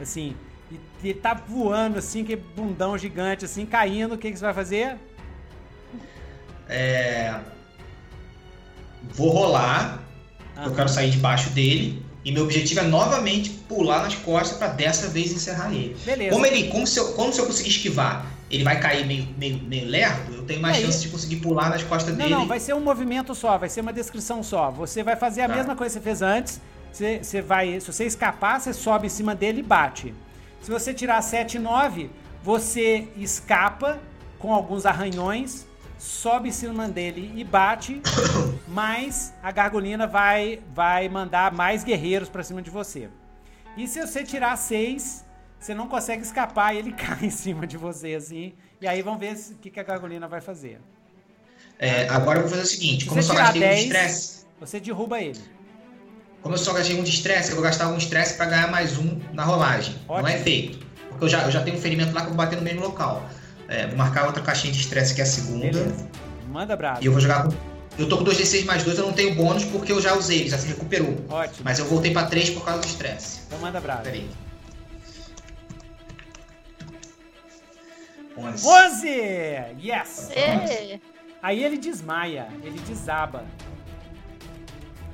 Assim, e ele tá voando assim, que bundão gigante assim, caindo. O que, que você vai fazer? É... Vou rolar. Uhum. Eu quero sair debaixo dele. E meu objetivo é novamente pular nas costas para dessa vez encerrar ele. Beleza. Como ele, como se eu, como se eu conseguir esquivar, ele vai cair meio, meio, meio lerdo, eu tenho mais é, chance de conseguir pular nas costas não, dele. Não, vai ser um movimento só, vai ser uma descrição só. Você vai fazer a tá. mesma coisa que você fez antes. Você, você vai, se você escapar, você sobe em cima dele e bate. Se você tirar 7 e 9, você escapa com alguns arranhões sobe em cima dele e bate, [COUGHS] mas a gargolina vai, vai mandar mais guerreiros para cima de você. E se você tirar seis, você não consegue escapar e ele [LAUGHS] cai em cima de você, assim. E aí vamos ver o que, que a gargolina vai fazer. É, agora eu vou fazer o seguinte: como eu só gastei 10, um de estresse. Você derruba ele. Como eu só gastei um de estresse, eu vou gastar um estresse para ganhar mais um na rolagem. Ótimo. Não é feito. Porque eu já, eu já tenho um ferimento lá que eu vou bater no mesmo local. É, vou marcar outra caixinha de estresse que é a segunda. Beleza. Manda bravo. E eu vou jogar com. Eu tô com 2d6 mais 2, eu não tenho bônus porque eu já usei, já se recuperou. Ótimo. Mas eu voltei pra 3 por causa do estresse. Então manda bravo. Peraí. 11. 11! Yes! É. Aí ele desmaia, ele desaba.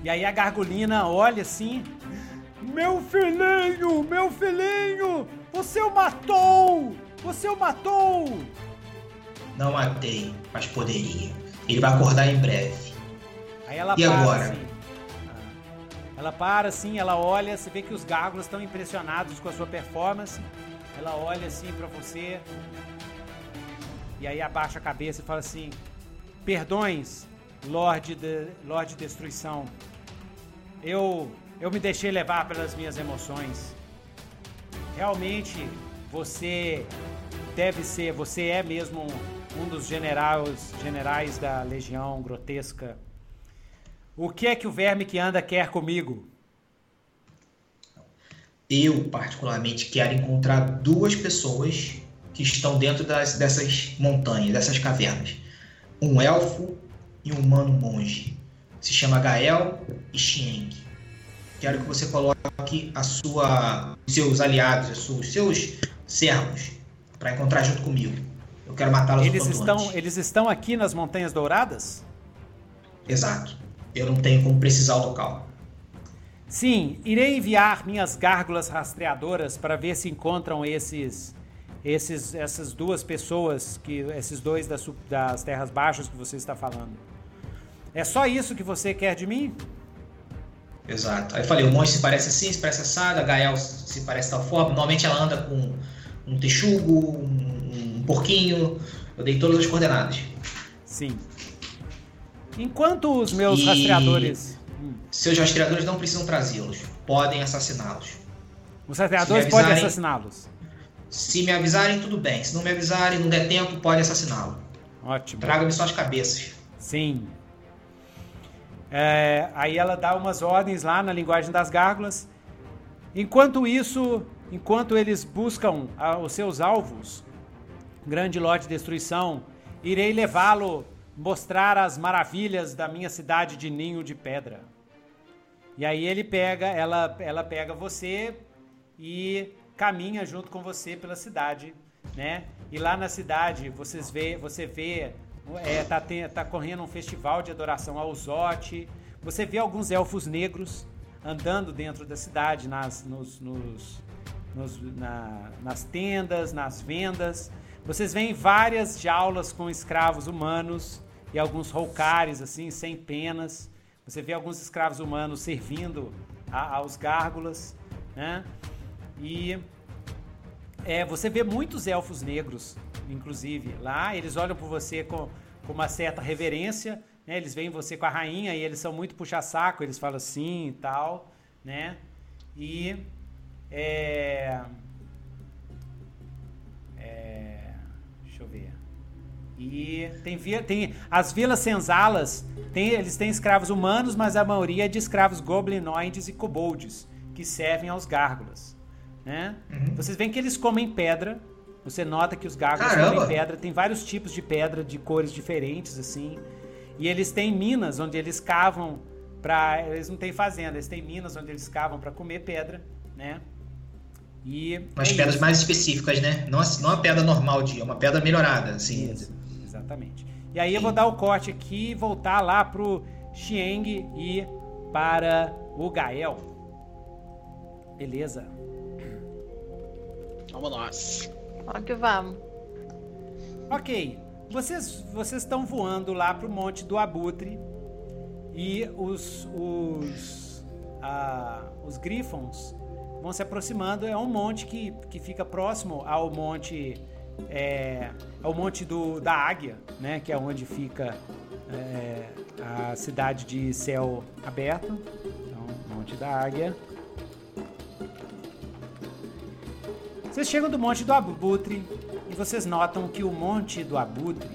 E aí a gargulina olha assim. Meu filhinho, meu filhinho, você o matou! Você o matou! Não matei, mas poderia. Ele vai acordar em breve. Aí ela e para agora? assim. Ela para assim, ela olha, você vê que os gárgulas estão impressionados com a sua performance. Ela olha assim para você. E aí abaixa a cabeça e fala assim: Perdões, Lorde de, Lorde Destruição. Eu eu me deixei levar pelas minhas emoções. Realmente você deve ser, você é mesmo um dos generais, generais da Legião Grotesca. O que é que o verme que anda quer comigo? Eu, particularmente, quero encontrar duas pessoas que estão dentro das, dessas montanhas, dessas cavernas. Um elfo e um humano monge. Se chama Gael e Xieng. Quero que você coloque a sua, seus aliados, os seus servos, para encontrar junto comigo. Eu quero matá-los eles estão Eles estão aqui nas Montanhas Douradas? Exato. Eu não tenho como precisar o local. Sim, irei enviar minhas gárgulas rastreadoras para ver se encontram esses, esses, essas duas pessoas, que esses dois das, das terras baixas que você está falando. É só isso que você quer de mim? Exato. Aí eu falei, o monge se parece assim, se parece assado, a Gael se parece tal forma. Normalmente ela anda com um texugo, um, um porquinho. Eu dei todas as coordenadas. Sim. Enquanto os meus e... rastreadores seus rastreadores não precisam trazê-los, podem assassiná-los. Os rastreadores podem assassiná-los. Se me avisarem, tudo bem. Se não me avisarem, não der tempo, pode assassiná-lo. Ótimo. Traga-me só as cabeças. Sim. É, aí ela dá umas ordens lá na linguagem das gárgulas. Enquanto isso, enquanto eles buscam a, os seus alvos, grande lote de destruição, irei levá-lo mostrar as maravilhas da minha cidade de ninho de pedra. E aí ele pega, ela, ela pega você e caminha junto com você pela cidade, né? E lá na cidade vocês vê, você vê, é, tá, tem, tá correndo um festival de adoração ao Zote. Você vê alguns elfos negros andando dentro da cidade, nas, nos, nos, nos na, nas tendas, nas vendas. Vocês veem várias jaulas com escravos humanos e alguns roucares assim, sem penas. Você vê alguns escravos humanos servindo a, aos gárgulas, né? E é, você vê muitos elfos negros, inclusive, lá. Eles olham por você com, com uma certa reverência, né? Eles veem você com a rainha e eles são muito puxa-saco, eles falam sim e tal, né? E é, é, deixa eu ver. E tem, tem as vilas senzalas, tem, eles têm escravos humanos, mas a maioria é de escravos goblinoides e kobolds, que servem aos gárgulas. Né? Uhum. Vocês veem que eles comem pedra. Você nota que os gárgulas Caramba. comem pedra. Tem vários tipos de pedra de cores diferentes, assim. E eles têm minas onde eles cavam para Eles não têm fazenda, eles têm minas onde eles cavam para comer pedra, né? E Umas é pedras isso. mais específicas, né? Não, não a pedra normal de, é uma pedra melhorada, assim. Isso, exatamente. E aí eu vou dar o corte aqui e voltar lá pro Xieng e para o Gael. Beleza. Vamos nós. Vamos que vamos. Ok. Vocês vocês estão voando lá pro Monte do Abutre e os os ah, os Griffons vão se aproximando. É um monte que, que fica próximo ao Monte é, é o Monte do, da Águia, né? Que é onde fica é, a cidade de céu aberto. Então, Monte da Águia. Vocês chegam do Monte do Abutre e vocês notam que o Monte do Abutre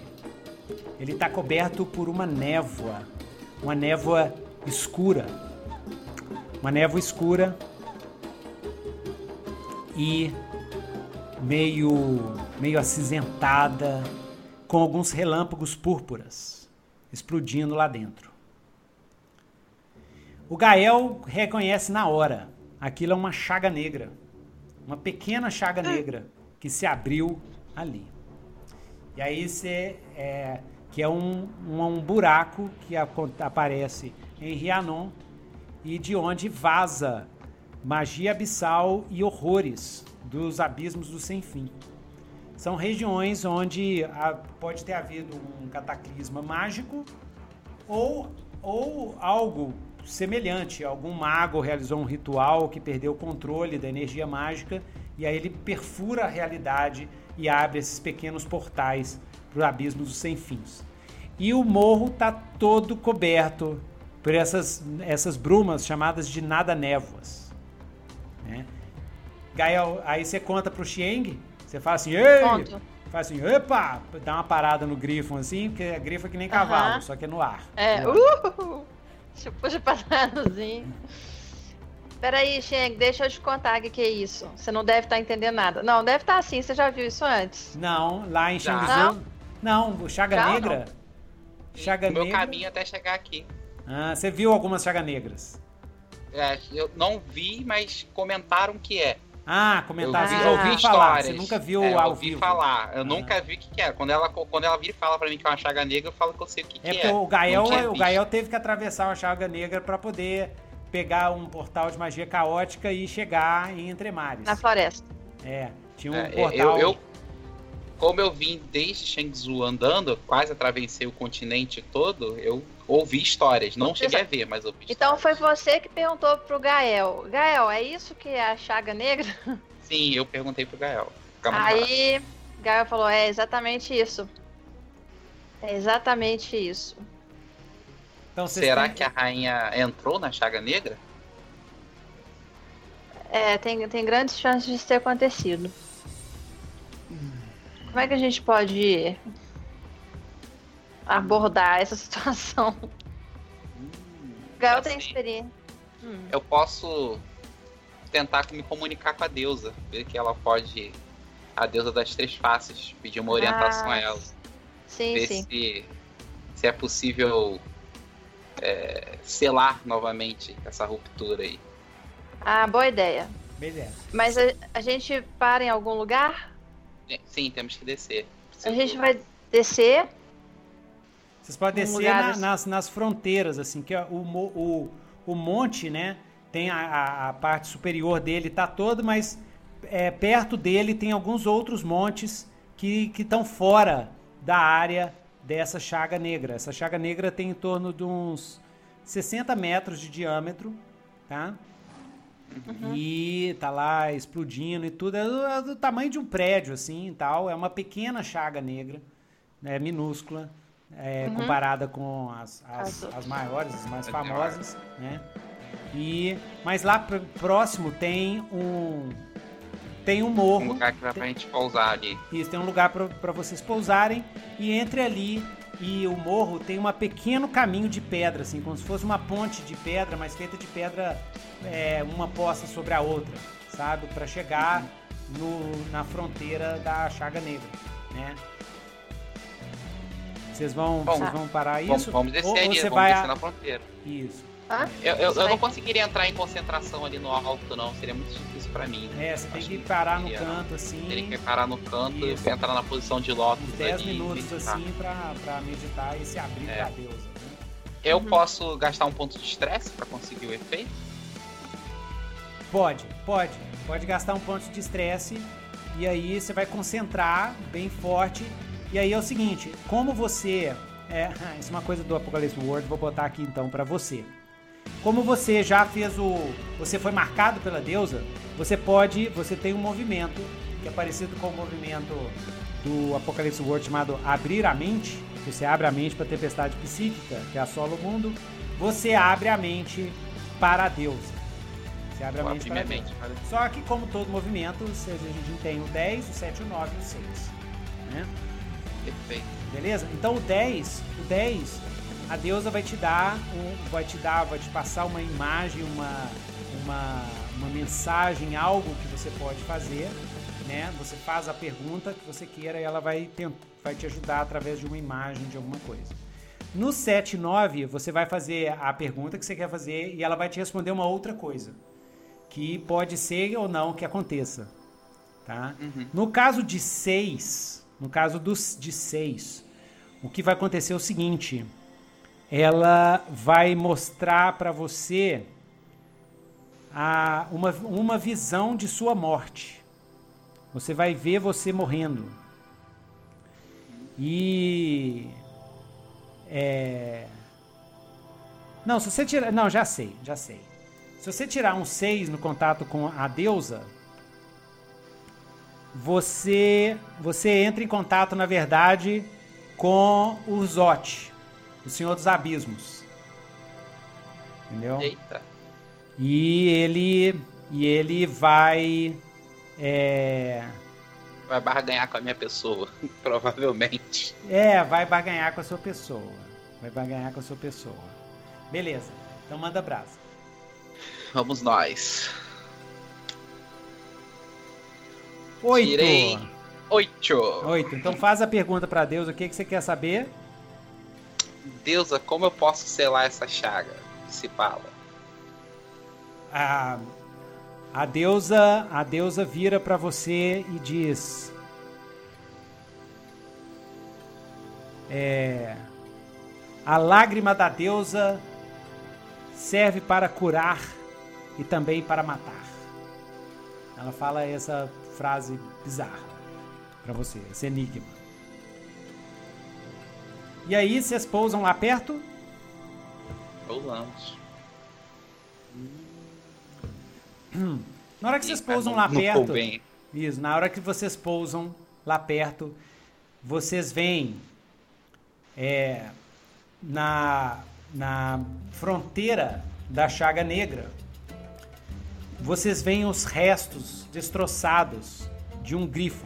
ele está coberto por uma névoa, uma névoa escura, uma névoa escura e meio, meio acinzentada, com alguns relâmpagos púrpuras explodindo lá dentro. O Gael reconhece na hora. Aquilo é uma chaga negra. Uma pequena chaga ah. negra que se abriu ali. E aí você. É, que é um, um, um buraco que aparece em Rianon e de onde vaza magia abissal e horrores dos abismos do sem fim. São regiões onde pode ter havido um cataclisma mágico ou, ou algo semelhante. Algum mago realizou um ritual que perdeu o controle da energia mágica e aí ele perfura a realidade e abre esses pequenos portais para os abismos dos sem fins. E o morro está todo coberto por essas, essas brumas chamadas de nada-névoas. Gael, aí você conta pro Xieng, você fala assim, ei! Conto. Faz assim, epa! Dá uma parada no grifo assim, porque é grifo é que nem cavalo, uh -huh. só que é no ar. É, uh! tipo de patrãozinho. Peraí, Sheng, deixa eu te contar o que, que é isso. Você não deve estar tá entendendo nada. Não, deve estar tá assim. Você já viu isso antes? Não, lá em Shangzhou. Não, não Chaga já Negra. Não. Chaga Negra. Meu caminho até chegar aqui. Ah, você viu algumas Chaga Negras? É, eu não vi, mas comentaram que é. Ah, comentaram. Eu vi, eu vi histórias. Você nunca viu é, ao eu vi vivo. falar. Eu ah. nunca vi o que, que é. Quando ela, quando ela vira e fala pra mim que é uma chaga negra, eu falo que eu sei o que, é. que é. O Gael, o Gael teve que atravessar uma chaga negra para poder pegar um portal de magia caótica e chegar em Entremares. Na floresta. É, tinha um é, portal. Eu, eu, como eu vim desde Shangzhou andando, quase atravessei o continente todo, eu ouvi histórias. Não cheguei a ver, mas ouvi Então histórias. foi você que perguntou pro Gael. Gael, é isso que é a chaga negra? [LAUGHS] Sim, eu perguntei pro Gael. Aí, Gael falou, é exatamente isso. É exatamente isso. Então, Será têm... que a rainha entrou na chaga negra? É, tem, tem grandes chances de ter acontecido. Como é que a gente pode abordar essa [LAUGHS] situação? Hum, Gael assim, tem experiência. Hum. Eu posso tentar me comunicar com a deusa, ver que ela pode. A deusa das três faces, pedir uma orientação ah, a ela. Sim, ver sim. Se, se é possível é, selar novamente essa ruptura aí. Ah, boa ideia. Beleza. Mas a, a gente para em algum lugar? É, sim, temos que descer. Preciso a gente vai descer. Vocês podem descer na, assim. nas, nas fronteiras, assim, que o, o, o monte, né? Tem a, a parte superior dele, tá todo, mas é, perto dele tem alguns outros montes que estão fora da área dessa chaga negra. Essa chaga negra tem em torno de uns 60 metros de diâmetro, tá? Uhum. E tá lá explodindo e tudo. É do, é do, tamanho de um prédio, assim e tal. É uma pequena chaga negra, né, minúscula, é, uhum. comparada com as, as, as, maiores, as mais famosas, né? E, mas lá próximo tem um tem um morro. Um lugar que dá pra gente pousar ali. Isso, tem um lugar para vocês pousarem. E entre ali e o morro tem um pequeno caminho de pedra, assim, como se fosse uma ponte de pedra, mas feita de pedra é, uma posta sobre a outra, sabe? Para chegar no, na fronteira da Chaga Negra, né? Vocês vão, Bom, vocês vão parar isso? Vamos, vamos descer, ou, ou você vamos vai descer a... na fronteira. Isso. Ah, eu, eu, eu, não conseguiria entrar em concentração ali no alto, não. Seria muito difícil para mim. É, você tem que parar no canto, assim. Teria que parar no canto Isso. e entrar na posição de lótus. 10 minutos, meditar. assim, pra, pra meditar e se abrir é. pra Deus. Né? Eu uhum. posso gastar um ponto de estresse para conseguir o efeito? Pode, pode. Pode gastar um ponto de estresse. E aí você vai concentrar bem forte. E aí é o seguinte, como você... É, [LAUGHS] isso é uma coisa do Apocalipse World, vou botar aqui então para você. Como você já fez o. Você foi marcado pela deusa, você pode. Você tem um movimento que é parecido com o movimento do Apocalipse World chamado Abrir a Mente. Você abre a mente para a tempestade psíquica, que assola o mundo. Você abre a mente para a deusa. Você abre a mente para a mente. Só que, como todo movimento, a gente tem o 10, o 7, o 9 e o 6. Né? Perfeito. Beleza? Então o 10, o 10 a deusa vai te dar, um, vai te dar, vai te passar uma imagem, uma, uma, uma mensagem, algo que você pode fazer, né? Você faz a pergunta que você queira e ela vai, te, vai te ajudar através de uma imagem, de alguma coisa. No 7 9, você vai fazer a pergunta que você quer fazer e ela vai te responder uma outra coisa. Que pode ser ou não que aconteça. Tá? Uhum. No caso de 6, no caso dos, de 6, o que vai acontecer é o seguinte ela vai mostrar para você a, uma, uma visão de sua morte. Você vai ver você morrendo. E. É... Não, se você tirar. Não, já sei, já sei. Se você tirar um 6 no contato com a deusa, você você entra em contato, na verdade, com o Zote o Senhor dos Abismos. Entendeu? Eita. E ele e ele vai é... vai barganhar com a minha pessoa, [LAUGHS] provavelmente. É, vai barganhar com a sua pessoa. Vai barganhar com a sua pessoa. Beleza. Então manda brasa. Vamos nós. Oito. Tirei oito. Oito. Então faz a pergunta pra Deus, o que, que você quer saber? Deusa, como eu posso selar essa chaga? Se fala. A, a deusa, a deusa vira para você e diz: é, a lágrima da deusa serve para curar e também para matar. Ela fala essa frase bizarra para você, esse enigma. E aí, vocês pousam lá perto? Pousamos. Na hora que vocês pousam lá perto, isso, na hora que vocês pousam lá perto, vocês veem é, na, na fronteira da Chaga Negra, vocês veem os restos destroçados de um grifo.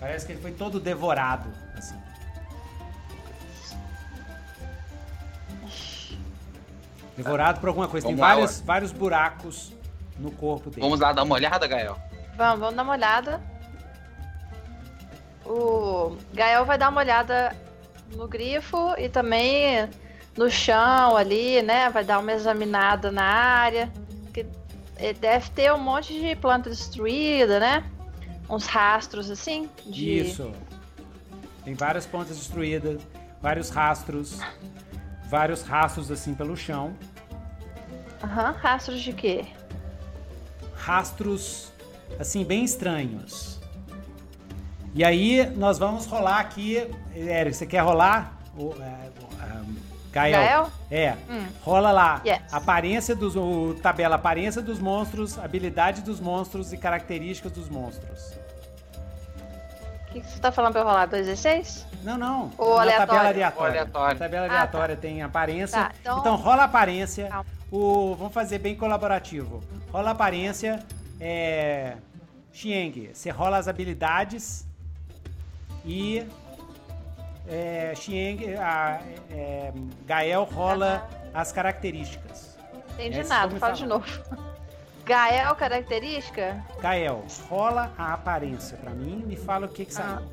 Parece que ele foi todo devorado, assim. Devorado por alguma coisa. Tem Vamos lá, vários, vários buracos no corpo dele. Vamos lá dar uma olhada, Gael? Vamos, vamos dar uma olhada. O Gael vai dar uma olhada no grifo e também no chão ali, né? Vai dar uma examinada na área. Que ele deve ter um monte de planta destruída, né? Uns rastros assim. De... Isso. Tem várias pontas destruídas, vários rastros, vários rastros assim pelo chão, Aham, rastros de quê? rastros assim bem estranhos. E aí nós vamos rolar aqui, Eric, você quer rolar? É, Gael. Gael? É. Hum. Rola lá. Yes. Aparência dos o, tabela aparência dos monstros, habilidade dos monstros e características dos monstros. O que, que você tá falando pra eu rolar? 2d6? Não, não. Ou Na aleatório? tabela aleatória. Aleatório. Na tabela Ah, tá. aleatória tem aparência. Tá, então... então- rola a aparência. Calma. O, vamos fazer bem colaborativo. Rola a aparência. É... Xieng, você rola as habilidades. E. É, a, é, Gael rola as características. Entendi Essa nada, fala de novo. Gael, característica? Gael, rola a aparência pra mim e me fala o que, que Ah. saiu.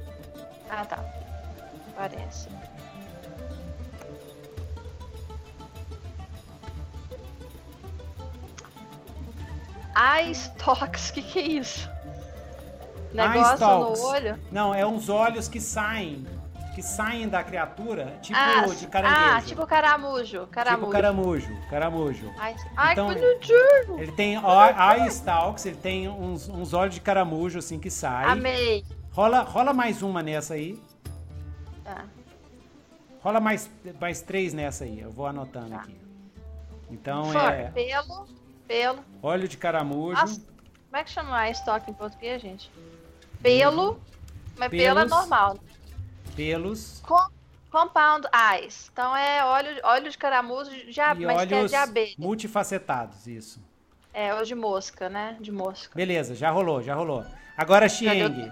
Ah, tá. Aparência. Eye stalks, o que, que é isso? Negócio no olho? Não, é uns olhos que saem. Que saem da criatura, tipo ah, de caranguejo. ah, tipo caramujo. Caramujo. Tipo caramujo, caramujo. Ai, ai Então, que bonitinho. Ele tem eye stalks, ele tem uns, uns olhos de caramujo assim que saem. Amei. Rola, rola mais uma nessa aí. Tá. Rola mais, mais três nessa aí. Eu vou anotando Tá. aqui. Então For, é Pelo. Pelo. olho de caramujo, Nossa, como é que chama eye stalk em português, gente? Pelo. Mas pelo é normal. Pelos Com- compound eyes. Então é óleo, óleo de caramujo, de, ab- e mas que é de abelha. multifacetados, isso. É, ou de mosca, né? De mosca. Beleza, já rolou, já rolou. Agora Xieng.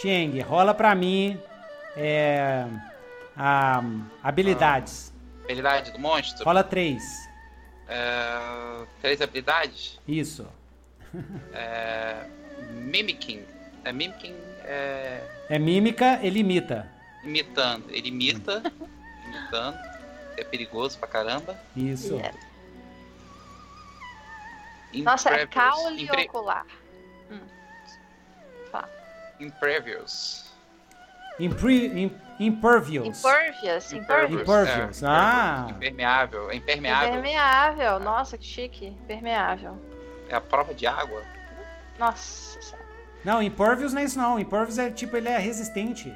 Xieng, rola pra mim é, a, habilidades. Habilidade do monstro? Rola três. É, três habilidades? Isso. É, mimicking. É, mimicking é É mímica, ele imita. imitando. Ele imita, imitando. É perigoso pra caramba. Isso. É. Nossa, é caule Impre- ocular. Hum. Fala. Impervious. Impre, impervious. Impervious. Impervious. Impervious. É, Ah. Impermeável. É impermeável. Impermeável. Nossa, que chique. Impermeável. É a prova de água. Nossa. Não, impervious não é isso não. Impervious é tipo, ele é resistente.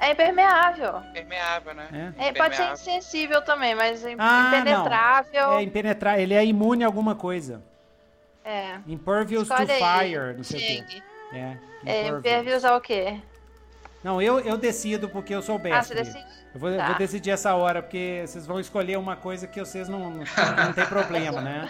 É impermeável. Impermeável, né? É. É, pode ser insensível também, mas é Ah, impenetrável. É impenetrável. Ele é imune a alguma coisa. É. Impervious Escolhe to aí, fire, não sei o quê. É. É, impervious. ao quê? Não, eu, eu decido porque eu sou o Ah, você decide? Eu vou, Tá. vou decidir essa hora, porque vocês vão escolher uma coisa que vocês não, não, não tem [LAUGHS] problema, né?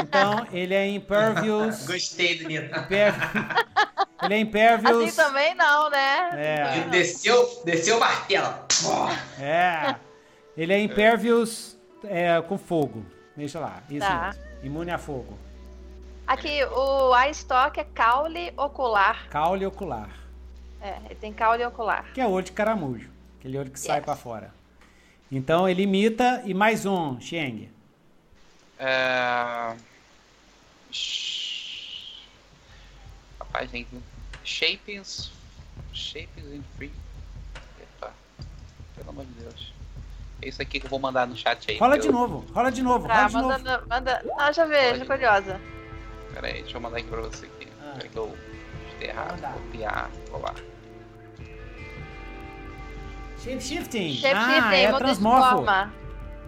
Então, ele é impervious. [LAUGHS] Gostei do Nito. imper- [LAUGHS] Ele é impervious. Assim também não, né? É. Desceu, desceu o martelo. [LAUGHS] É. Ele é impervious é com fogo. Deixa lá. Isso Tá. mesmo. Imune a fogo. Aqui, o Eye Stock é caule ocular. Caule ocular. É, ele tem caule ocular. Que é olho de caramujo. Aquele olho que sai Yes. pra fora. Então ele imita e mais um, Xieng. É... Sh- Rapaz, tem Shapings. Shapings in free. Epa. Pelo amor de Deus. É isso aqui que eu vou mandar no chat aí. Rola de eu- novo, rola de novo, rola de manda, novo. no- manda. Não, já vejo, curiosa. Pera aí, deixa eu mandar aqui pra você aqui. Ah. Errado. Mandar. Copiar, colar. Shapeshifting. Shapeshifting, ah, é transmorfo.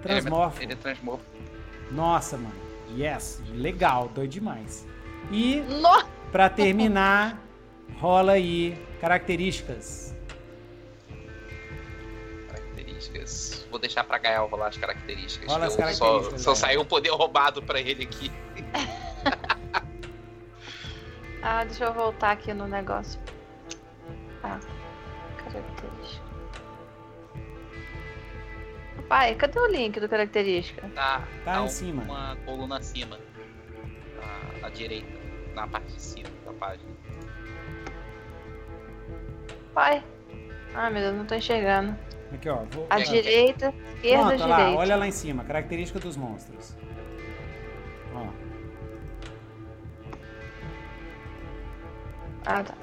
Transmorfo. Ele é transmorfo. Nossa, mano. Yes, legal, doido demais. E No... pra terminar, rola aí características. Características. Vou deixar pra Gael rolar as características. Rola as eu características, Só, só saiu o poder roubado pra ele aqui. [LAUGHS] Ah, deixa eu voltar aqui no negócio. Ah, característica. Pai, cadê o link do característica? Tá, Tá em um- cima. Uma coluna acima. À, à direita. Na parte de cima da página. Pai. Ai, meu Deus, não tô enxergando. Aqui, ó. Vou, À ó. direita, esquerda, Pronto, olha lá, direita. olha lá em cima, característica dos monstros. Ó, Ah, tá.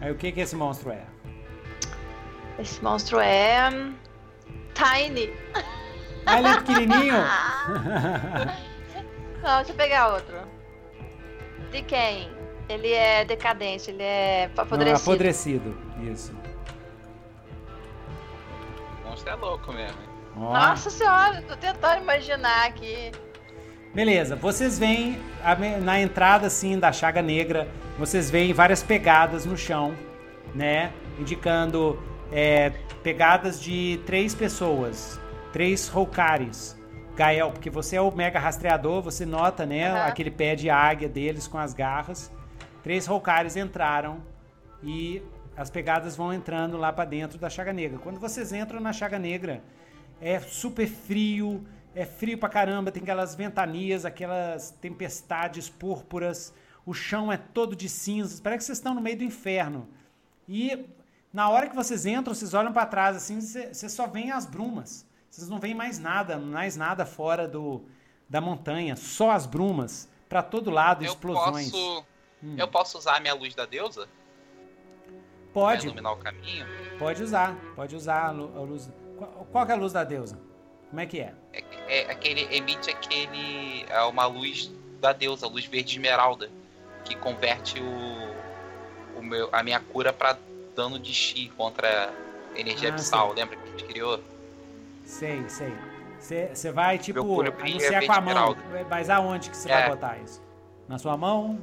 aí o que que esse monstro é? Esse monstro é. hum, Tiny. Ah, ele é pequenininho? [LAUGHS] Não, deixa eu pegar outro. Decaying. Ele é decadente, ele é Não, apodrecido. apodrecido, isso. O monstro é louco mesmo. Ó. Nossa senhora, tô tentando imaginar aqui. Beleza, vocês veem na entrada assim da Chaga Negra, vocês veem várias pegadas no chão, né? Indicando é, pegadas de três pessoas, três Roucares. Gael, porque você é o mega rastreador, você nota, né? Aham. Aquele pé de águia deles com as garras. Três Roucares entraram e as pegadas vão entrando lá pra dentro da Chaga Negra. Quando vocês entram na Chaga Negra, é super frio, é frio pra caramba, tem aquelas ventanias, aquelas tempestades púrpuras, o chão é todo de cinzas, parece que vocês estão no meio do inferno. E na hora que vocês entram, vocês olham pra trás assim, cê- vocês só veem as brumas. Vocês não veem mais nada, mais nada fora do, da montanha, só as brumas pra todo lado, Eu explosões. posso. Hum. Eu posso usar a minha luz da deusa? Pra Pode, iluminar o caminho? pode usar, pode usar a lu- a luz. Qual, é a luz da deusa? Como é que é? É, é aquele. Emite aquele. É uma luz da deusa, luz verde esmeralda. Que converte o. o meu, a minha cura pra dano de chi contra energia Ah, abissal. Lembra que a gente criou? Sei, sei. Você vai, tipo, anunciar com a mão. Mas aonde que você É. vai botar isso? Na sua mão?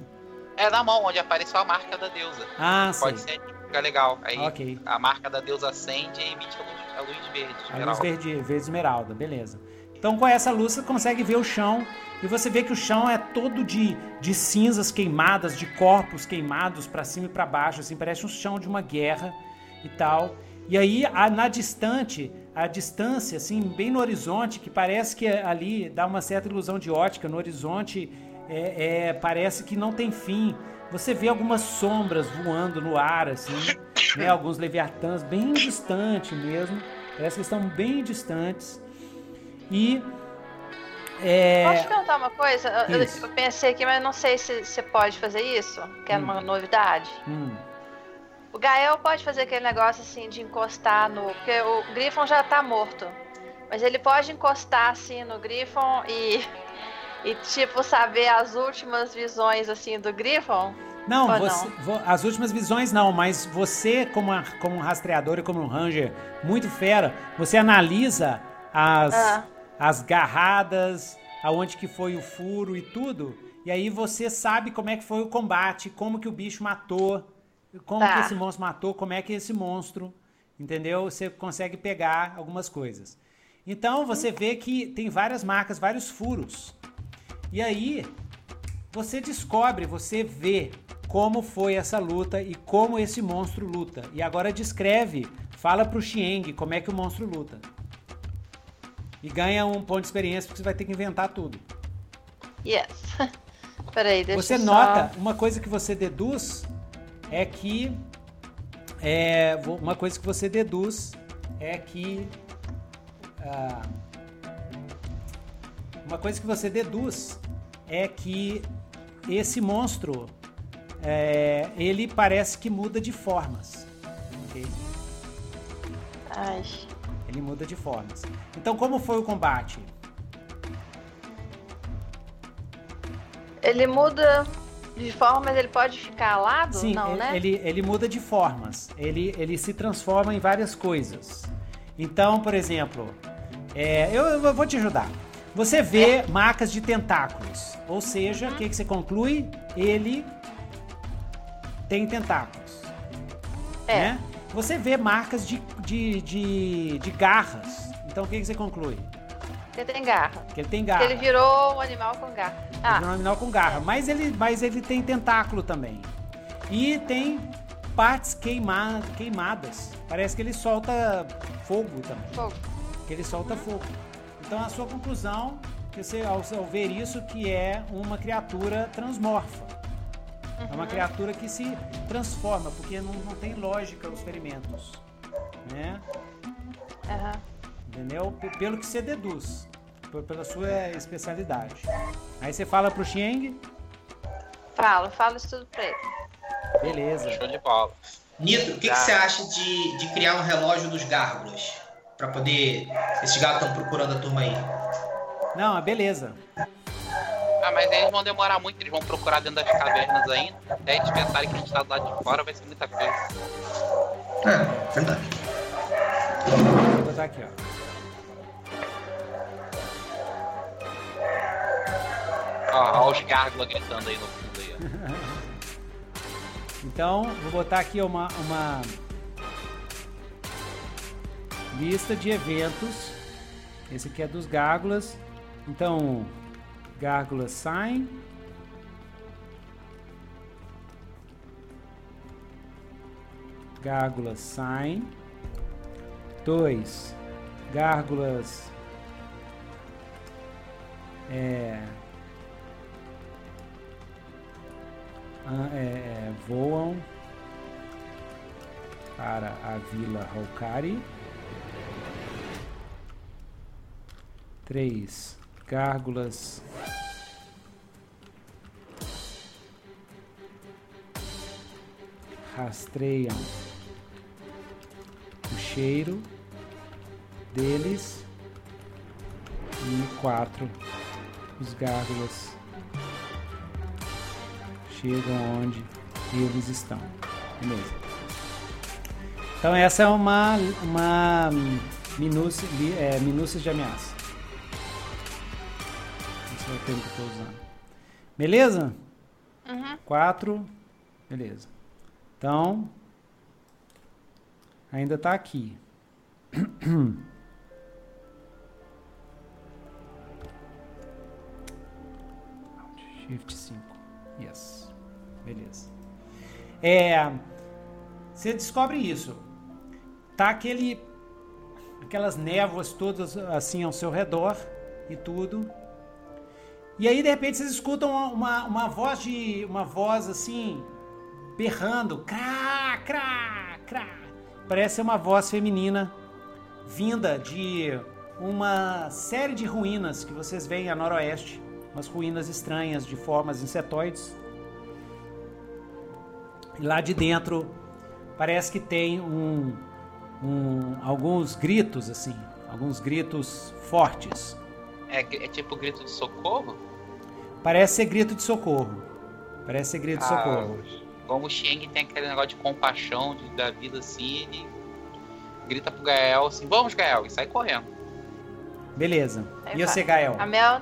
É na mão, onde apareceu a marca da deusa. Ah, Pode sei. ser, fica legal. Aí Ok. a marca da deusa acende e emite a luz, a luz verde. A luz verde, verde esmeralda, beleza. Então com essa luz você consegue ver o chão e você vê que o chão é todo de, de cinzas queimadas, de corpos queimados pra cima e pra baixo, assim, parece um chão de uma guerra e tal. E aí a- na distante, a distância, assim, bem no horizonte, que parece que ali dá uma certa ilusão de ótica, no horizonte é, é, parece que não tem fim. Você vê algumas sombras voando no ar, assim, né? Alguns leviatãs bem distante mesmo. Parece que estão bem distantes. E. É, Posso te perguntar uma coisa? Eu, eu pensei aqui, mas não sei se você pode fazer isso, que é uma novidade. hum, O Gael pode fazer aquele negócio assim de encostar no. Porque o Griffon já tá morto. Mas ele pode encostar assim no Griffon e. E tipo, saber as últimas visões assim do Griffon? Não, você- vo- as últimas visões não, mas você, como, a- como um rastreador e como um ranger muito fera, você analisa as, Ah. As garradas, aonde que foi o furo e tudo, e aí você sabe como é que foi o combate, como que o bicho matou, como Tá. que esse monstro matou, como é que esse monstro, entendeu? Você consegue pegar algumas coisas. Então você vê que tem várias marcas, vários furos. E aí, você descobre, você vê como foi essa luta e como esse monstro luta. E agora descreve, fala pro Xieng como é que o monstro luta. E ganha um ponto de experiência porque você vai ter que inventar tudo. Yes. [LAUGHS] Peraí, deixa Você só... nota, uma coisa que você deduz é que. É, uma coisa que você deduz é que. ah, uma coisa que você deduz é que esse monstro é, ele parece que muda de formas. ok? Ai, Ele muda de formas. Então, como foi o combate? Ele muda de forma, mas ele pode ficar alado? Sim, não, ele, né? ele, ele muda de formas. Ele, ele se transforma em várias coisas. Então, por exemplo, é, eu, eu vou te ajudar. Você vê marcas de tentáculos. Ou seja, o que, que você conclui? Ele tem tentáculos. É. né? Você vê marcas de, de, de, de garras. Então, o que, que você conclui? Ele tem garra. Que ele tem garra. ele virou um animal com garra. Ele Ah, virou um animal com garra. Mas ele, mas ele tem tentáculo também. E tem partes queima, queimadas. Parece que ele solta fogo também. fogo. Que ele solta fogo. Então a sua conclusão, que você, ao, ao ver isso, que é uma criatura transmorfa. É uma criatura que se transforma, porque não, não tem lógica os ferimentos. Né? Aham. Entendeu? P- Pelo que você deduz. Pela sua especialidade. Aí você fala pro Xing, isso tudo pra ele. beleza. Show de bola. Nitro, o que, que Tá. você acha de, de criar um relógio dos gárgulas? Pra poder. Esses gatos estão procurando a turma aí. Não, beleza. Ah, mas eles vão demorar muito, eles vão procurar dentro das cavernas ainda. Até eles pensarem que a gente tá do lado de fora, vai ser muita coisa. É, verdade. Vou botar aqui, ó. Ó, ó os gárgulas gritando aí no fundo aí, ó. [LAUGHS] Então, vou botar aqui uma, uma lista de eventos. Esse aqui é dos gárgulas. Então, gárgulas saem. Gárgulas saem. Dois. Gárgulas. É, é, é, voam para a vila Haukari. Três gárgulas rastreiam o cheiro deles e quatro os gárgulas chegam onde eles estão. Beleza. Então essa é uma, uma minúcia, é, minúcias de ameaça. Esse é o termo que eu estou usando. Beleza? Uhum. Quatro. Beleza. Então, ainda está aqui. [CLEARS THROAT] Shift 5. Yes. Beleza. É, você descobre isso. Tá aquele aquelas névoas todas assim ao seu redor e tudo. E aí de repente vocês escutam uma, uma, uma voz de uma voz assim berrando, crá, crá, crá. Parece uma voz feminina vinda de uma série de ruínas que vocês veem a noroeste, umas ruínas estranhas de formas insetoides. E lá de dentro parece que tem um, um- alguns gritos assim, alguns gritos fortes. É, é tipo grito de socorro? Parece ser grito de socorro. Parece ser grito de Ah, socorro. Como o Sheng tem aquele negócio de compaixão de- da vida assim, ele grita pro Gael assim, vamos Gael, e sai correndo. Beleza. Aí E você, vai. Gael? A Mel.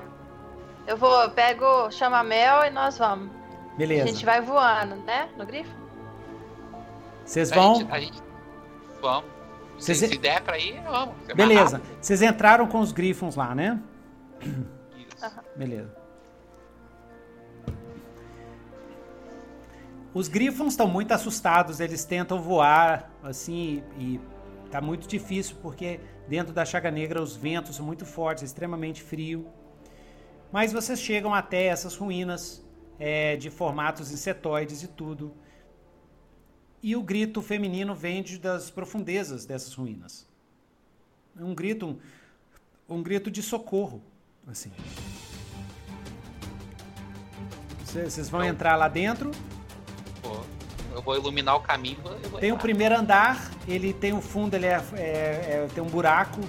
Eu vou, eu pego, chama a Mel e nós vamos. A Beleza. gente vai voando, né? No grifo? Vocês A vão. gente, a gente- vamos. Se, Vocês- se der pra ir, vamos. Você Beleza. Vocês entraram com os Griffons lá, né? Isso. Beleza. Os Griffons estão muito assustados, eles tentam voar assim e tá muito difícil porque dentro da Chaga Negra os ventos são muito fortes, é extremamente frio. Mas vocês chegam até essas ruínas é, de formatos insetoides e tudo. E o grito feminino vem de, das profundezas dessas ruínas. É um grito, um, um grito de socorro, assim. Vocês vão entrar lá dentro. Eu vou iluminar o caminho. tem o primeiro andar, ele tem um fundo, ele é, é, é, tem um buraco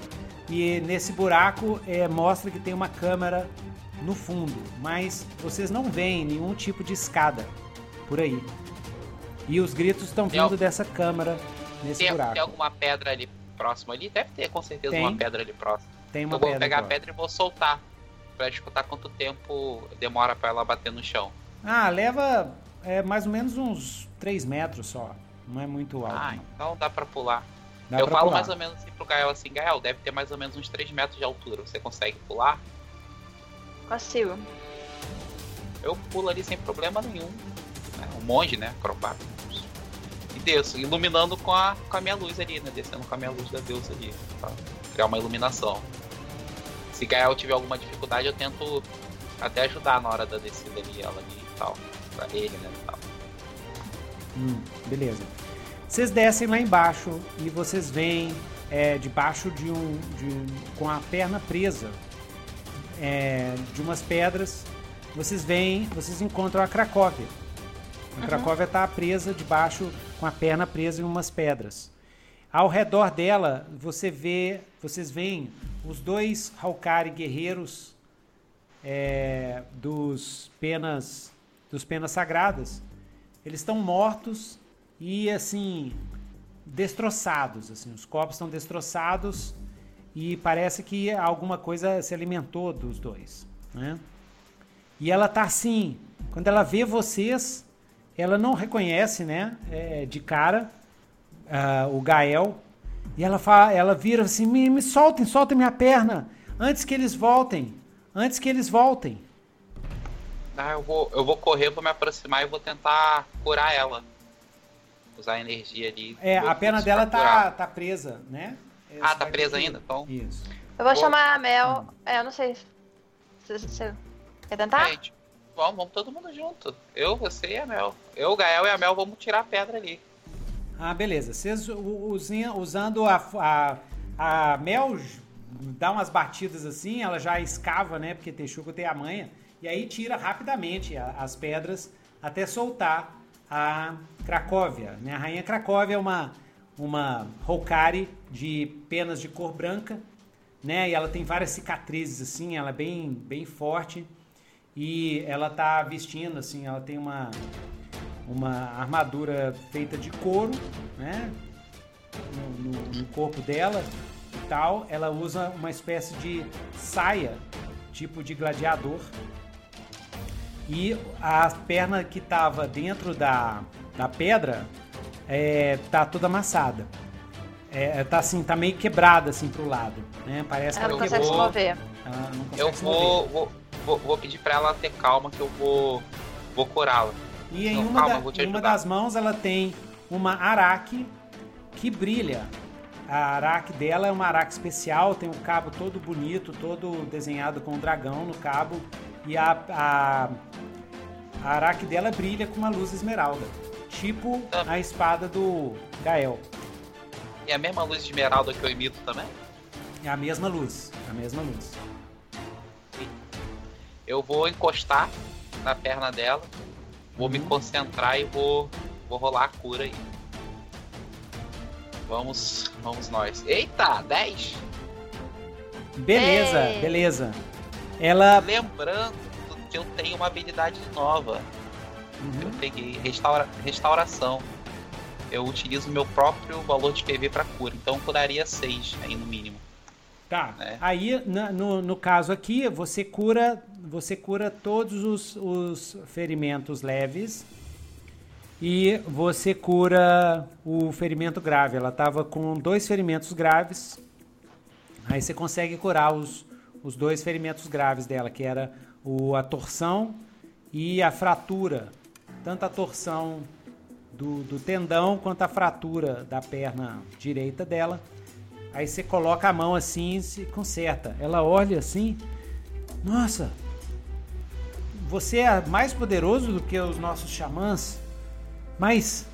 e nesse buraco é, mostra que tem uma câmera no fundo, mas vocês não veem nenhum tipo de escada por aí. E os gritos estão vindo tem dessa câmera nesse tem, buraco. Tem alguma pedra ali próxima ali? Deve ter com certeza tem. uma pedra ali próxima. Tem uma eu vou pegar a pedra e vou soltar para escutar quanto tempo demora para ela bater no chão. Ah, leva é, mais ou menos uns 3 metros só. Não é muito alto. Ah, não. então dá para pular. Dá eu falo pular. mais ou menos assim pro Gael assim, Gael, deve ter mais ou menos uns 3 metros de altura. Você consegue pular? Consigo. Eu pulo ali sem problema nenhum. É um monge, né? Acrobata. E desço, iluminando com a, com a minha luz ali, né? Descendo com a minha luz da deusa ali. Pra criar uma iluminação. Se Gael tiver alguma dificuldade, eu tento até ajudar na hora da descida ali, ela ali e tal. Pra ele, né? E tal. Hum, beleza. Vocês descem lá embaixo e vocês veem é, debaixo de um. De, com a perna presa é, de umas pedras. Vocês veem, vocês encontram a Cracóvia. A uhum. Cracóvia está presa debaixo, com a perna presa em umas pedras. Ao redor dela, você vê, vocês veem os dois Halkari guerreiros é, dos penas dos penas sagradas. Eles estão mortos e assim destroçados, assim, os corpos estão destroçados e parece que alguma coisa se alimentou dos dois, né? E ela tá assim, quando ela vê vocês, ela não reconhece, né, é, de cara uh, o Gael. E ela fala, ela vira assim, me, me soltem, soltem minha perna. Antes que eles voltem, antes que eles voltem. Ah, eu vou, eu vou correr, vou me aproximar e vou tentar curar ela. Usar a energia ali. É, a perna dela tá, tá presa, né? ah, tá presa ainda? Então. Isso. Eu vou chamar a Mel. É, eu não sei. Se você quer tentar? Gente, vamos, vamos todo mundo junto. Eu, você e a Mel. Eu, o Gael e a Mel vamos tirar a pedra ali. Ah, beleza. Vocês usando a, a, a Mel dá umas batidas assim, ela já escava, né? Porque Texuco tem a manha. E aí tira rapidamente as pedras até soltar a Cracóvia. Né? A rainha Cracóvia é uma uma Hokari de penas de cor branca, né? E ela tem várias cicatrizes assim, ela é bem, bem forte e ela tá vestindo assim, ela tem uma uma armadura feita de couro, né? No, no, no corpo dela e tal. Ela usa uma espécie de saia, tipo de gladiador. E a perna que estava dentro da, da pedra é, tá toda amassada. É, tá assim, tá meio quebrada assim pro lado, né? Parece ela que ela consegue vou... se mover. eu vou, vou, vou, vou, pedir para ela ter calma que eu vou, vou curá-la. E em, uma, calma, da, em uma das mãos ela tem uma araque que brilha. A araque dela é uma araque especial, tem um cabo todo bonito, todo desenhado com um dragão no cabo. E a, a, a araque dela brilha com uma luz esmeralda. Tipo ah. a espada do Gael. É a mesma luz de esmeralda que eu emito também? É a mesma luz. A mesma luz. Eu vou encostar na perna dela, vou uhum. me concentrar e vou, vou rolar a cura aí. Vamos, vamos nós. Eita, 10! Beleza, Ei. beleza. Ela. Lembrando que eu tenho uma habilidade nova. Uhum. Eu peguei restaura, restauração. Eu utilizo meu próprio valor de PV para cura, então curaria 6 aí no mínimo. Tá. Né? Aí no, no caso aqui você cura você cura todos os, os ferimentos leves e você cura o ferimento grave. Ela estava com dois ferimentos graves. Aí você consegue curar os, os dois ferimentos graves dela, que era o, a torção e a fratura tanto a torção do, do tendão quanto a fratura da perna direita dela. Aí você coloca a mão assim e se conserta. Ela olha assim. Nossa, você é mais poderoso do que os nossos xamãs, mas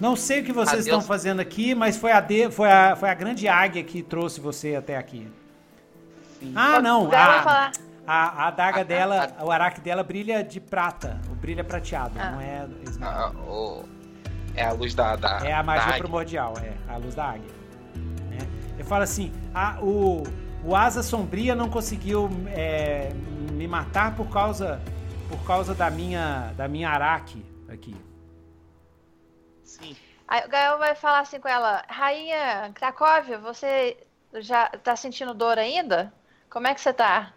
não sei o que vocês Adeus. estão fazendo aqui, mas foi a, de, foi, a, foi a grande águia que trouxe você até aqui. Sim. Ah, não. A, a, a adaga dela, o araque dela brilha de prata. O brilho é prateado, ah. não é ah, o, É a luz da, da É a magia primordial, é a luz da águia. Né? Eu falo assim, a, o, o Asa Sombria não conseguiu é, me matar por causa por causa da minha da minha araque aqui. Sim. Aí o Gael vai falar assim com ela, Rainha Cracóvia, você já tá sentindo dor ainda? Como é que você tá?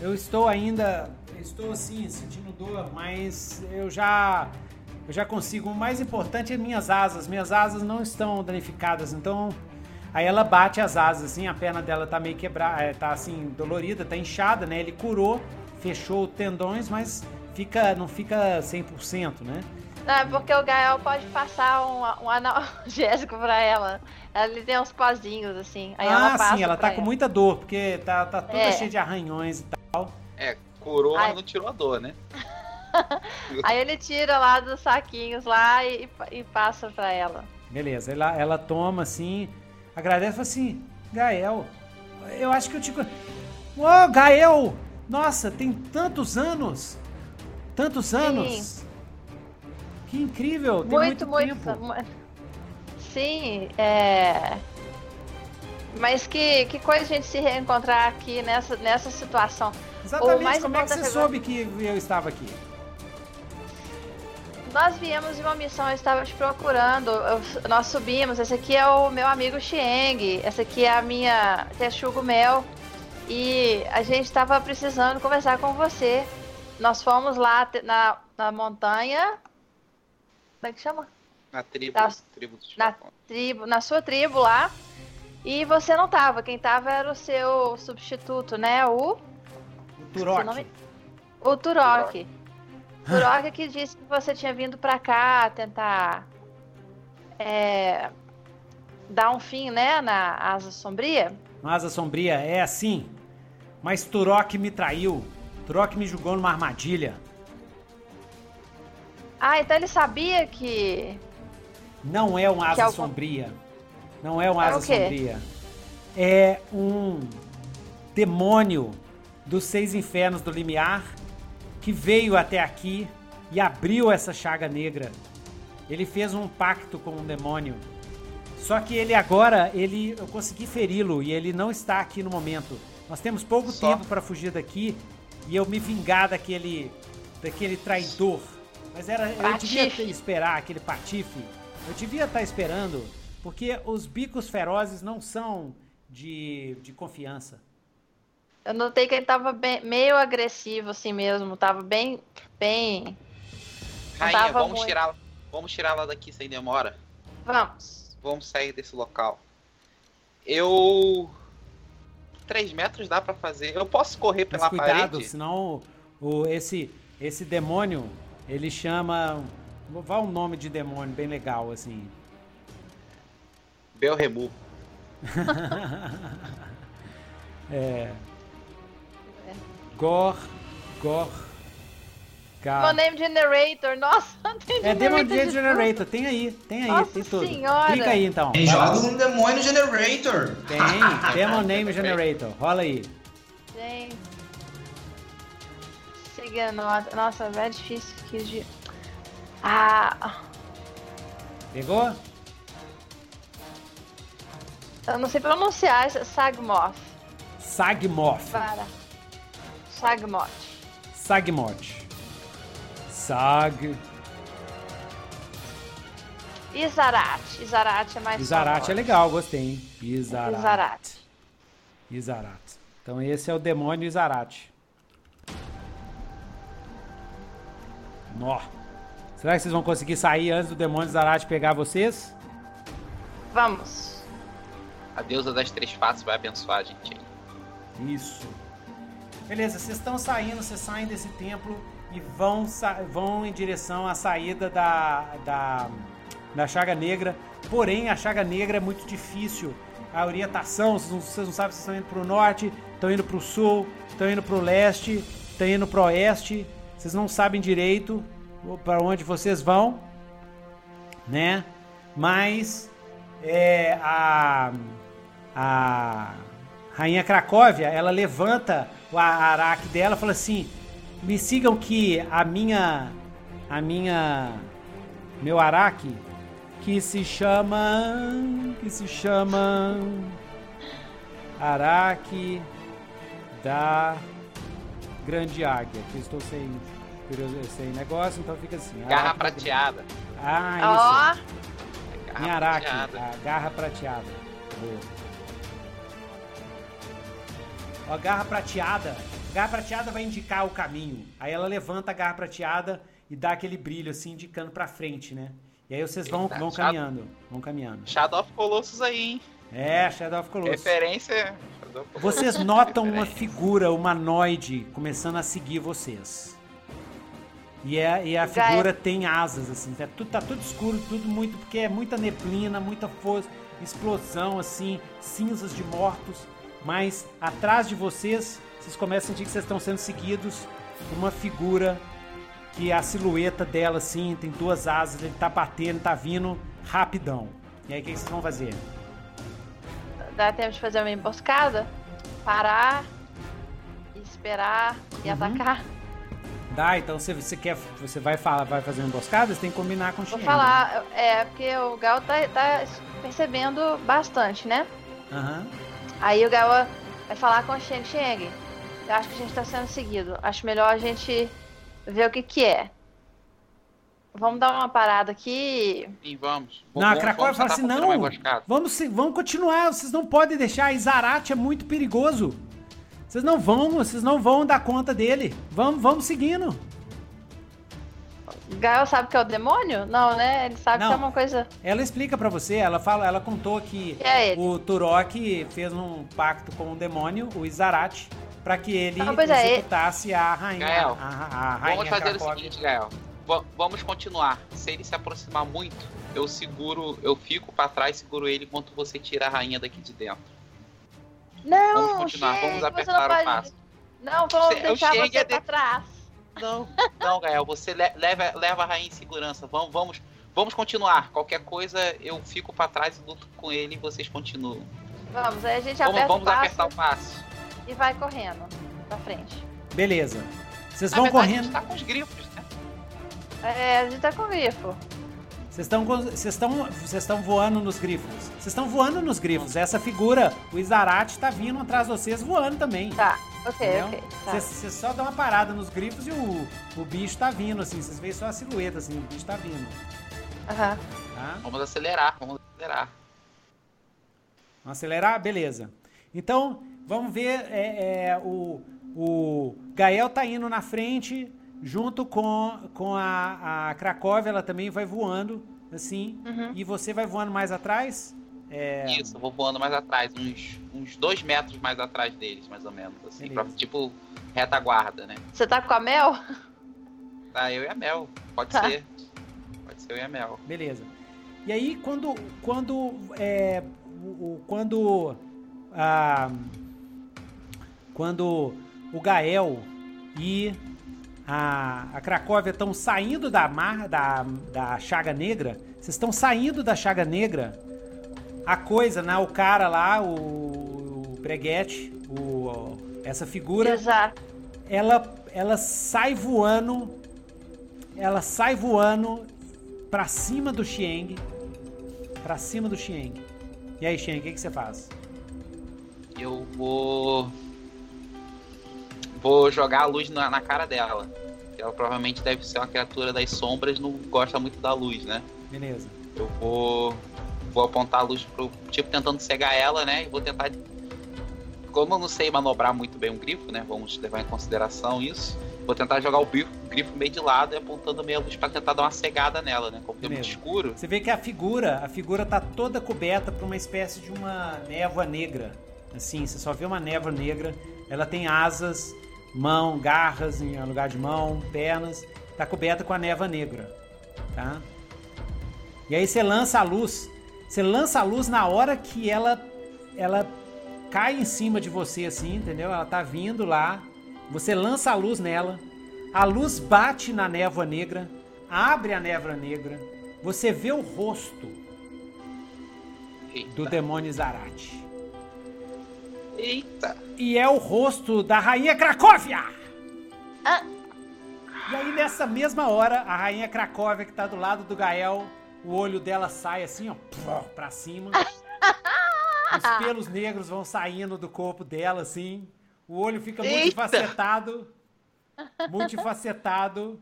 Eu estou ainda, estou assim, sentindo dor, mas eu já eu já consigo. O mais importante é minhas asas. Minhas asas não estão danificadas, então aí ela bate as asas assim, a perna dela tá meio quebrada, é, tá assim dolorida, tá inchada, né? Ele curou, fechou tendões, mas fica não fica 100%, né? Não, é porque o Gael pode passar um, um analgésico pra ela. Ele tem uns pozinhos, assim. Aí ah, ela passa sim, ela tá ela. com muita dor, porque tá, tá toda é. cheia de arranhões e tal. É, curou, mas não tirou a dor, né? [LAUGHS] Aí ele tira lá dos saquinhos lá e, e passa pra ela. Beleza, ela, ela toma assim, agradece e fala assim, Gael, eu acho que eu te. Ô, oh, Gael! Nossa, tem tantos anos! Tantos anos! Sim. Que incrível! Tem muito, muito, muito tempo. Sim, é. Mas que, que coisa a gente se reencontrar aqui nessa, nessa situação. Exatamente, como é que você soube que eu estava aqui? Nós viemos de uma missão, eu estava te procurando, eu, nós subimos, esse aqui é o meu amigo Xieng, essa aqui é a minha Texugo Mel, e a gente estava precisando conversar com você. Nós fomos lá na, na montanha como é que chama? Na tribo. Da, tribo na tribo, na sua tribo lá. E você não tava. Quem tava era o seu substituto, né? O. O Turok. O Turok. Turok que disse que você tinha vindo pra cá tentar. É, dar um fim, né? Na Asa Sombria. Na Asa Sombria, é assim. Mas Turok me traiu. Turok me jogou numa armadilha. Ah, então ele sabia que. Não é um asa algum... sombria. Não é um asa é sombria. É um demônio dos seis infernos do limiar que veio até aqui e abriu essa chaga negra. Ele fez um pacto com um demônio. Só que ele agora, ele eu consegui feri-lo e ele não está aqui no momento. Nós temos pouco Só. tempo para fugir daqui e eu me vingar daquele daquele traidor mas era, eu devia esperar aquele patife. Eu devia estar esperando, porque os bicos ferozes não são de, de confiança. Eu notei que ele tava bem, meio agressivo assim mesmo, tava bem. bem. Rainha, vamos muito... tirar, vamos tirar ela daqui sem demora. Vamos. Vamos sair desse local. Eu. 3 metros dá para fazer. Eu posso correr pela Mas cuidado, parede? senão o, esse, esse demônio ele chama. Vá um nome de demônio bem legal, assim. Belremu. [LAUGHS] é. Gor. Gor. Gar... Name Generator, nossa, [LAUGHS] tem É Demon Name Generator, tem aí, tem aí, nossa tem tudo. Senhora. Clica aí então. Tem joga um Demônio Generator. Tem, Demon [LAUGHS] Name Generator, rola aí. Gente. Nossa, nossa, é difícil aqui de. Ah. Pegou? Eu não sei pronunciar, é Sagmoth. Sagmoth. Para. Sagmoth. Sagmoth. Sag. Izarat. Izarat é mais Izarat é legal, gostei, hein? Izarat. Izarat. Izarat. Então esse é o demônio Izarat. Nó. Será que vocês vão conseguir sair antes do demônio Zarat pegar vocês? Vamos. A deusa das três faces vai abençoar a gente aí. Isso. Beleza, vocês estão saindo, vocês saem desse templo e vão, vão em direção à saída da, da, da chaga negra. Porém, a chaga negra é muito difícil. A orientação, vocês não, vocês não sabem se estão indo para o norte, estão indo para o sul, estão indo para o leste, estão indo para o oeste. Vocês não sabem direito para onde vocês vão, né? Mas é, a, a rainha Cracóvia, ela levanta o araque dela fala assim: me sigam que a minha, a minha, meu araque que se chama, que se chama araque da grande águia. Que estou sem, sem negócio, então fica assim. Garra prateada. Ah, isso. Oh. Minha araque, a garra prateada. Boa. Ó, garra prateada. Garra prateada vai indicar o caminho. Aí ela levanta a garra prateada e dá aquele brilho assim, indicando pra frente, né? E aí vocês vão, vão caminhando. Vão caminhando. Shadow of Colossus aí, hein? É, Shadow of Colossus. Referência. Vocês notam uma figura humanoide começando a seguir vocês. E, é, e a figura tem asas, assim. Tá tudo, tá tudo escuro, tudo muito. Porque é muita neblina, muita força, explosão, assim, cinzas de mortos mas atrás de vocês, vocês começam a sentir que vocês estão sendo seguidos por uma figura que a silhueta dela, assim, tem duas asas, ele tá batendo, tá vindo rapidão. E aí, o que vocês vão fazer? Dá tempo de fazer uma emboscada? Parar, esperar e uhum. atacar? Dá, então você, você quer. Você vai falar, vai fazer uma emboscada, você tem que combinar com o Vou falar, é, porque o Gal tá, tá percebendo bastante, né? Aham. Uhum. Aí o Gawa vai falar com o Sheng Sheng. Eu acho que a gente tá sendo seguido. Acho melhor a gente ver o que que é. Vamos dar uma parada aqui. Sim, vamos. Não, a Cracóvia fala assim, não, vamos, vamos continuar, vocês não podem deixar, Izarate é muito perigoso. Vocês não vão, vocês não vão dar conta dele. Vamos, vamos seguindo. Gael sabe que é o demônio? Não, né? Ele sabe Não. que é uma coisa. Ela explica para você, ela fala, ela contou que é o Turok fez um pacto com o demônio, o Izarate, para que ele ah, é, executasse é. a rainha. Gael, a, a, rainha vamos fazer Krakow. o seguinte, Gael. V vamos continuar. Se ele se aproximar muito, eu seguro, eu fico para trás, seguro ele enquanto você tira a rainha daqui de dentro. Não, vamos continuar, vamos apertar o passo. Não, vamos você, deixar você é de... pra trás. Não, [LAUGHS] não, Gael, você leva, leva a rainha em segurança. Vamos, vamos, vamos continuar. Qualquer coisa, eu fico para trás e luto com ele e vocês continuam. Vamos, aí a gente vamos, aperta vamos o passo apertar o passo. E vai correndo pra frente. Beleza. Vocês vão verdade, correndo. A gente tá com os grifos, né? É, a gente tá com o grifo. Vocês estão vocês estão vocês estão voando nos grifos. Vocês estão voando nos grifos. Essa figura, o Izarate tá vindo atrás de vocês voando também. Tá. Ok, entendeu? ok. Você tá. só dá uma parada nos grifos e o, o bicho tá vindo, assim. Vocês veem só a silhueta, assim, o bicho tá vindo. Aham. Uhum. Tá? Vamos acelerar, vamos acelerar. Vamos acelerar? Beleza. Então, vamos ver. É, é, o, o Gael tá indo na frente, junto com, com a, a Cracóvia, ela também vai voando, assim. Uhum. E você vai voando mais atrás? É... Isso, eu vou voando mais atrás, uns, uns dois metros mais atrás deles, mais ou menos. Assim, pra, tipo retaguarda, né? Você tá com a Mel? [LAUGHS] Tá, eu e a Mel. Pode tá. ser. Pode ser eu e a Mel. Beleza. E aí, quando. Quando. É, o, quando. A, quando o Gael e a, a Cracóvia estão saindo da, mar, da, da Chaga Negra, vocês estão saindo da Chaga Negra a coisa, né? O cara lá, o, o Breguete, o, essa figura. Exato. Ela, ela sai voando. Ela sai voando pra cima do Xieng. Pra cima do Xieng. E aí, Xieng, o que, que você faz? Eu vou. Vou jogar a luz na, na cara dela. Ela provavelmente deve ser uma criatura das sombras, não gosta muito da luz, né? Beleza. Eu vou vou apontar a luz pro. Tipo, tentando cegar ela, né? E vou tentar. Como eu não sei manobrar muito bem um grifo, né? Vamos levar em consideração isso. Vou tentar jogar o grifo, o grifo meio de lado e apontando meio a luz pra tentar dar uma cegada nela, né? Como é muito escuro. Você vê que a figura, a figura tá toda coberta por uma espécie de uma névoa negra. Assim, você só vê uma névoa negra. Ela tem asas, mão, garras em lugar de mão, pernas. Tá coberta com a névoa negra, tá? E aí você lança a luz. Você lança a luz na hora que ela ela cai em cima de você assim, entendeu? Ela tá vindo lá. Você lança a luz nela. A luz bate na névoa negra, abre a névoa negra. Você vê o rosto Eita. do demônio Zarate. Eita. E é o rosto da rainha Cracóvia. Ah. E aí nessa mesma hora, a rainha Cracóvia que tá do lado do Gael, o olho dela sai assim, ó, pra cima. [LAUGHS] Os pelos negros vão saindo do corpo dela, assim. O olho fica Eita! multifacetado. Multifacetado.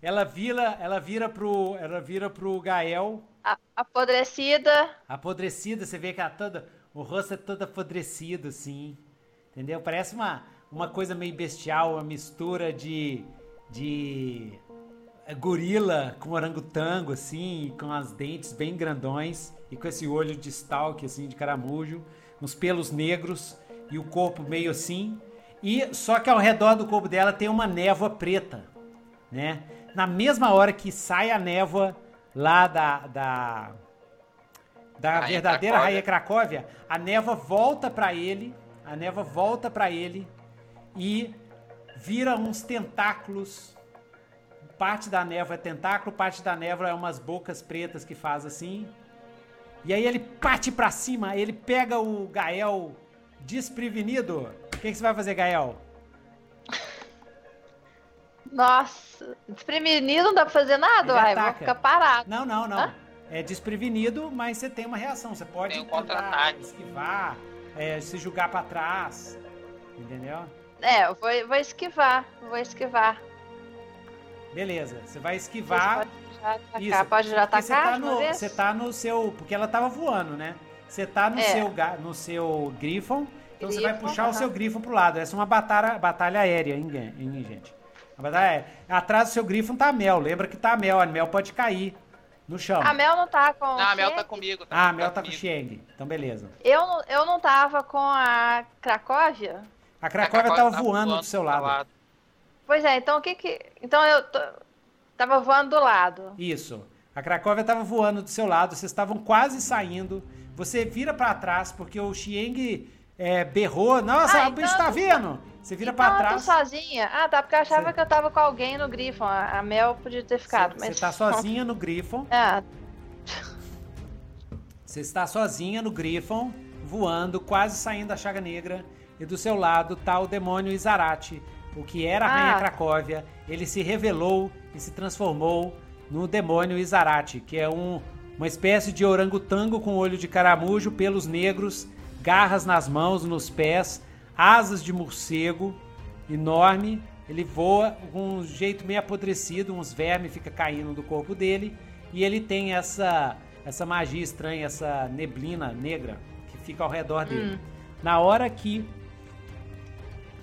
Ela vira, ela vira pro, ela vira pro Gael, A- Apodrecida. apodrecida, você vê que ela toda, o rosto é todo apodrecido, assim. Entendeu? Parece uma, uma coisa meio bestial, uma mistura de, de é, gorila com orangotango, assim, com as dentes bem grandões e com esse olho de stalk, assim, de caramujo, uns pelos negros e o corpo meio assim. E só que ao redor do corpo dela tem uma névoa preta, né? Na mesma hora que sai a névoa lá da, da, da Rainha verdadeira Cracóvia. rainha Cracóvia, a névoa volta pra ele, a névoa volta pra ele e vira uns tentáculos. Parte da névoa é tentáculo, parte da névoa é umas bocas pretas que faz assim. E aí ele parte pra cima, ele pega o Gael desprevenido. O que, que você vai fazer, Gael? Nossa, desprevenido não dá pra fazer nada, Ele uai. Vou ataca. ficar parado. Não, não, não. Hã? É desprevenido, mas você tem uma reação. Você pode Tem um contra-ataque. esquivar, é, se jogar pra trás. Entendeu? É, eu vou, vou esquivar. Vou esquivar. Beleza. Você vai esquivar. Pode já atacar. Isso, Pode já Porque você atacar tá, no, você tá no seu. Porque ela tava voando, né? Você tá no, É. seu, no seu Griffon. Então você vai puxar o seu Griffon pro lado. Essa é uma batalha, batalha aérea, hein, gen- hein, gente? Uma batalha aérea. Atrás do seu Griffon tá a Mel. Lembra que tá a Mel. A Mel pode cair no chão. A Mel não tá com. Não, a Mel tá comigo. Ah, a Mel tá com o. Xieng. Então beleza. Eu, não- eu não tava com a Cracóvia? A A Cracóvia Cracóvia tava tá voando do seu lado. Pois é, então o que que. Então eu tô- tava voando do lado. Isso. A Cracóvia estava voando do seu lado, vocês estavam quase saindo. Você vira pra trás porque o Xieng é, berrou. Nossa, Ah, o bicho então tá vindo! Você vira então pra eu tô trás. sozinha. Ah, tá, porque eu achava Você- que eu tava com alguém no Griffon. A Mel podia ter ficado, Você mas. tá sozinha no Griffon. [LAUGHS] Ah, Você está sozinha no Griffon, voando, quase saindo da Chaga Negra. E do seu lado tá o demônio Izarate, o que era a Rainha Ah. Cracóvia. Ele se revelou e se transformou no demônio Izarate, que é um, uma espécie de orangotango com olho de caramujo, pelos negros, garras nas mãos, nos pés, asas de morcego, enorme. Ele voa com um jeito meio apodrecido, uns vermes ficam caindo do corpo dele. E ele tem essa, essa magia estranha, essa neblina negra que fica ao redor dele. Na hora que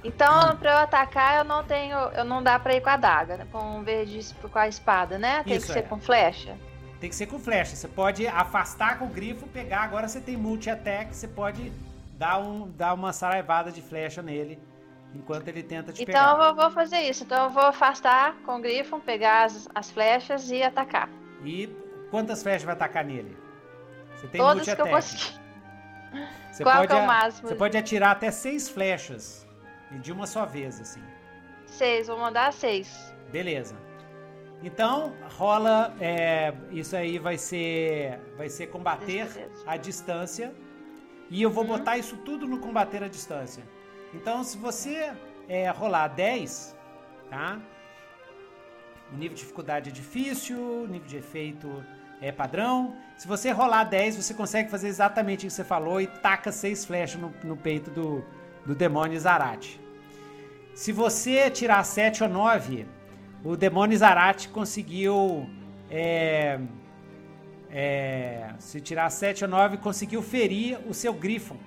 Então, pra eu atacar, eu não tenho. Eu não dá pra ir com a daga, né? Com o verde com a espada, né? Tem Isso, que ser é. com flecha. Tem que ser com flecha. Você pode afastar com o grifo, pegar. Agora você tem multi-attack, você pode dar, um, dar uma saraivada de flecha nele enquanto ele tenta te Então pegar. eu vou, fazer isso. Então eu vou afastar com o Griffon, pegar as, as flechas e atacar. E quantas flechas vai atacar nele? Você tem Todas que eu conseguir. Você Qual pode, é o a- máximo? Você pode atirar até seis flechas. E de uma só vez, assim. Seis, vou mandar seis. Beleza. Então, rola. é, isso aí vai ser. Vai ser combater à distância. E eu vou Uhum. botar isso tudo no combater à distância. Então, se você é, rolar 10, tá? O nível de dificuldade é difícil, o nível de efeito é padrão. Se você rolar 10, você consegue fazer exatamente o que você falou e taca seis flechas no, no peito do, do demônio Zarate. Se você tirar 7 ou 9, o demônio Zarate conseguiu. É, é, se tirar 7 ou 9, conseguiu ferir o seu Griffon.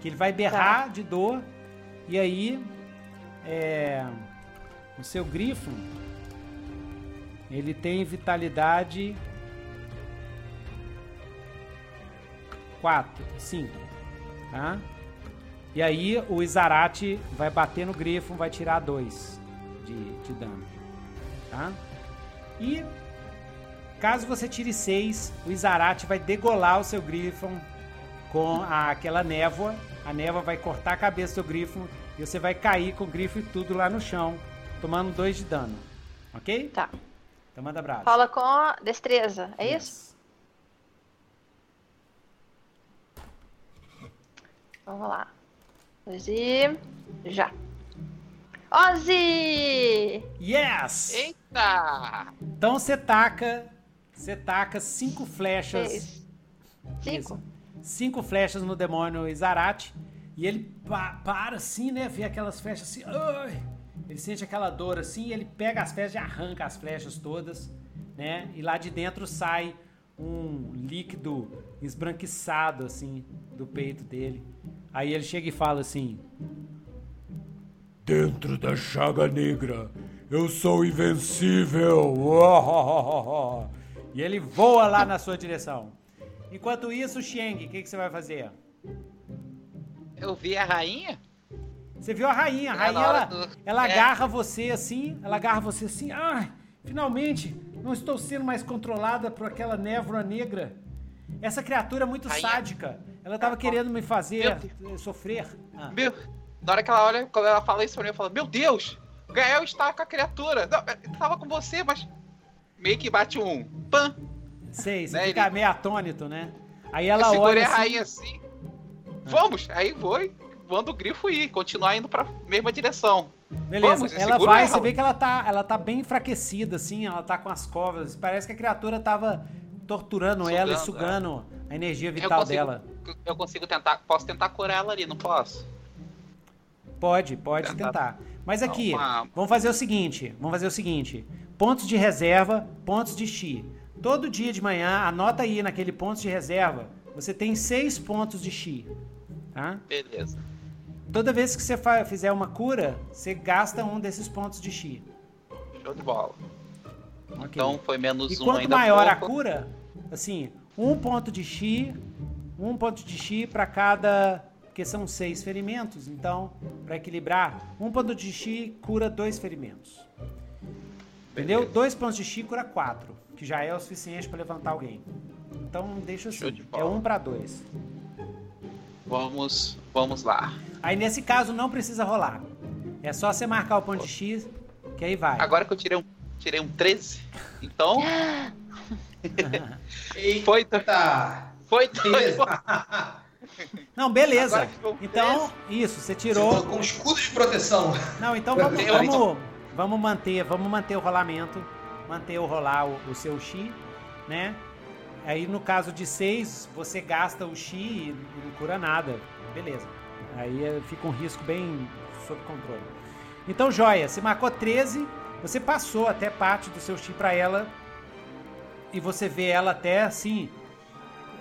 Que ele vai berrar de dor. E aí. é, o seu Griffon. Ele tem vitalidade. 4, 5. Tá? E aí o Izarate vai bater no Griffon, vai tirar 2 de, de dano. Tá? E Caso você tire 6, o Izarate vai degolar o seu Griffon com a, aquela névoa. A névoa vai cortar a cabeça do seu Griffon e você vai cair com o grifo e tudo lá no chão, tomando 2 de dano. Ok? Tá. Então manda abraço. Rola com destreza, é Yes. isso? Vamos lá. Ozzy. Já. Ozzy! Yes! Eita! Então você taca. Você taca cinco flechas. Seis. Cinco. Isso. Cinco flechas no demônio Izarate. E ele pa- para assim, né? Vê aquelas flechas assim. ai! Ele sente aquela dor assim. E ele pega as flechas e arranca as flechas todas. Né? E lá de dentro sai um líquido esbranquiçado assim do peito dele. Aí ele chega e fala assim: Dentro da chaga negra, eu sou invencível. [LAUGHS] E ele voa lá na sua direção. Enquanto isso, Sheng, o que, que você vai fazer? Eu vi a rainha? Você viu a rainha, a É, rainha ela, do- ela é. agarra você assim, ela agarra você assim, ai, finalmente não estou sendo mais controlada por aquela névoa negra. Essa criatura é muito Rainha. sádica. Ela tava querendo me fazer eh, sofrer. Ah. Meu, na hora que ela olha, quando ela fala isso pra mim, eu falo, meu Deus! O Gael está com a criatura! Não, ele tava com você, mas. Meio que bate um. Pã! Sei, você Né, fica ele- meio atônito, né? Aí Eu ela segurei olha a assim, rainha assim. Vamos! Aí vou e o grifo ir, continuar indo pra mesma direção. Beleza, Vamos, eu ela vai, ela. você vê que ela tá, ela tá bem enfraquecida, assim, ela tá com as covas. Parece que a criatura tava torturando ela e Sugando, sugando a energia Eu vital consigo, dela. eu consigo tentar. Posso tentar curar ela ali, não posso? Pode, pode Tentar. tentar. Mas aqui, vamos fazer o seguinte, vamos fazer o seguinte. Pontos de reserva, pontos de chi. Todo dia de manhã, anota aí naquele ponto de reserva, você tem seis pontos de chi, tá? Beleza. Toda vez que você fizer uma cura, você gasta um desses pontos de chi. Show de bola. ok? Então foi menos E um quanto ainda maior a pouco. cura, assim, um ponto de chi, um ponto de chi para cada. Porque são seis ferimentos, então, para equilibrar, um ponto de chi cura dois ferimentos. Entendeu? Beleza. Dois pontos de chi cura quatro, que já é o suficiente para levantar alguém. Então, deixa assim. de É um para dois. Vamos, vamos lá. Aí, nesse caso, não precisa rolar. É só você marcar o ponto de chi, que aí vai. Agora que eu tirei um, tirei um 13, então [LAUGHS] Eita! foi, Tá. foi dois. Não, beleza. Então, isso, você tirou. colocou um escudo de proteção. Não, então [LAUGHS] vamos, vamos, vamos manter, vamos manter o rolamento, manter o rolar o, o seu chi, né? Aí no caso de 6, você gasta o chi e não cura nada. Beleza. Aí eh, fica um risco bem sob controle. Então, joia, você marcou 13, você passou até parte do seu chi pra ela e você vê ela até assim,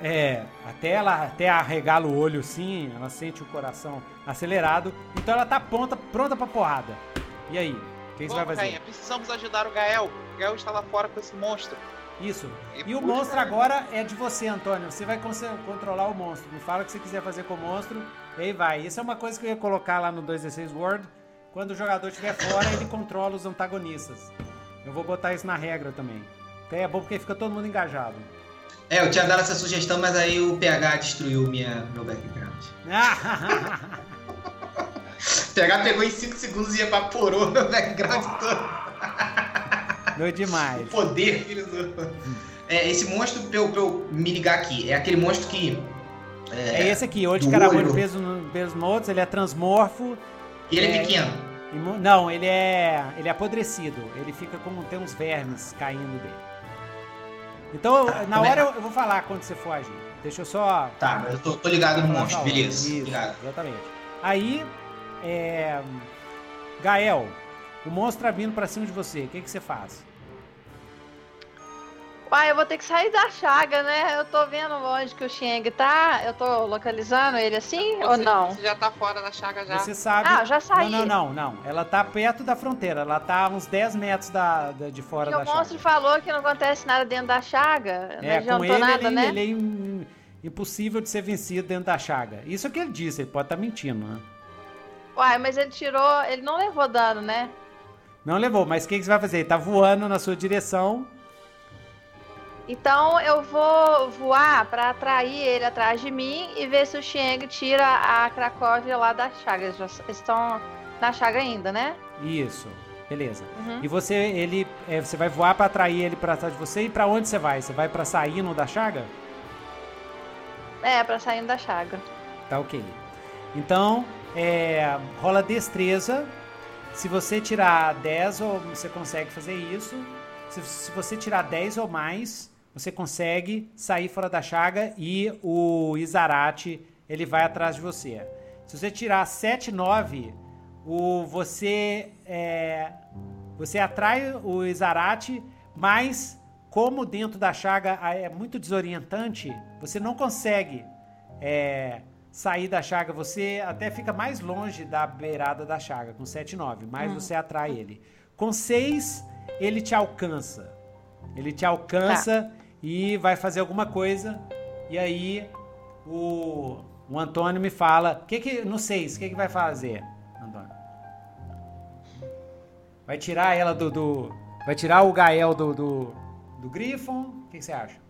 é, até ela até arregala o olho assim, ela sente o coração acelerado, então ela tá pronta, pronta pra porrada. E aí, o que, você vai fazer? Precisamos ajudar o Gael. O Gael está lá fora com esse monstro. Isso. E E o monstro né? agora é de você, Antônio. Você vai controlar o monstro. Me fala o que você quiser fazer com o monstro. E aí vai. Isso é uma coisa que eu ia colocar lá no 2D6 World. Quando o jogador estiver fora, ele controla os antagonistas. Eu vou botar isso na regra também. Até é bom porque fica todo mundo engajado. É, eu tinha dado essa sugestão, mas aí o PH destruiu minha, meu background. [LAUGHS] O PH pegou em 5 segundos e evaporou meu background todo. [LAUGHS] Doido demais. O poder ele usou. É, esse monstro, pra eu, pra eu me ligar aqui, é aquele monstro que. É esse aqui, olho de do caramujo olho. peso, peso no outros, ele é transmorfo. E ele é, É. pequeno. Não, ele é. Ele é apodrecido. Ele fica com. Tem uns vermes caindo dele. Então, Tá, na como é- hora eu, eu vou falar quando você for agir. Deixa eu só. Tá, mas eu tô, tô ligado no monstro, hora. beleza. Isso, Ligado. exatamente. Aí, é. Gael, o monstro tá vindo pra cima de você. O que, que você faz? Uai, eu vou ter que sair da chaga, né? Eu tô vendo onde que o Xing tá. Eu tô localizando ele assim ou Você- não? Você já tá fora da chaga já. Você sabe. Ah, já saí. Não, não, não, não. Ela tá perto da fronteira. Ela tá a uns 10 metros da, da- de fora Porque da o monstro falou que não acontece nada dentro da chaga. não É, com adiantou ele, nada, ele, né? ele é im- impossível de ser vencido dentro da chaga. Isso é o que ele disse, ele pode estar mentindo, né? Uai, mas ele tirou. Ele não levou dano, né? Não levou, mas o que, que você vai fazer? Ele tá voando na sua direção. Então eu vou voar para atrair ele atrás de mim e ver se o Xieng tira a Cracóvia lá da chaga. Eles já estão na chaga ainda, né? Isso. Beleza. Uhum. E você, ele, é, você vai voar para atrair ele para trás de você e para onde você vai? Você vai para saindo da chaga? É, para saindo da chaga. Tá ok. Então, é, rola destreza. Se você tirar 10, você consegue fazer isso. Se, se você tirar 10 ou mais, você consegue sair fora da chaga e o Izarate ele vai atrás de você. Se você tirar 7, 9, o, você, é, você atrai o Izarate, mas como dentro da chaga é muito desorientante, você não consegue é, sair da chaga. Você até fica mais longe da beirada da chaga, com 7, 9, mas hum. você atrai ele. Com 6, ele te alcança. Ele te alcança tá e vai fazer alguma coisa. E aí o, o Antônio me fala, que que no 6, o que que vai fazer, Antônio? Vai tirar ela do, do vai tirar o Gael do do, do Griffon? O que, que você acha?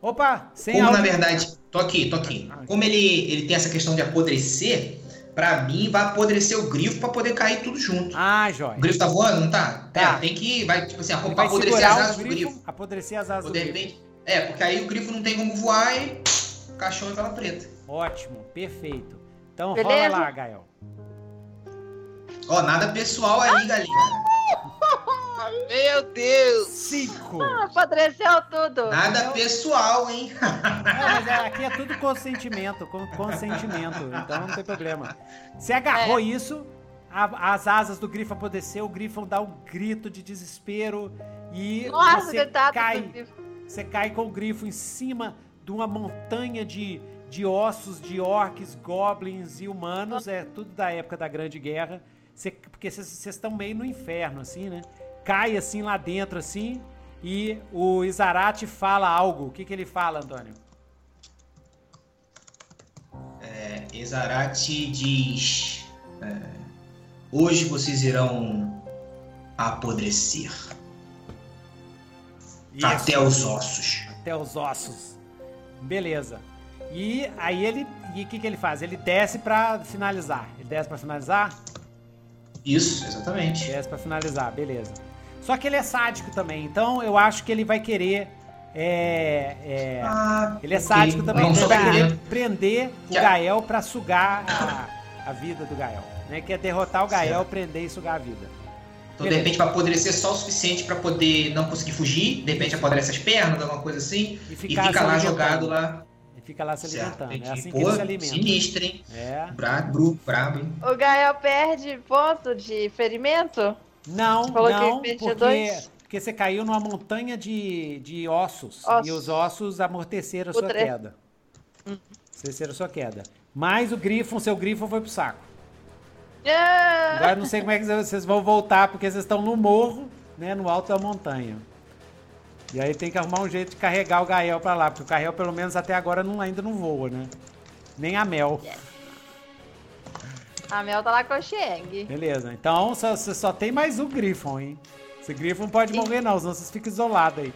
Opa, sem Como áudio. na verdade, tô aqui, tô aqui. Ah, Como ele ele tem essa questão de apodrecer, Pra mim, vai apodrecer o grifo pra poder cair tudo junto. Ah, jóia. O grifo tá voando, não tá? Tá. É, tem que. Vai, tipo assim, vai apodrecer as asas grifo, do grifo. Apodrecer as asas do grifo. Repente, é, porque aí o grifo não tem como voar e. Caixão e vela preta. Ótimo, perfeito. Então Beleza? rola lá, Gael. Ó, nada pessoal aí, galinha. [LAUGHS] Meu Deus! Cinco! Ah, apodreceu tudo. Nada pessoal, hein? Não, mas é, aqui é tudo consentimento, com consentimento, então não tem problema. Você agarrou é. isso, a, as asas do grifo apodreceu, o grifo dá um grito de desespero e Nossa, você cai, você cai com o grifo em cima de uma montanha de, de ossos de orcs, goblins e humanos, é tudo da época da Grande Guerra. Cê, porque vocês estão meio no inferno, assim, né? cai assim lá dentro, assim, e o Izarate fala algo. O que, que ele fala, Antônio? É, Izarate diz: é, Hoje vocês irão apodrecer. Isso. Até os ossos. Até os ossos. Beleza. E aí ele. E o que, que ele faz? Ele desce para finalizar. Ele desce para finalizar? Isso, exatamente. Desce para finalizar, beleza. Só que ele é sádico também, então eu acho que ele vai querer. É, é, ah, ele é sádico okay. também, ele vai querer prender o Gael para sugar a, a, vida do Gael. Né? Quer derrotar o Gael, certo. prender e sugar a vida. Então, de repente, vai apodrecer só o suficiente para poder não conseguir fugir. De repente, apodrece as pernas, alguma coisa assim. E, e fica lá jogado lá. Fica lá se alimentando. Certo, é assim Pô, que ele se alimenta. Sinistro, hein? É. Brabo, brabo, hein? O Gael perde ponto de ferimento? Não, não, porque, porque você caiu numa montanha de, de ossos, ossos. e os ossos amorteceram a sua tre... queda. Hum. Amorteceram a sua queda. Mas o grifo, seu grifo foi pro saco. Yeah. Agora não sei como é que vocês vão voltar, porque vocês estão no morro, né, no alto da montanha. E aí tem que arrumar um jeito de carregar o Gael para lá, porque o Gael pelo menos até agora não, ainda não voa, né? Nem a Mel. Yeah. A Mel tá lá com o Xieng. Beleza, então você só, tem mais um Griffon, hein? Esse Griffon pode e... morrer não, senão vocês ficam isolados aí.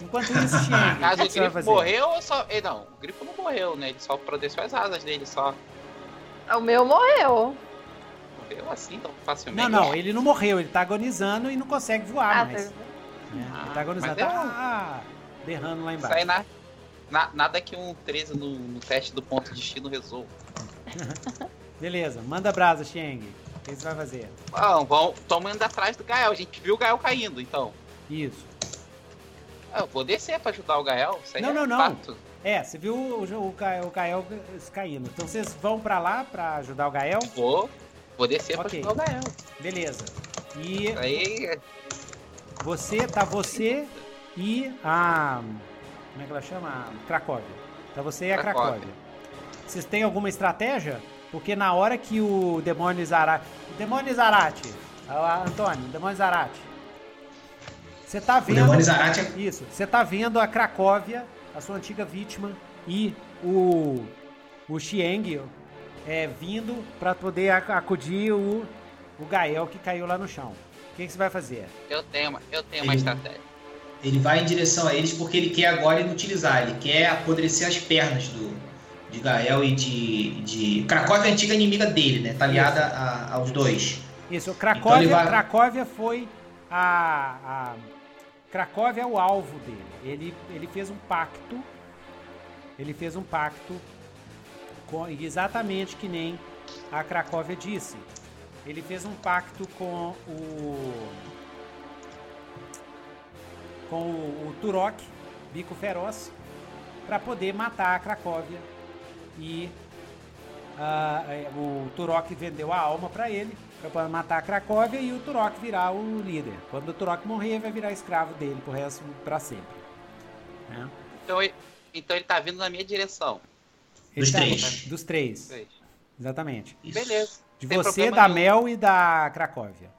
Enquanto isso, Xieng, Caso o, Griffon morreu ou só... Não, o Griffon não morreu, né? Ele só protegeu as asas dele, só. O meu morreu. Morreu assim tão facilmente? Não, não, ele não morreu, ele tá agonizando e não consegue voar ah, mais. Tá... É, ele tá agonizando, tá berrando lá embaixo. Isso aí na... Na, nada que um 13 no, no teste do ponto de destino resolva. [LAUGHS] Beleza, manda brasa, Xeng. O que você vai fazer? Bom, vão, tamo indo atrás do Gael. A gente viu o Gael caindo, então. Isso. Eu vou descer pra ajudar o Gael. não, é não, não. Fato. É, você viu o, o, o Gael caindo. Então vocês vão pra lá pra ajudar o Gael? Vou. Vou descer okay. pra ajudar o Gael. Beleza. E. Aí. Você, tá você e a. Como é que ela chama? A Cracóvia. Tá você e a Cracóvia. Cracóvia. Vocês têm alguma estratégia? Porque na hora que o demônio Zarate. Demônio Zarate. Antônio, demônio Zarate. Você tá vendo. O demônio Zarate é... Isso. Você tá vendo a Cracóvia, a sua antiga vítima, e o. O Xieng é, vindo para poder acudir o, o Gael que caiu lá no chão. Que, que você vai fazer? Eu tenho uma, eu tenho uma estratégia. Ele vai em direção a eles porque ele quer agora inutilizar. Ele quer apodrecer as pernas do, de Gael e de, de. Cracóvia é a antiga inimiga dele, né? Tá aliada a, aos dois. Isso, Cracóvia, então vai... Cracóvia foi a, a. Cracóvia é o alvo dele. Ele, ele fez um pacto. Ele fez um pacto com, exatamente que nem a Cracóvia disse. Ele fez um pacto com o. com o, o Turok, Bico Feroz, para poder matar a Cracóvia. E uh, o Turok vendeu a alma para ele para matar a Cracóvia e o Turok virar o líder. Quando o Turok morrer, vai virar escravo dele pro resto para sempre. Né? Então, então ele tá vindo na minha direção. Dos tá, três. Dos três. três. Exatamente. Isso. Beleza. De você, da Mel e da Cracóvia.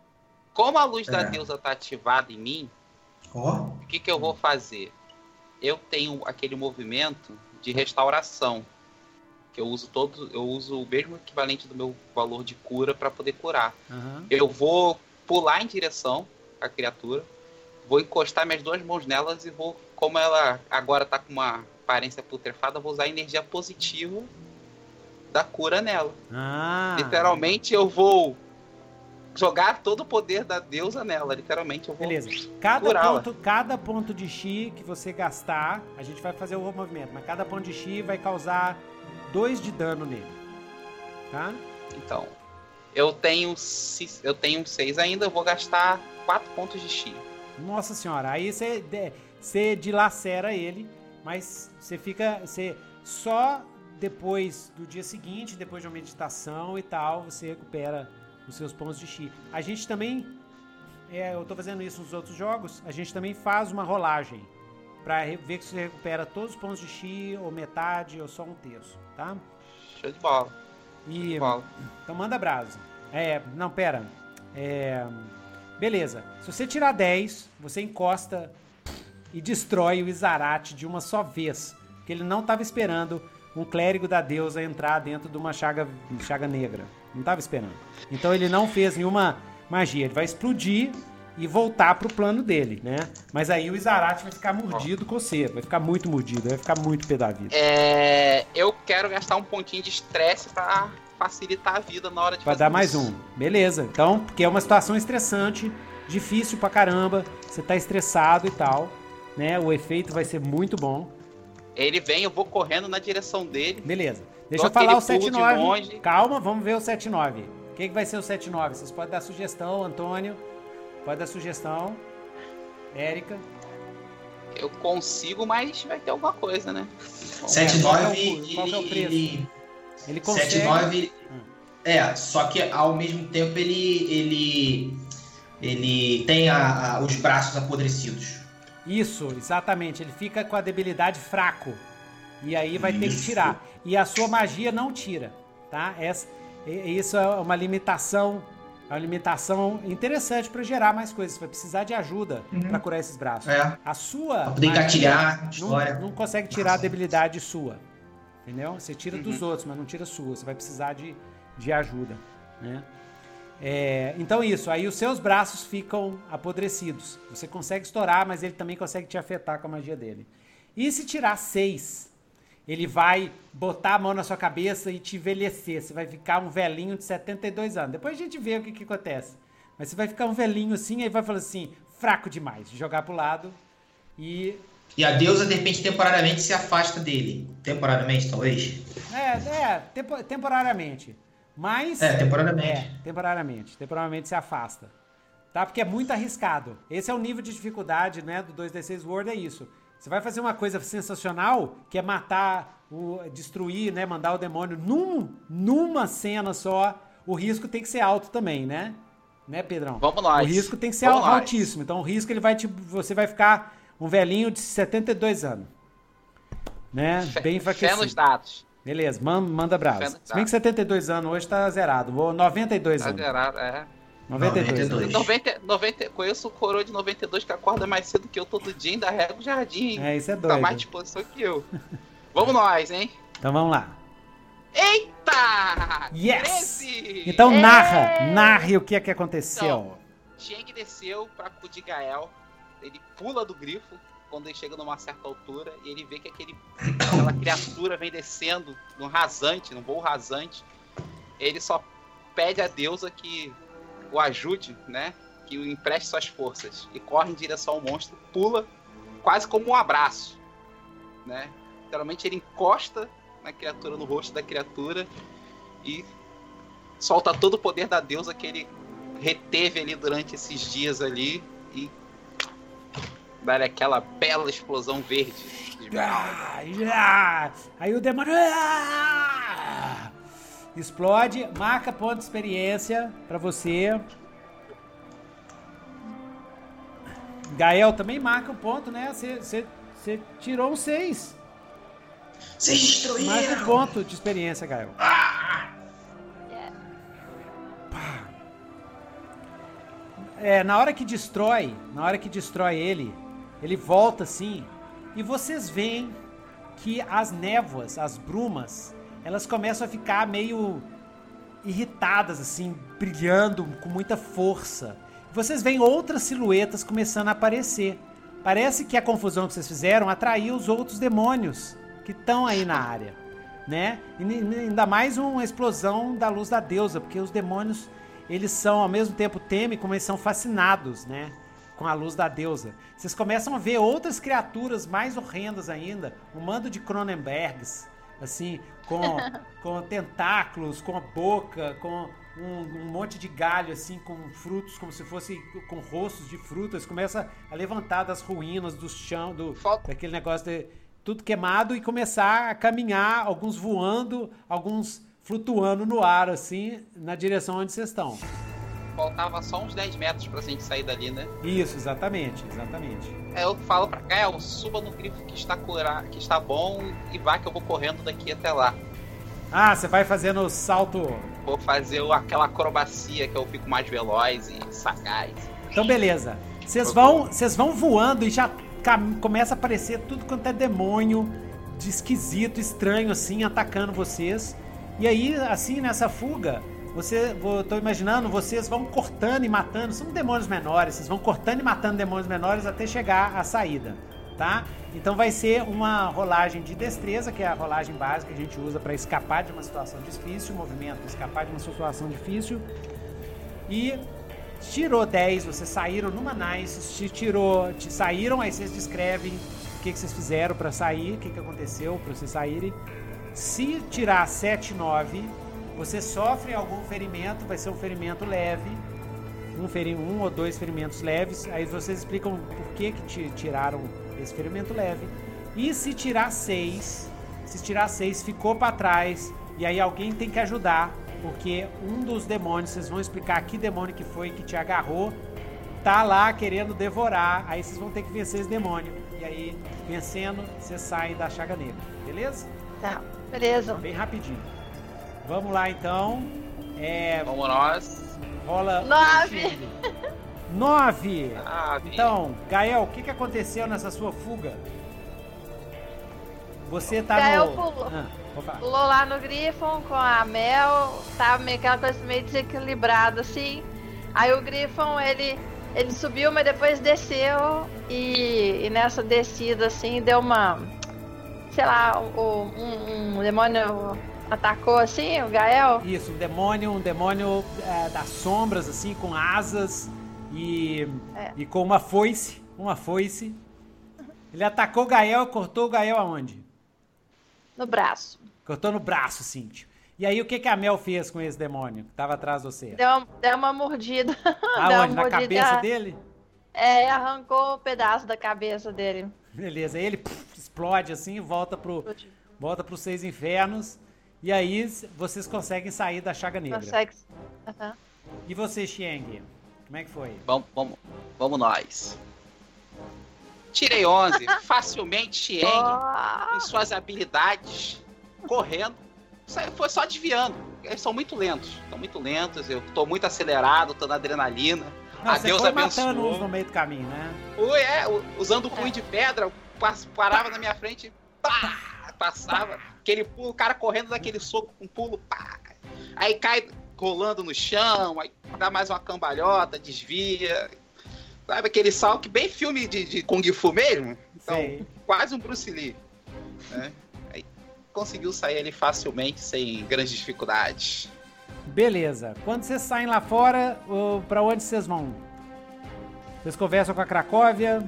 Como a luz é. da deusa tá ativada em mim, oh. o que, que eu vou fazer? Eu tenho aquele movimento de restauração. Que eu uso todo. Eu uso o mesmo equivalente do meu valor de cura para poder curar. Uhum. Eu vou pular em direção à criatura. Vou encostar minhas duas mãos nelas e vou. Como ela agora tá com uma aparência putrefada, vou usar energia positiva da cura nela. Ah. Literalmente eu vou jogar todo o poder da deusa nela. Literalmente eu vou. Beleza. Cada ponto, cada ponto de chi que você gastar, a gente vai fazer o movimento, mas cada ponto de chi vai causar 2 de dano nele. Tá? Então, eu tenho eu tenho 6 ainda, eu vou gastar 4 pontos de chi. Nossa senhora, aí você você dilacera ele, mas você fica você só depois do dia seguinte, depois de uma meditação e tal, você recupera os seus pontos de chi. A gente também, é, eu estou fazendo isso nos outros jogos, a gente também faz uma rolagem para ver se você recupera todos os pontos de chi, ou metade, ou só um terço, tá? Show de bola. E, de bola. Então manda brasa. É, não, pera. É, beleza. Se você tirar 10, você encosta e destrói o Izarate de uma só vez. Que ele não estava esperando um clérigo da deusa entrar dentro de uma chaga, chaga negra. Não estava esperando. Então ele não fez nenhuma magia. Ele vai explodir e voltar pro plano dele, né? Mas aí o Izarate vai ficar mordido com você. Vai ficar muito mordido, vai ficar muito pé da vida. É. Eu quero gastar um pontinho de estresse pra facilitar a vida na hora de Vai dar mais um. Beleza. Então, porque é uma situação estressante, difícil pra caramba. Você tá estressado e tal. Né? O efeito vai ser muito bom. Ele vem, eu vou correndo na direção dele. Beleza. Deixa eu falar o 79. Calma, vamos ver o 79. O que, que vai ser o 79? Vocês podem dar sugestão, Antônio. Pode dar sugestão. Érica. Eu consigo, mas vai ter alguma coisa, né? 79 qual, é o preço? Ele, ele consegue... 79 hum. É, só que ao mesmo tempo ele ele ele tem a, a, os braços apodrecidos. Isso, exatamente. Ele fica com a debilidade fraco. E aí vai isso. ter que tirar. E a sua magia não tira, tá? Essa, isso é uma limitação, é uma limitação interessante para gerar mais coisas. Você vai precisar de ajuda uhum. para curar esses braços. É. A sua pra poder engatilhar não, não consegue tirar Nossa. a debilidade sua. Entendeu? Você tira uhum. dos outros, mas não tira sua. Você vai precisar de, de ajuda, né? É, então isso, aí os seus braços ficam apodrecidos. Você consegue estourar, mas ele também consegue te afetar com a magia dele. E se tirar seis, ele vai botar a mão na sua cabeça e te envelhecer. Você vai ficar um velhinho de 72 anos. Depois a gente vê o que, que acontece. Mas você vai ficar um velhinho assim, aí vai falar assim, fraco demais, jogar pro lado e. E a deusa, de repente, temporariamente se afasta dele. Temporariamente, talvez? É, é, tempo, temporariamente. Mas. É, temporariamente. É, temporariamente. Temporariamente se afasta. Tá? Porque é muito arriscado. Esse é o nível de dificuldade, né, do 2D6 World, é isso. Você vai fazer uma coisa sensacional, que é matar, o, destruir, né, mandar o demônio num, numa cena só. O risco tem que ser alto também, né? Né, Pedrão? Vamos lá. O risco tem que ser Vamos altíssimo. Nós. Então o risco ele vai te, você vai ficar um velhinho de 72 anos. Né? Bem enfraquecido. Fé nos dados. Beleza, manda, manda brasa. Se bem que 72 anos hoje tá zerado. Vou 92 tá anos. Tá zerado, é. 92. 92. 90, 90, conheço o coroa de 92 que acorda mais cedo que eu todo dia, ainda rega o jardim. É, isso é tá doido. Tá mais disposição que eu. [LAUGHS] vamos nós, hein? Então vamos lá. Eita! Yes! 13! Então narra, narre o que é que aconteceu. Então, Tieng desceu pra acudir Gael. Ele pula do grifo quando ele chega numa certa altura e ele vê que aquele, aquela criatura vem descendo num rasante, num voo rasante. Ele só pede a deusa que o ajude, né? Que o empreste suas forças. E corre em direção ao monstro, pula quase como um abraço, né? Literalmente ele encosta na criatura, no rosto da criatura e solta todo o poder da deusa que ele reteve ali durante esses dias ali dar aquela bela explosão verde. Ah. Aí o demônio ah, explode, marca ponto de experiência para você. Gael também marca um ponto, né? Você tirou um 6. Vocês destruíram! Marca um ponto de experiência, Gael. Ah! É, na hora que destrói, na hora que destrói ele, ele volta assim, e vocês veem que as névoas, as brumas, elas começam a ficar meio irritadas assim, brilhando com muita força. Vocês veem outras silhuetas começando a aparecer. Parece que a confusão que vocês fizeram atraiu os outros demônios que estão aí na área, né? E ainda mais uma explosão da luz da deusa, porque os demônios eles são ao mesmo tempo temem como eles são fascinados, né? Com a luz da deusa. Vocês começam a ver outras criaturas mais horrendas ainda, um mando de Cronenbergs, assim, com, [LAUGHS] com tentáculos, com a boca, com um, um, monte de galho, assim, com frutos, como se fosse com rostos de frutas. Começa a levantar das ruínas do chão, do, daquele negócio de tudo queimado e começar a caminhar, alguns voando, alguns flutuando no ar, assim, na direção onde vocês estão. Faltava só uns 10 metros pra gente sair dali, né? Isso, exatamente, exatamente. É, eu falo pra Gael, suba no grifo que está curar, que está bom e vá que eu vou correndo daqui até lá. Ah, você vai fazendo o salto. Vou fazer aquela acrobacia que eu fico mais veloz e sagaz. Então beleza. Vocês vão, vocês vão voando e já começa a aparecer tudo quanto é demônio de esquisito, estranho assim, atacando vocês. E aí, assim, nessa fuga, você, eu tô imaginando, vocês vão cortando e matando, são demônios menores, vocês vão cortando e matando demônios menores até chegar à saída, tá? Então vai ser uma rolagem de destreza, que é a rolagem básica que a gente usa para escapar de uma situação difícil, movimento, escapar de uma situação difícil. E tirou 10, vocês saíram numa nice, te tirou, te saíram, aí vocês descrevem o que, que vocês fizeram para sair, o que, que aconteceu para vocês saírem. Se tirar 7, 9, você sofre algum ferimento, vai ser um ferimento leve, um, feri um ou dois ferimentos leves. Aí vocês explicam por que, que te tiraram esse ferimento leve. E se tirar 6, se tirar 6, ficou para trás, e aí alguém tem que ajudar, porque um dos demônios, vocês vão explicar que demônio que foi que te agarrou, tá lá querendo devorar. Aí vocês vão ter que vencer esse demônio. E aí, vencendo, vocês saem da chaga negra, beleza? Tá. Beleza. Bem rapidinho. Vamos lá então. É... Vamos nós. Rola. Nove. Nove. Então, Gael, o que, que aconteceu nessa sua fuga? Você tá Gael no. Pulou. Ah, pulou lá no Griffon com a Mel. Tava meio aquela coisa meio desequilibrada assim. Aí o Griffon, ele. Ele subiu, mas depois desceu e, e nessa descida assim deu uma sei lá, o, um, um, demônio atacou assim, o Gael? Isso, um demônio, um demônio é, das sombras, assim, com asas e, é. e com uma foice, uma foice. Ele atacou o Gael, cortou o Gael aonde? No braço. Cortou no braço, Cintia. E aí, o que, que a Mel fez com esse demônio que tava atrás de você? Deu uma, deu uma mordida. [LAUGHS] Aonde? Uma na cabeça dele? É, arrancou um pedaço da cabeça dele. Beleza, aí ele puf, explode assim, volta pro, volta pros seis infernos. E aí vocês conseguem sair da chaga negra. Consegue. Uhum. E você, Xieng? Como é que foi? Vamos, vamos, vamos nós. Tirei 11. [LAUGHS] Facilmente, Xieng, oh. em suas habilidades, correndo. Foi só desviando. Eles são muito lentos. Estão muito lentos. Eu tô muito acelerado, tô na adrenalina. Não, a Deus abençoou. no meio do caminho, né? Ui, é, usando o punho é. de pedra, parava na minha frente, pá, passava. Aquele pulo, o cara correndo daquele soco com pulo, pá. Aí cai rolando no chão, aí dá mais uma cambalhota, desvia. Sabe aquele salto bem filme de, de Kung Fu mesmo? Então, Sei. quase um Bruce Lee. Né? Aí, conseguiu sair ali facilmente, sem grandes dificuldades. Beleza. Quando vocês saem lá fora, para onde vocês vão? Vocês conversam com a Cracóvia?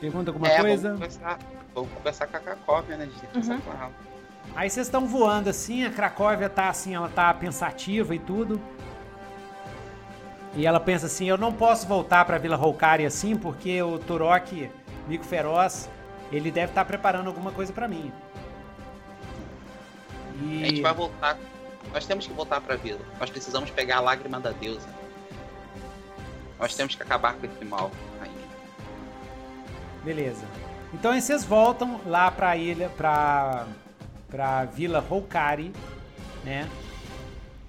Pergunta alguma é, coisa? Vamos conversar, vamos conversar com a Cracóvia, né? A gente uhum. com ela. Aí vocês estão voando assim, a Cracóvia tá assim, ela tá pensativa e tudo. E ela pensa assim, eu não posso voltar pra Vila Roucari assim, porque o Turok, Mico Feroz, ele deve estar tá preparando alguma coisa para mim. E... A gente vai voltar. Nós temos que voltar pra vila. Nós precisamos pegar a lágrima da deusa. Nós temos que acabar com esse mal, rainha. Beleza. Então aí vocês voltam lá pra ilha, pra para Vila Roucari, né?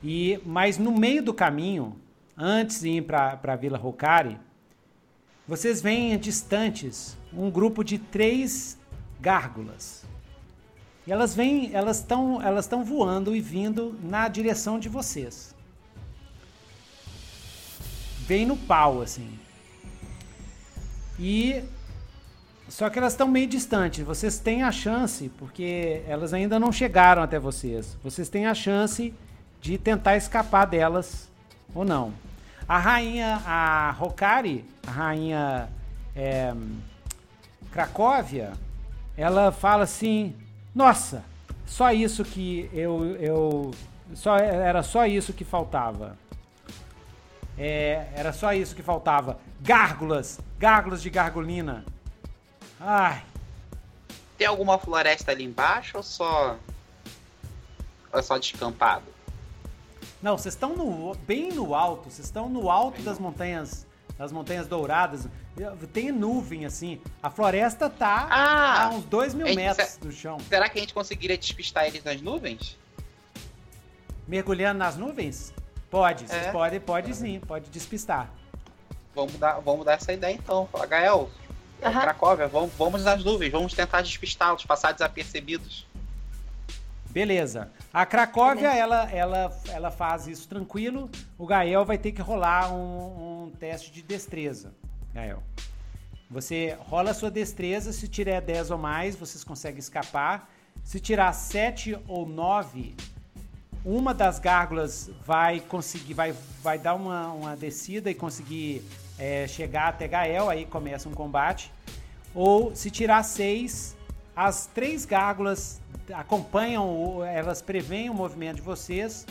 E mas no meio do caminho, antes de ir para Vila Roucari, vocês veem distantes um grupo de três gárgulas. E elas vêm, elas estão, elas estão voando e vindo na direção de vocês. Vem no pau assim. E só que elas estão meio distantes. Vocês têm a chance, porque elas ainda não chegaram até vocês. Vocês têm a chance de tentar escapar delas ou não. A rainha, a Hokari, a rainha é, Cracóvia, ela fala assim: Nossa, só isso que eu, eu só era só isso que faltava. É, era só isso que faltava. Gárgulas, gárgulas de gargulina. Ai. Tem alguma floresta ali embaixo ou só. Ou é só descampado? Não, vocês estão no, bem no alto, vocês estão no alto das montanhas, das montanhas douradas. Tem nuvem, assim. A floresta tá ah, a uns 2 mil gente, metros do chão. Será que a gente conseguiria despistar eles nas nuvens? Mergulhando nas nuvens? Pode, vocês é. podem, pode sim, pode despistar. Vamos dar, vamos dar essa ideia então. Gael, Uhum. Cracóvia, vamos, vamos nas nuvens, vamos tentar despistá-los, passar desapercebidos. Beleza. A Cracóvia, ela, ela, ela faz isso tranquilo. O Gael vai ter que rolar um, um teste de destreza. Gael. Você rola a sua destreza, se tiver 10 ou mais, vocês conseguem escapar. Se tirar 7 ou 9, uma das gárgulas vai conseguir, vai, vai dar uma, uma descida e conseguir é, chegar até Gael, aí começa um combate. Ou se tirar seis, as três gárgulas acompanham, elas preveem o movimento de vocês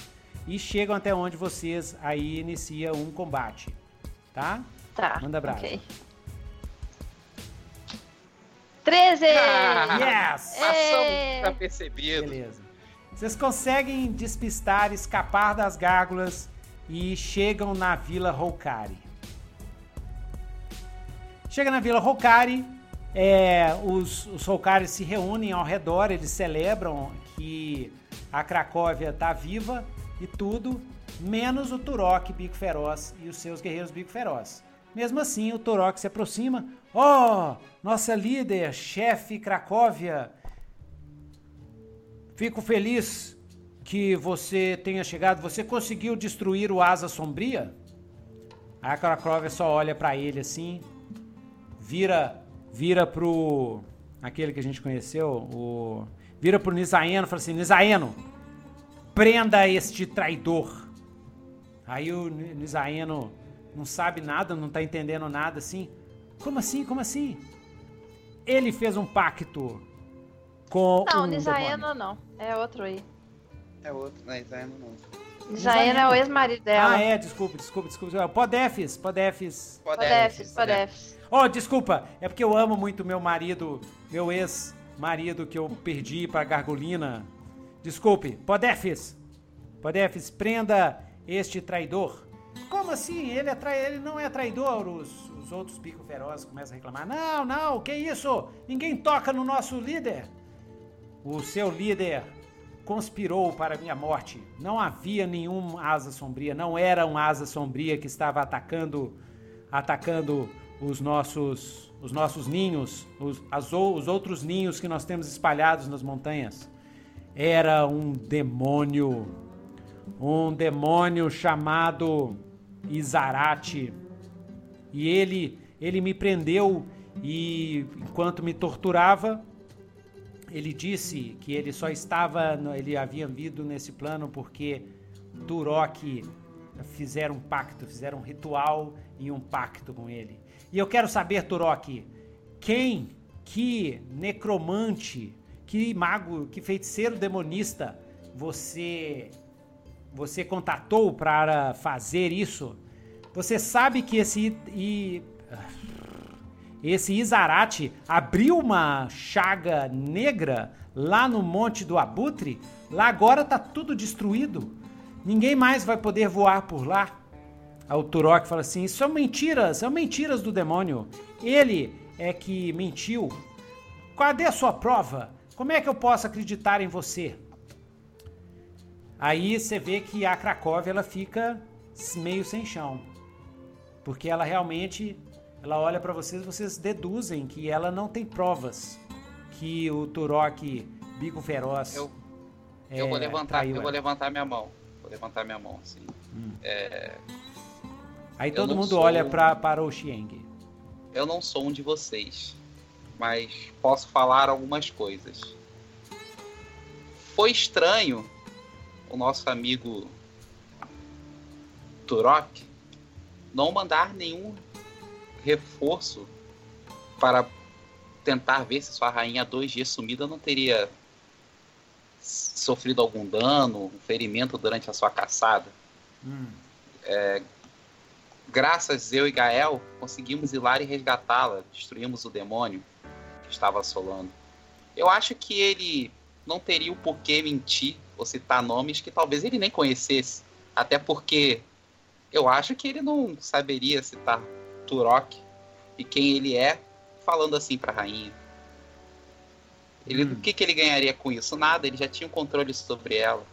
e chegam até onde vocês aí inicia um combate. Tá? Tá. Manda abraço. Okay. 13! Ah, yes! Passamos tá percebido. Beleza. Vocês conseguem despistar, escapar das gárgulas e chegam na Vila Roukari. Chega na Vila Rocari, é, os, os Rocares se reúnem ao redor, eles celebram que a Cracóvia está viva e tudo, menos o Turok Bico Feroz e os seus guerreiros Bico Feroz. Mesmo assim, o Turok se aproxima. Oh, nossa líder, chefe Cracóvia, fico feliz que você tenha chegado. Você conseguiu destruir o Asa Sombria? A Cracóvia só olha para ele assim vira vira pro aquele que a gente conheceu, o vira pro Nisaeno, fala assim: "Nisaeno, prenda este traidor". Aí o Nisaeno não sabe nada, não tá entendendo nada assim. Como assim? Como assim? Ele fez um pacto com Não, um Nisaeno não, é outro aí. É outro, não é Nisaeno não. Nisaeno é o ex-marido dela. Ah, é, desculpa, desculpa, desculpa. Podefis, Podefis. Podefis, Podefis. Oh, desculpa, é porque eu amo muito meu marido, meu ex-marido que eu perdi pra Gargolina. Desculpe, Podefis. Podefis, prenda este traidor. Como assim? Ele, é tra... ele não é traidor? Os, os outros pico ferozes começam a reclamar. Não, não, que isso? Ninguém toca no nosso líder. O seu líder conspirou para minha morte. Não havia nenhum asa sombria, não era um asa sombria que estava atacando atacando os nossos, os nossos ninhos, os, as, os outros ninhos que nós temos espalhados nas montanhas. Era um demônio, um demônio chamado Izarate. E ele, ele me prendeu e enquanto me torturava, ele disse que ele só estava, ele havia vindo nesse plano porque Turok fizeram um pacto, fizeram um ritual e um pacto com ele. E eu quero saber, Turok, quem, que necromante, que mago, que feiticeiro demonista você você contatou para fazer isso? Você sabe que esse e esse Izarate abriu uma chaga negra lá no Monte do Abutre, lá agora tá tudo destruído. Ninguém mais vai poder voar por lá. O Turok fala assim: são mentiras, são mentiras do demônio. Ele é que mentiu. Cadê a sua prova? Como é que eu posso acreditar em você? Aí você vê que a Cracóvia ela fica meio sem chão. Porque ela realmente ela olha para vocês, vocês deduzem que ela não tem provas que o Turok bico feroz. Eu, é, eu vou levantar, eu vou levantar minha mão, vou levantar minha mão assim. Hum. É, Aí todo mundo olha pra, para o Xieng. Eu não sou um de vocês, mas posso falar algumas coisas. Foi estranho o nosso amigo Turok não mandar nenhum reforço para tentar ver se sua rainha dois dias sumida não teria sofrido algum dano, um ferimento durante a sua caçada. Hum. É, graças eu e Gael conseguimos ir lá e resgatá-la, destruímos o demônio que estava assolando. Eu acho que ele não teria o porquê mentir ou citar nomes que talvez ele nem conhecesse, até porque eu acho que ele não saberia citar Turok e quem ele é, falando assim para a rainha. Ele, hum. O que, que ele ganharia com isso? Nada, ele já tinha um controle sobre ela.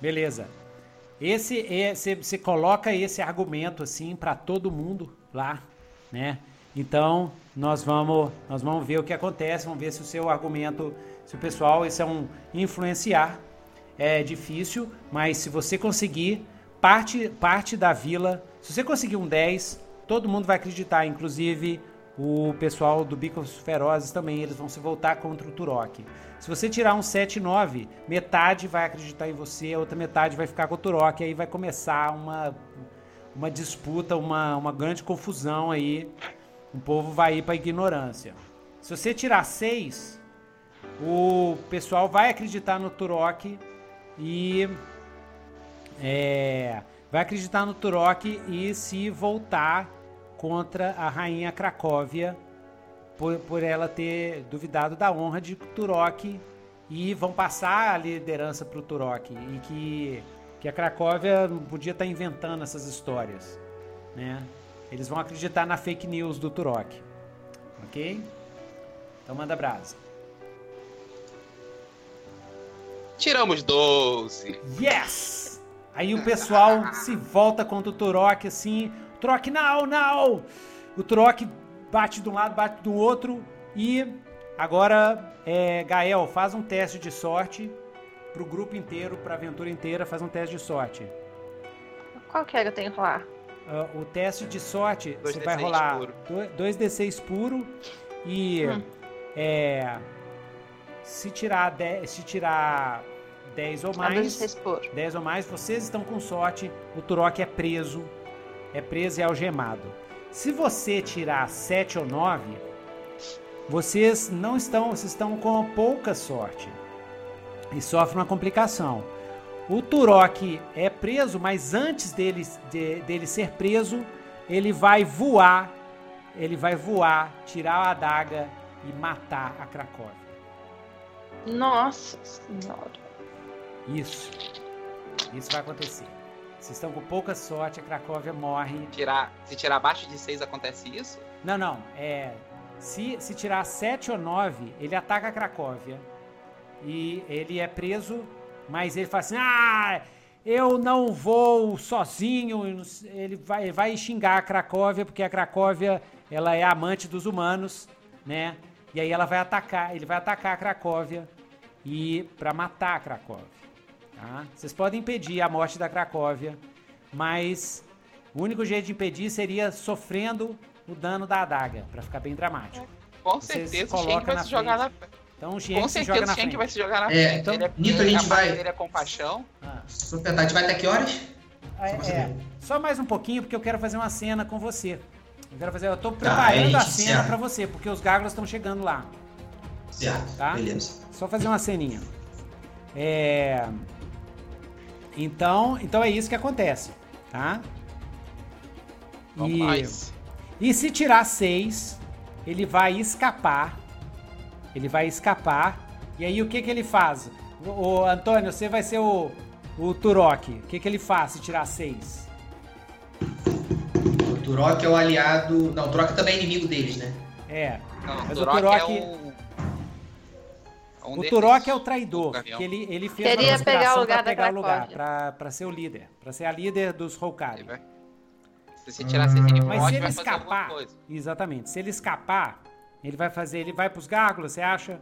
Beleza. Esse você coloca esse argumento assim para todo mundo lá, né? Então, nós vamos nós vamos ver o que acontece, vamos ver se o seu argumento, se o pessoal, isso é um influenciar. É difícil, mas se você conseguir parte parte da vila, se você conseguir um 10, todo mundo vai acreditar, inclusive o pessoal do Bicos Ferozes também, eles vão se voltar contra o Turok. Se você tirar um 7 9, metade vai acreditar em você, a outra metade vai ficar com o Turok, aí vai começar uma, uma disputa, uma, uma grande confusão aí. O povo vai ir para ignorância. Se você tirar 6, o pessoal vai acreditar no Turok e é, vai acreditar no Turok e se voltar contra a rainha Cracóvia por, por ela ter duvidado da honra de Turok e vão passar a liderança para o Turok e que, que a Cracóvia não podia estar tá inventando essas histórias, né? Eles vão acreditar na fake news do Turok, ok? Então manda brasa. Tiramos 12. Yes! Aí o pessoal se volta contra o Turok assim, Troque, não, não! O Troque bate de um lado, bate do outro. E agora, é, Gael, faz um teste de sorte pro grupo inteiro, pra aventura inteira, faz um teste de sorte. Qual que é que eu tenho que rolar? Uh, o teste de sorte, você vai rolar 2d6 puro e hum. é, se tirar 10, se tirar 10 ou mais, 10 ou mais, vocês estão com sorte, o Turok é preso é preso e algemado. Se você tirar 7 ou 9, vocês não estão, vocês estão com pouca sorte e sofrem uma complicação. O Turok é preso, mas antes dele, de, dele ser preso, ele vai voar, ele vai voar, tirar a adaga e matar a Cracóvia. Nossa Senhora. Isso. Isso vai acontecer. Vocês estão com pouca sorte, a Cracóvia morre. Tirar, se tirar abaixo de 6 acontece isso? Não, não. É, se, se tirar 7 ou 9, ele ataca a Cracóvia. E ele é preso, mas ele fala assim: Ah, eu não vou sozinho. Ele vai, ele vai xingar a Cracóvia, porque a Cracóvia ela é amante dos humanos, né? E aí ela vai atacar, ele vai atacar a Cracóvia e para matar a Cracóvia. Tá? Vocês podem impedir a morte da Cracóvia, mas o único jeito de impedir seria sofrendo o dano da adaga, para ficar bem dramático. Com Vocês certeza o Shenk vai se jogar na frente. Então o Com certeza o Shenk vai se jogar na é, frente. Então, ele é, a gente vai... Ele é compaixão. Ah. a gente vai até que horas? É, é, só mais um pouquinho, porque eu quero fazer uma cena com você. Eu quero fazer, eu tô tá, preparando tá, a cena para você, porque os gárgulas estão chegando lá. Certo. Tá? Beleza. Só fazer uma ceninha. É... Então, então é isso que acontece, tá? E, e se tirar seis, ele vai escapar. Ele vai escapar. E aí o que que ele faz? O, o Antônio, você vai ser o, o Turok. O que que ele faz se tirar seis? O Turok é o aliado. Não, o Turok também é inimigo deles, né? É. Não, mas o Turok, o Turok é o o Turok é o traidor, que ele, ele fez Queria uma pegar o lugar, pegar o lugar pra, pra ser o líder, pra ser a líder dos Hokage. Se você tirar esse inimigo, Mas se ele escapar, exatamente, se ele escapar, ele vai fazer, ele vai pros gárgulas, você acha?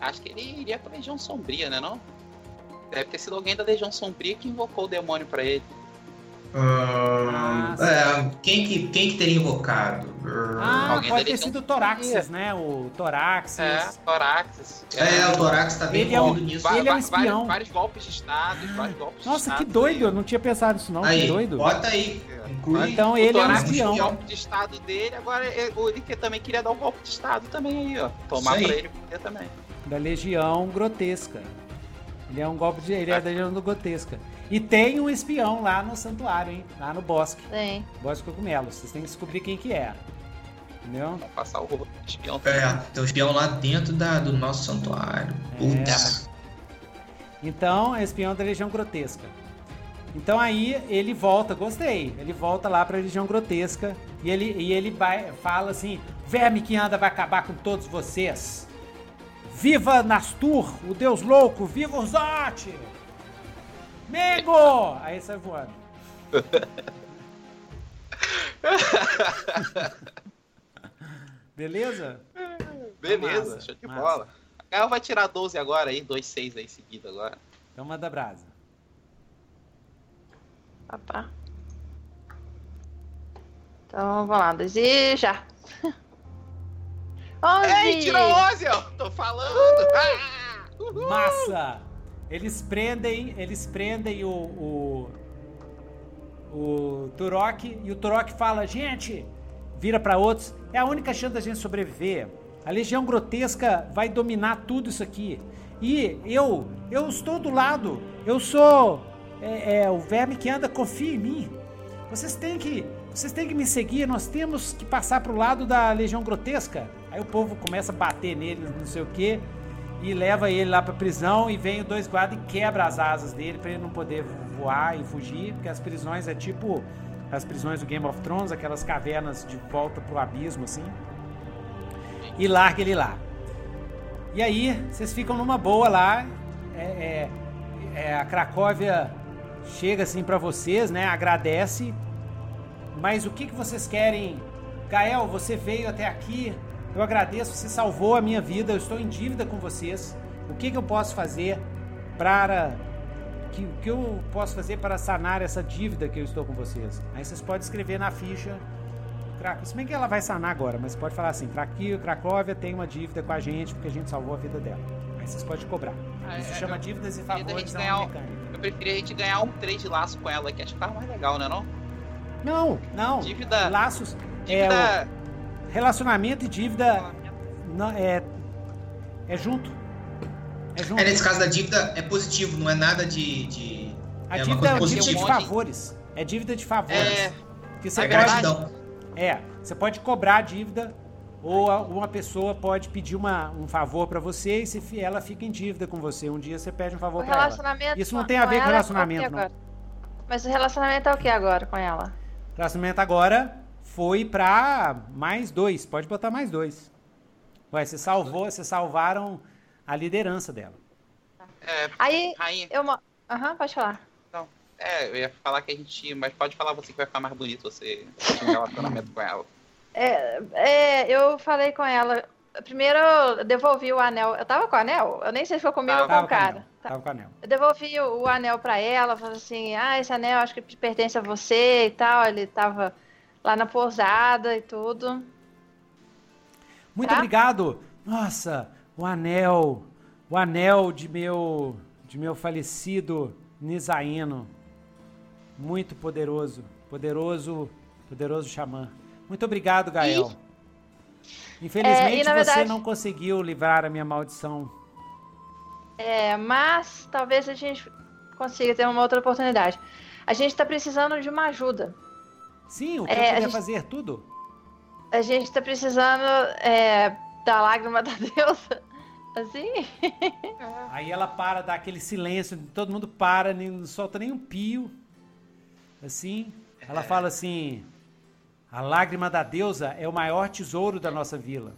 Acho que ele iria pra Legião Sombria, né não? Deve ter sido alguém da Legião Sombria que invocou o demônio pra ele. Ah, é, quem, que, quem que teria invocado? Ah, Alguém pode ter sido o Toraxis, né? O Toraxis. É, Toraxis. É, o Toraxis tá bem ele é um, nisso. Ele é um espião. Vários, vários golpes de estado, vários golpes Nossa, de que doido, aí. eu não tinha pensado nisso não, aí, que doido. Bota aí, inclui. Então ele é um espião. O golpe de estado dele, agora ele também queria dar um golpe de estado também aí, ó. Tomar pra ele também. Da Legião Grotesca. Ele é um golpe de. Ele é da Legião Grotesca. E tem um espião lá no santuário, hein? Lá no bosque. Tem. Bosque Cogumelo. Vocês têm que descobrir quem que é. Entendeu? Vai passar o espião. É, tem um espião lá dentro da, do nosso santuário. É. Então, é espião da Legião Grotesca. Então aí ele volta, gostei. Ele volta lá pra Legião Grotesca e ele, e ele vai, fala assim: Verme que anda vai acabar com todos vocês. Viva Nastur, o deus louco, viva Urzote! Mego! Aí sai voando. [LAUGHS] Beleza? Beleza, massa, show de massa. bola. A Gael vai tirar 12 agora aí, 2, 6 aí seguido agora. Então manda brasa. Papá. Então vamos lá, 2 e já. 11! Ei, tirou 11, ó! Tô falando! Uh! Massa! Eles prendem, eles prendem o, o, o Turok e o Turok fala: gente, vira para outros, é a única chance da gente sobreviver. A Legião Grotesca vai dominar tudo isso aqui. E eu, eu estou do lado. Eu sou é, é, o verme que anda, confia em mim. Vocês têm que, vocês têm que me seguir. Nós temos que passar para o lado da Legião Grotesca. Aí o povo começa a bater nele, não sei o que e leva ele lá pra prisão e vem os dois guardas e quebra as asas dele para ele não poder voar e fugir, porque as prisões é tipo as prisões do Game of Thrones, aquelas cavernas de volta pro abismo assim. E larga ele lá. E aí, vocês ficam numa boa lá. É, é, é, a Cracóvia chega assim para vocês, né? Agradece. Mas o que, que vocês querem? Gael, você veio até aqui eu agradeço, você salvou a minha vida, eu estou em dívida com vocês. O que, que eu posso fazer para. Que, o que eu posso fazer para sanar essa dívida que eu estou com vocês? Aí vocês podem escrever na ficha. Se bem que ela vai sanar agora, mas pode falar assim: Cracóvia tem uma dívida com a gente porque a gente salvou a vida dela. Aí vocês podem cobrar. Ah, Isso é, chama eu, dívidas e favores da ganhar, Eu preferia a gente ganhar um trade de laço com ela, que acho que tava mais legal, né? Não? Não, não. Dívida. Laços. Dívida, é, o, Relacionamento e dívida não, é, é junto. É junto. É, nesse caso da dívida é positivo, não é nada de. de a é dívida é dívida de favores. É dívida de favores. É. Que você é pode, É, você pode cobrar a dívida ou uma pessoa pode pedir uma, um favor para você e se ela fica em dívida com você. Um dia você pede um favor para ela. Isso não tem a ver com é relacionamento, não. Mas o relacionamento é o que agora com ela? Relacionamento agora foi pra mais dois. Pode botar mais dois. Ué, você salvou, vocês salvaram a liderança dela. É, Aí, rainha. eu. Aham, uhum, pode falar. Não, é, eu ia falar que a gente. Mas pode falar você que vai ficar mais bonito você ter um relacionamento com ela. [LAUGHS] É, é, eu falei com ela. primeiro eu devolvi o anel. Eu tava com o anel? Eu nem sei se foi comigo ou com o cara. Com tava com o anel. Eu devolvi o, o anel pra ela, falei assim: ah, esse anel acho que pertence a você e tal. Ele tava lá na pousada e tudo. Muito tá? obrigado. Nossa, o anel. O anel de meu de meu falecido Nisaíno. Muito poderoso. Poderoso, poderoso xamã. Muito obrigado, Gael. E, Infelizmente é, você verdade, não conseguiu livrar a minha maldição. É, mas talvez a gente consiga ter uma outra oportunidade. A gente está precisando de uma ajuda. Sim, o que é, eu gente, fazer tudo. A gente está precisando é, da lágrima [LAUGHS] da deusa. Assim? Aí ela para, dá aquele silêncio, todo mundo para, não solta nem um pio. Assim, ela fala assim: a lágrima da deusa é o maior tesouro da nossa vila.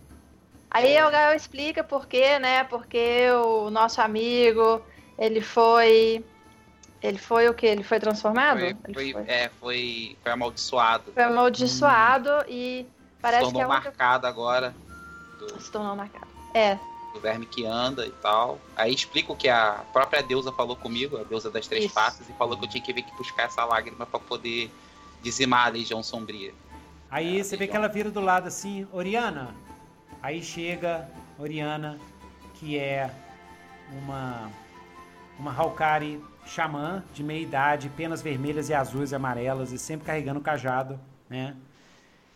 Aí o Gael explica por quê, né? Porque o nosso amigo, ele foi. Ele foi o que? Ele foi transformado? Foi, foi, foi, É, foi, foi amaldiçoado. Foi amaldiçoado hum. e parece Se tornou que é marcado agora. Do... Se tornou marcado. É. Do verme que anda e tal. Aí explico que a própria deusa falou comigo, a deusa das três Isso. faces, e falou que eu tinha que vir aqui buscar essa lágrima para poder dizimar a legião sombria. Aí é, você vê que ela vira do lado assim, Oriana. Aí chega Oriana, que é uma uma Halkari xamã de meia idade, penas vermelhas e azuis e amarelas e sempre carregando o cajado, né?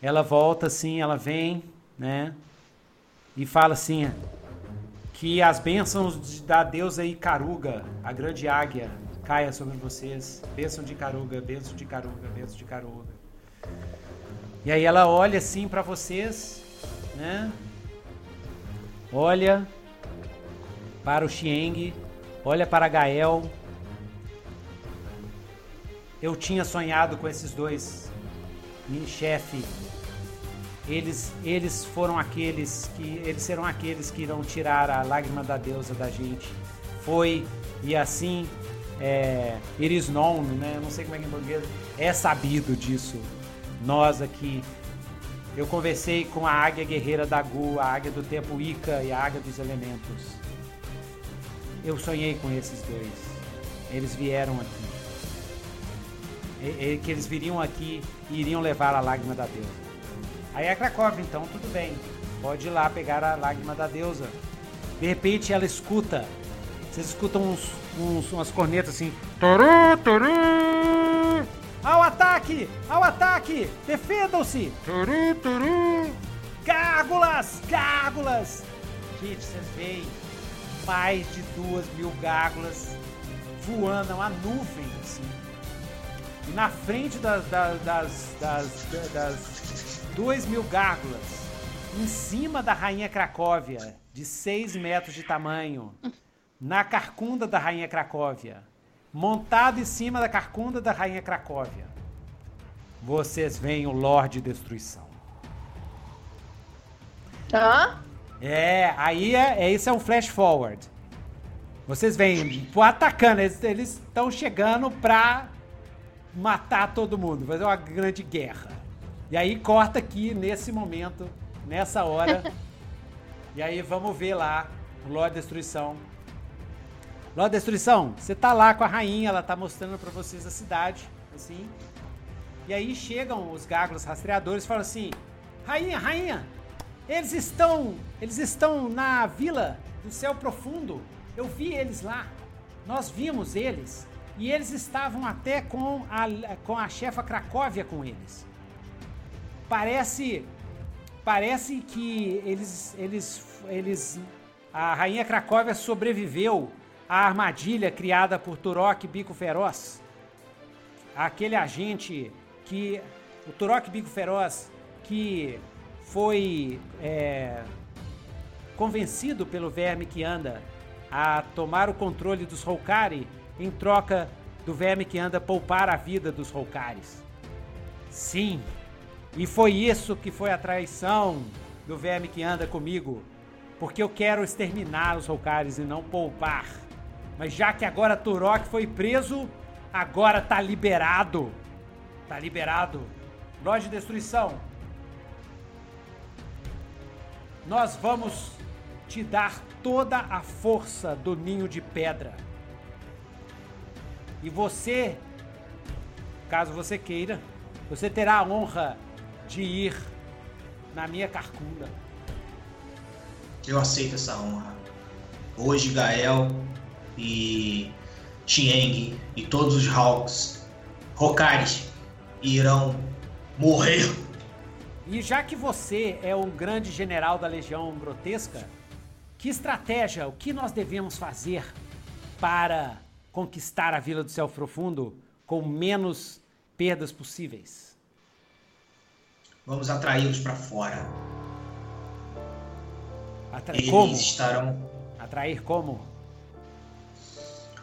Ela volta assim, ela vem, né? E fala assim: que as bênçãos da deusa Icaruga, a grande águia, caia sobre vocês. Bênção de Icaruga, bênção de Icaruga, bênção de Icaruga. E aí ela olha assim para vocês, né? Olha para o Xieng, olha para Gael. Eu tinha sonhado com esses dois, chefe. Eles, eles foram aqueles que eles serão aqueles que irão tirar a lágrima da deusa da gente. Foi e assim é, it né? Não sei como é que em português é sabido disso nós aqui. Eu conversei com a águia guerreira da Gu, a águia do tempo Ica e a águia dos elementos. Eu sonhei com esses dois. Eles vieram aqui. E, e, que eles viriam aqui e iriam levar a lágrima da deusa. Aí é Krakow, então tudo bem. Pode ir lá pegar a lágrima da deusa. De repente ela escuta. Vocês escutam uns, uns umas cornetas assim. Turu, turu. Ao ataque! Ao ataque! Defendam-se! Turu, turu! Gárgulas! Gárgulas! Gente, vocês veem mais de duas mil gárgulas voando, uma nuvem. E na frente das, das, das, das, das duas mil gárgulas, em cima da rainha Cracóvia, de 6 metros de tamanho, na carcunda da rainha Cracóvia, montado em cima da carcunda da rainha Cracóvia. Vocês veem o Lorde Destruição. Hã? É, aí é, é isso é um flash forward. Vocês vêm atacando, eles estão chegando pra matar todo mundo, fazer uma grande guerra. E aí corta aqui nesse momento, nessa hora. [LAUGHS] e aí vamos ver lá o Lorde Destruição Ló Destruição, você tá lá com a rainha, ela tá mostrando para vocês a cidade, assim. E aí chegam os gárgulas rastreadores e falam assim: Rainha, rainha, eles estão, eles estão na vila do céu profundo. Eu vi eles lá. Nós vimos eles e eles estavam até com a com a chefa Cracóvia com eles. Parece parece que eles eles eles a rainha Cracóvia sobreviveu a armadilha criada por Turok Bico Feroz. Aquele agente que. O Turok Bico Feroz que foi é, convencido pelo verme que anda a tomar o controle dos Roukari em troca do verme que anda poupar a vida dos Roukaris. Sim, e foi isso que foi a traição do verme que anda comigo, porque eu quero exterminar os Roukaris e não poupar. Mas já que agora Turok foi preso, agora tá liberado. Tá liberado. Loja de destruição. nós vamos te dar toda a força do ninho de pedra. E você, caso você queira, você terá a honra de ir na minha carcunda. Eu aceito essa honra. Hoje, Gael e Chieng e todos os Hawks, Hokaris, irão morrer. E já que você é um grande general da Legião Grotesca, que estratégia, o que nós devemos fazer para conquistar a Vila do Céu Profundo com menos perdas possíveis? Vamos atraí-los para fora. Atra Eles como? estarão. Atrair como?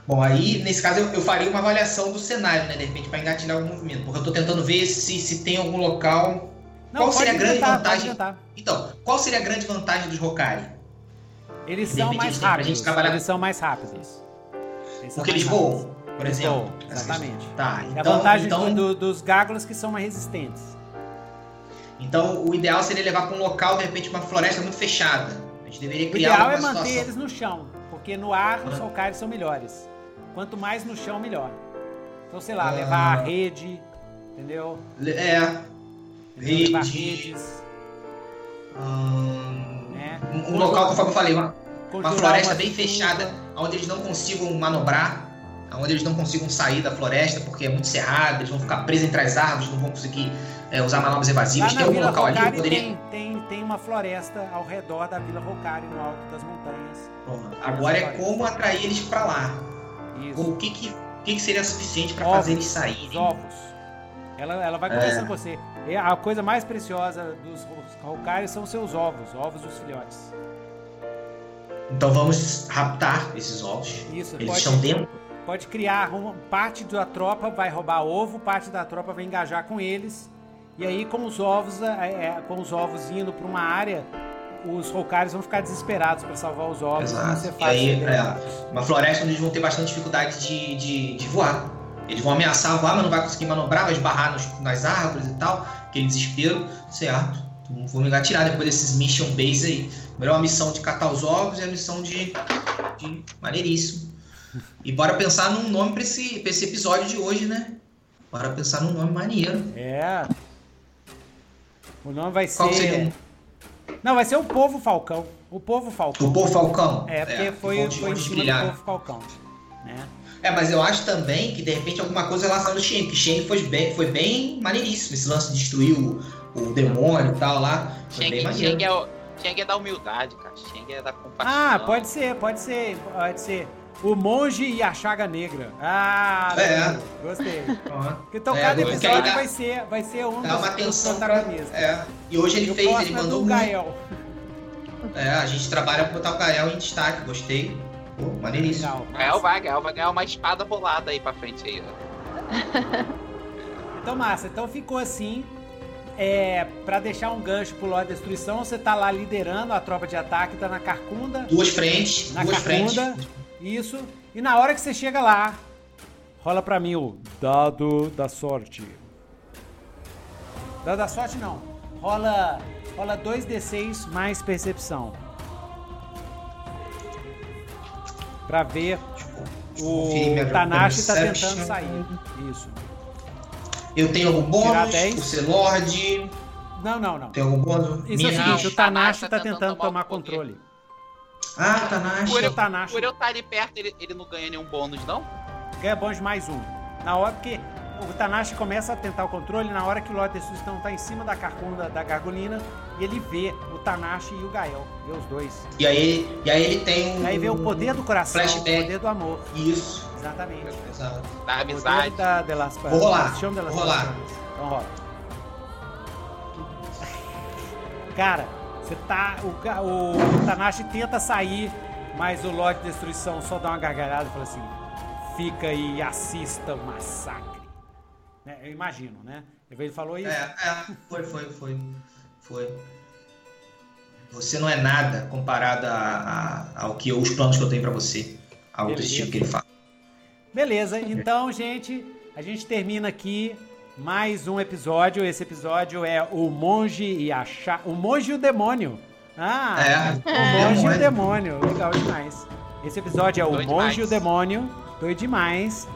Bom, aí nesse caso eu, eu faria uma avaliação do cenário, né? De repente, para engatilhar o movimento. Porque eu tô tentando ver se, se tem algum local. Não, qual seria a grande tentar, vantagem? Então, qual seria a grande vantagem dos Hokari? Eles De são mais eles rápidos. Eles são mais rápidos. Porque eles voam, por Eles exemplo. exatamente. Tá, É a então, vantagem então, do- do- dos gágulas que são mais resistentes. então o ideal seria levar para um local, de repente, uma floresta muito fechada. A gente deveria O criar ideal uma é manter situação. eles no chão, porque no ar os Ah. solcares são melhores. Quanto mais no chão, melhor. Então, sei lá, Ah. levar a rede, entendeu? É. Entendeu? Levar Rede. redes, hum, né? um, um local, conforme eu falei, uma, uma floresta uma bem fechada, onde eles não consigam manobrar, onde eles não consigam sair da floresta, porque é muito cerrado, eles vão ficar presos entre as árvores, não vão conseguir é, usar manobras evasivas. Tem algum local ali que Rocari poderia. tem, tem, tem uma floresta ao redor da Vila Rocari, no alto das montanhas. Pronto. Agora é como atrair eles para lá. Isso. O que, que, que, que seria suficiente para fazer eles Os saírem? ovos. Ela, ela vai É. conversando com você. E a coisa mais preciosa dos Rocari são seus ovos, ovos dos filhotes. Então vamos raptar esses ovos. Isso, Eles pode, estão dentro. pode criar uma parte da tropa vai roubar ovo, parte da tropa vai engajar com eles. E aí com os ovos, é, é, com os ovos indo para uma área, os Rocaris vão ficar desesperados para salvar os ovos. Exato. Ser E aí, de é, uma floresta onde eles vão ter bastante dificuldade de, de, de voar. Eles vão ameaçar voar, mas não vai conseguir manobrar, vai esbarrar nos- nas árvores e tal. Aquele desespero, certo? Então, vou me atirar depois desses mission base aí. Melhor a missão de catar os ovos e a missão de. de... Maneiríssimo. E bora pensar num nome pra esse, pra esse episódio de hoje, né? Bora pensar num nome maneiro. É. O nome vai Qual ser. Não, vai ser o Povo Falcão. O Povo Falcão. O Povo Falcão? É, porque foi, onde- foi em onde cima brilhar. do Povo Falcão. Né? É, mas eu acho também que de repente alguma coisa relacionada ao Shen, que Shen foi bem, foi bem maneiríssimo. Esse lance de destruir o, o demônio e tal lá. Foi bem Shang, maneiro. Shang, é, o- Shang é da humildade, cara. Shang é da compaixão. Ah, pode ser, pode ser, pode ser. O monge e a chaga negra. Ah, É. gostei. [LAUGHS] Então É, cada episódio dá- vai ser, vai ser um Dá uma dos, dos atenção pra. protagonistas. É. E hoje ele o fez, ele é mandou do muito. Gael. É, a gente trabalha pra botar o Gael em destaque, gostei. Pô, maneiríssimo. Legal. Gael vai, Gael vai ganhar uma espada rolada aí pra frente aí, ó. Então, massa. Então ficou assim. É, pra deixar um gancho pro Lorde Destruição, você tá lá liderando a tropa de ataque, tá na Carcunda. Duas frentes, Na duas. Carcunda. Isso. E na hora que você chega lá, rola pra mim o dado da sorte. Dado da sorte não. Rola, rola 2d6 mais percepção. Pra ver o Conferir minha Tanashi tá tentando sair. Isso. Eu tenho algum Tirar bônus 10. por ser Lorde? Não, não, não. Tem algum bônus? Isso é o seguinte, o Tanashi tá tá tentando tomar controle. Ah, Tanashi. Por O Tanashi Por eu estar ali perto, ele, ele não ganha nenhum bônus, não? ganha bônus de mais um. Na hora que o Tanashi começa a tentar o controle, na hora que o Lorde Destruição tá em cima da carcunda da Gargolina, e ele vê o Tanashi e o Gael. Vê os dois. E aí, e aí ele tem um. E aí vê o poder do coração, Flashback. o poder do amor. Isso. Exatamente. Exato. Da O amizade. da, de las, Vou rolar, Chama de las vou rolar. Então rola. Cara, você tá. O, ca- o, Tanashi tenta sair, mas o Lorde Destruição só dá uma gargalhada e fala assim: fica aí e assista o massacre. Né, Eu imagino, né? Ele falou isso. É, é, foi, foi, foi. Foi. Você não é nada comparado a, a- ao que os planos que eu tenho pra você. Desse Beleza. tipo que ele fala. Beleza, então, gente, a gente termina aqui mais um episódio. Esse episódio é o monge e a cha... o monge e o demônio. Ah, é. o monge e o demônio. Legal demais. Esse episódio é o monge e o demônio. Doido demais.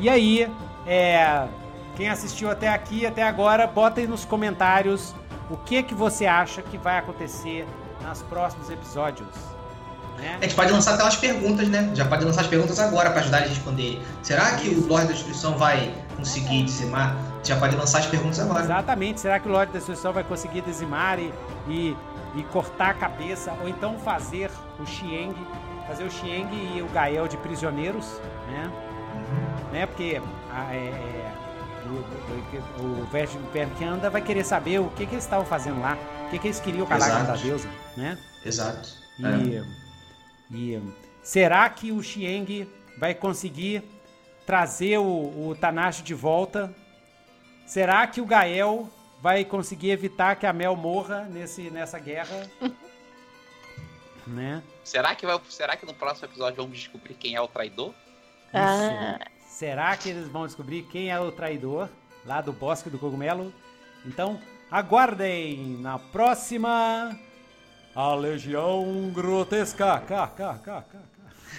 E aí, é, quem assistiu até aqui, até agora, bota aí nos comentários o que que você acha que vai acontecer nos próximos episódios. Né? A gente pode lançar umas perguntas, né? Já pode lançar as perguntas agora para ajudar a responder. Será que o Lorde da Destruição vai conseguir dizimar? Já pode lançar as perguntas agora. Exatamente. Será que o Lorde da Destruição vai conseguir dizimar e, e, e cortar a cabeça? Ou então fazer o Xieng, fazer o Xieng e o Gael de prisioneiros, né? Uhum. né? Porque a, é, é, o, o, o Verkanda vai querer saber o que, que eles estavam fazendo lá, o que, que eles queriam com a lágrima da deusa, né? Exato. E, é. E será que o Xieng vai conseguir trazer o, o Tanashi de volta? Será que o Gael vai conseguir evitar que a Mel morra nesse, nessa guerra? [LAUGHS] né? Será que, vai, será que no próximo episódio vamos descobrir quem é o traidor? Ah. Será que eles vão descobrir quem é o traidor lá do Bosque do Cogumelo? Então, aguardem na próxima a Legião Grotesca. Cá, cá, cá, cá,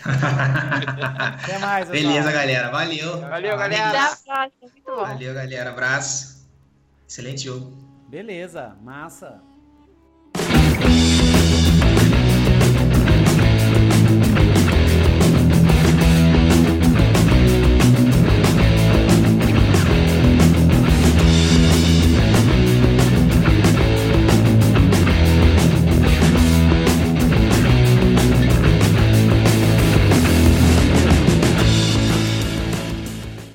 [LAUGHS] Até mais, Beleza, galera. Valeu. Valeu, galera. Valeu, galera. Abraço. Excelente jogo. Beleza, massa.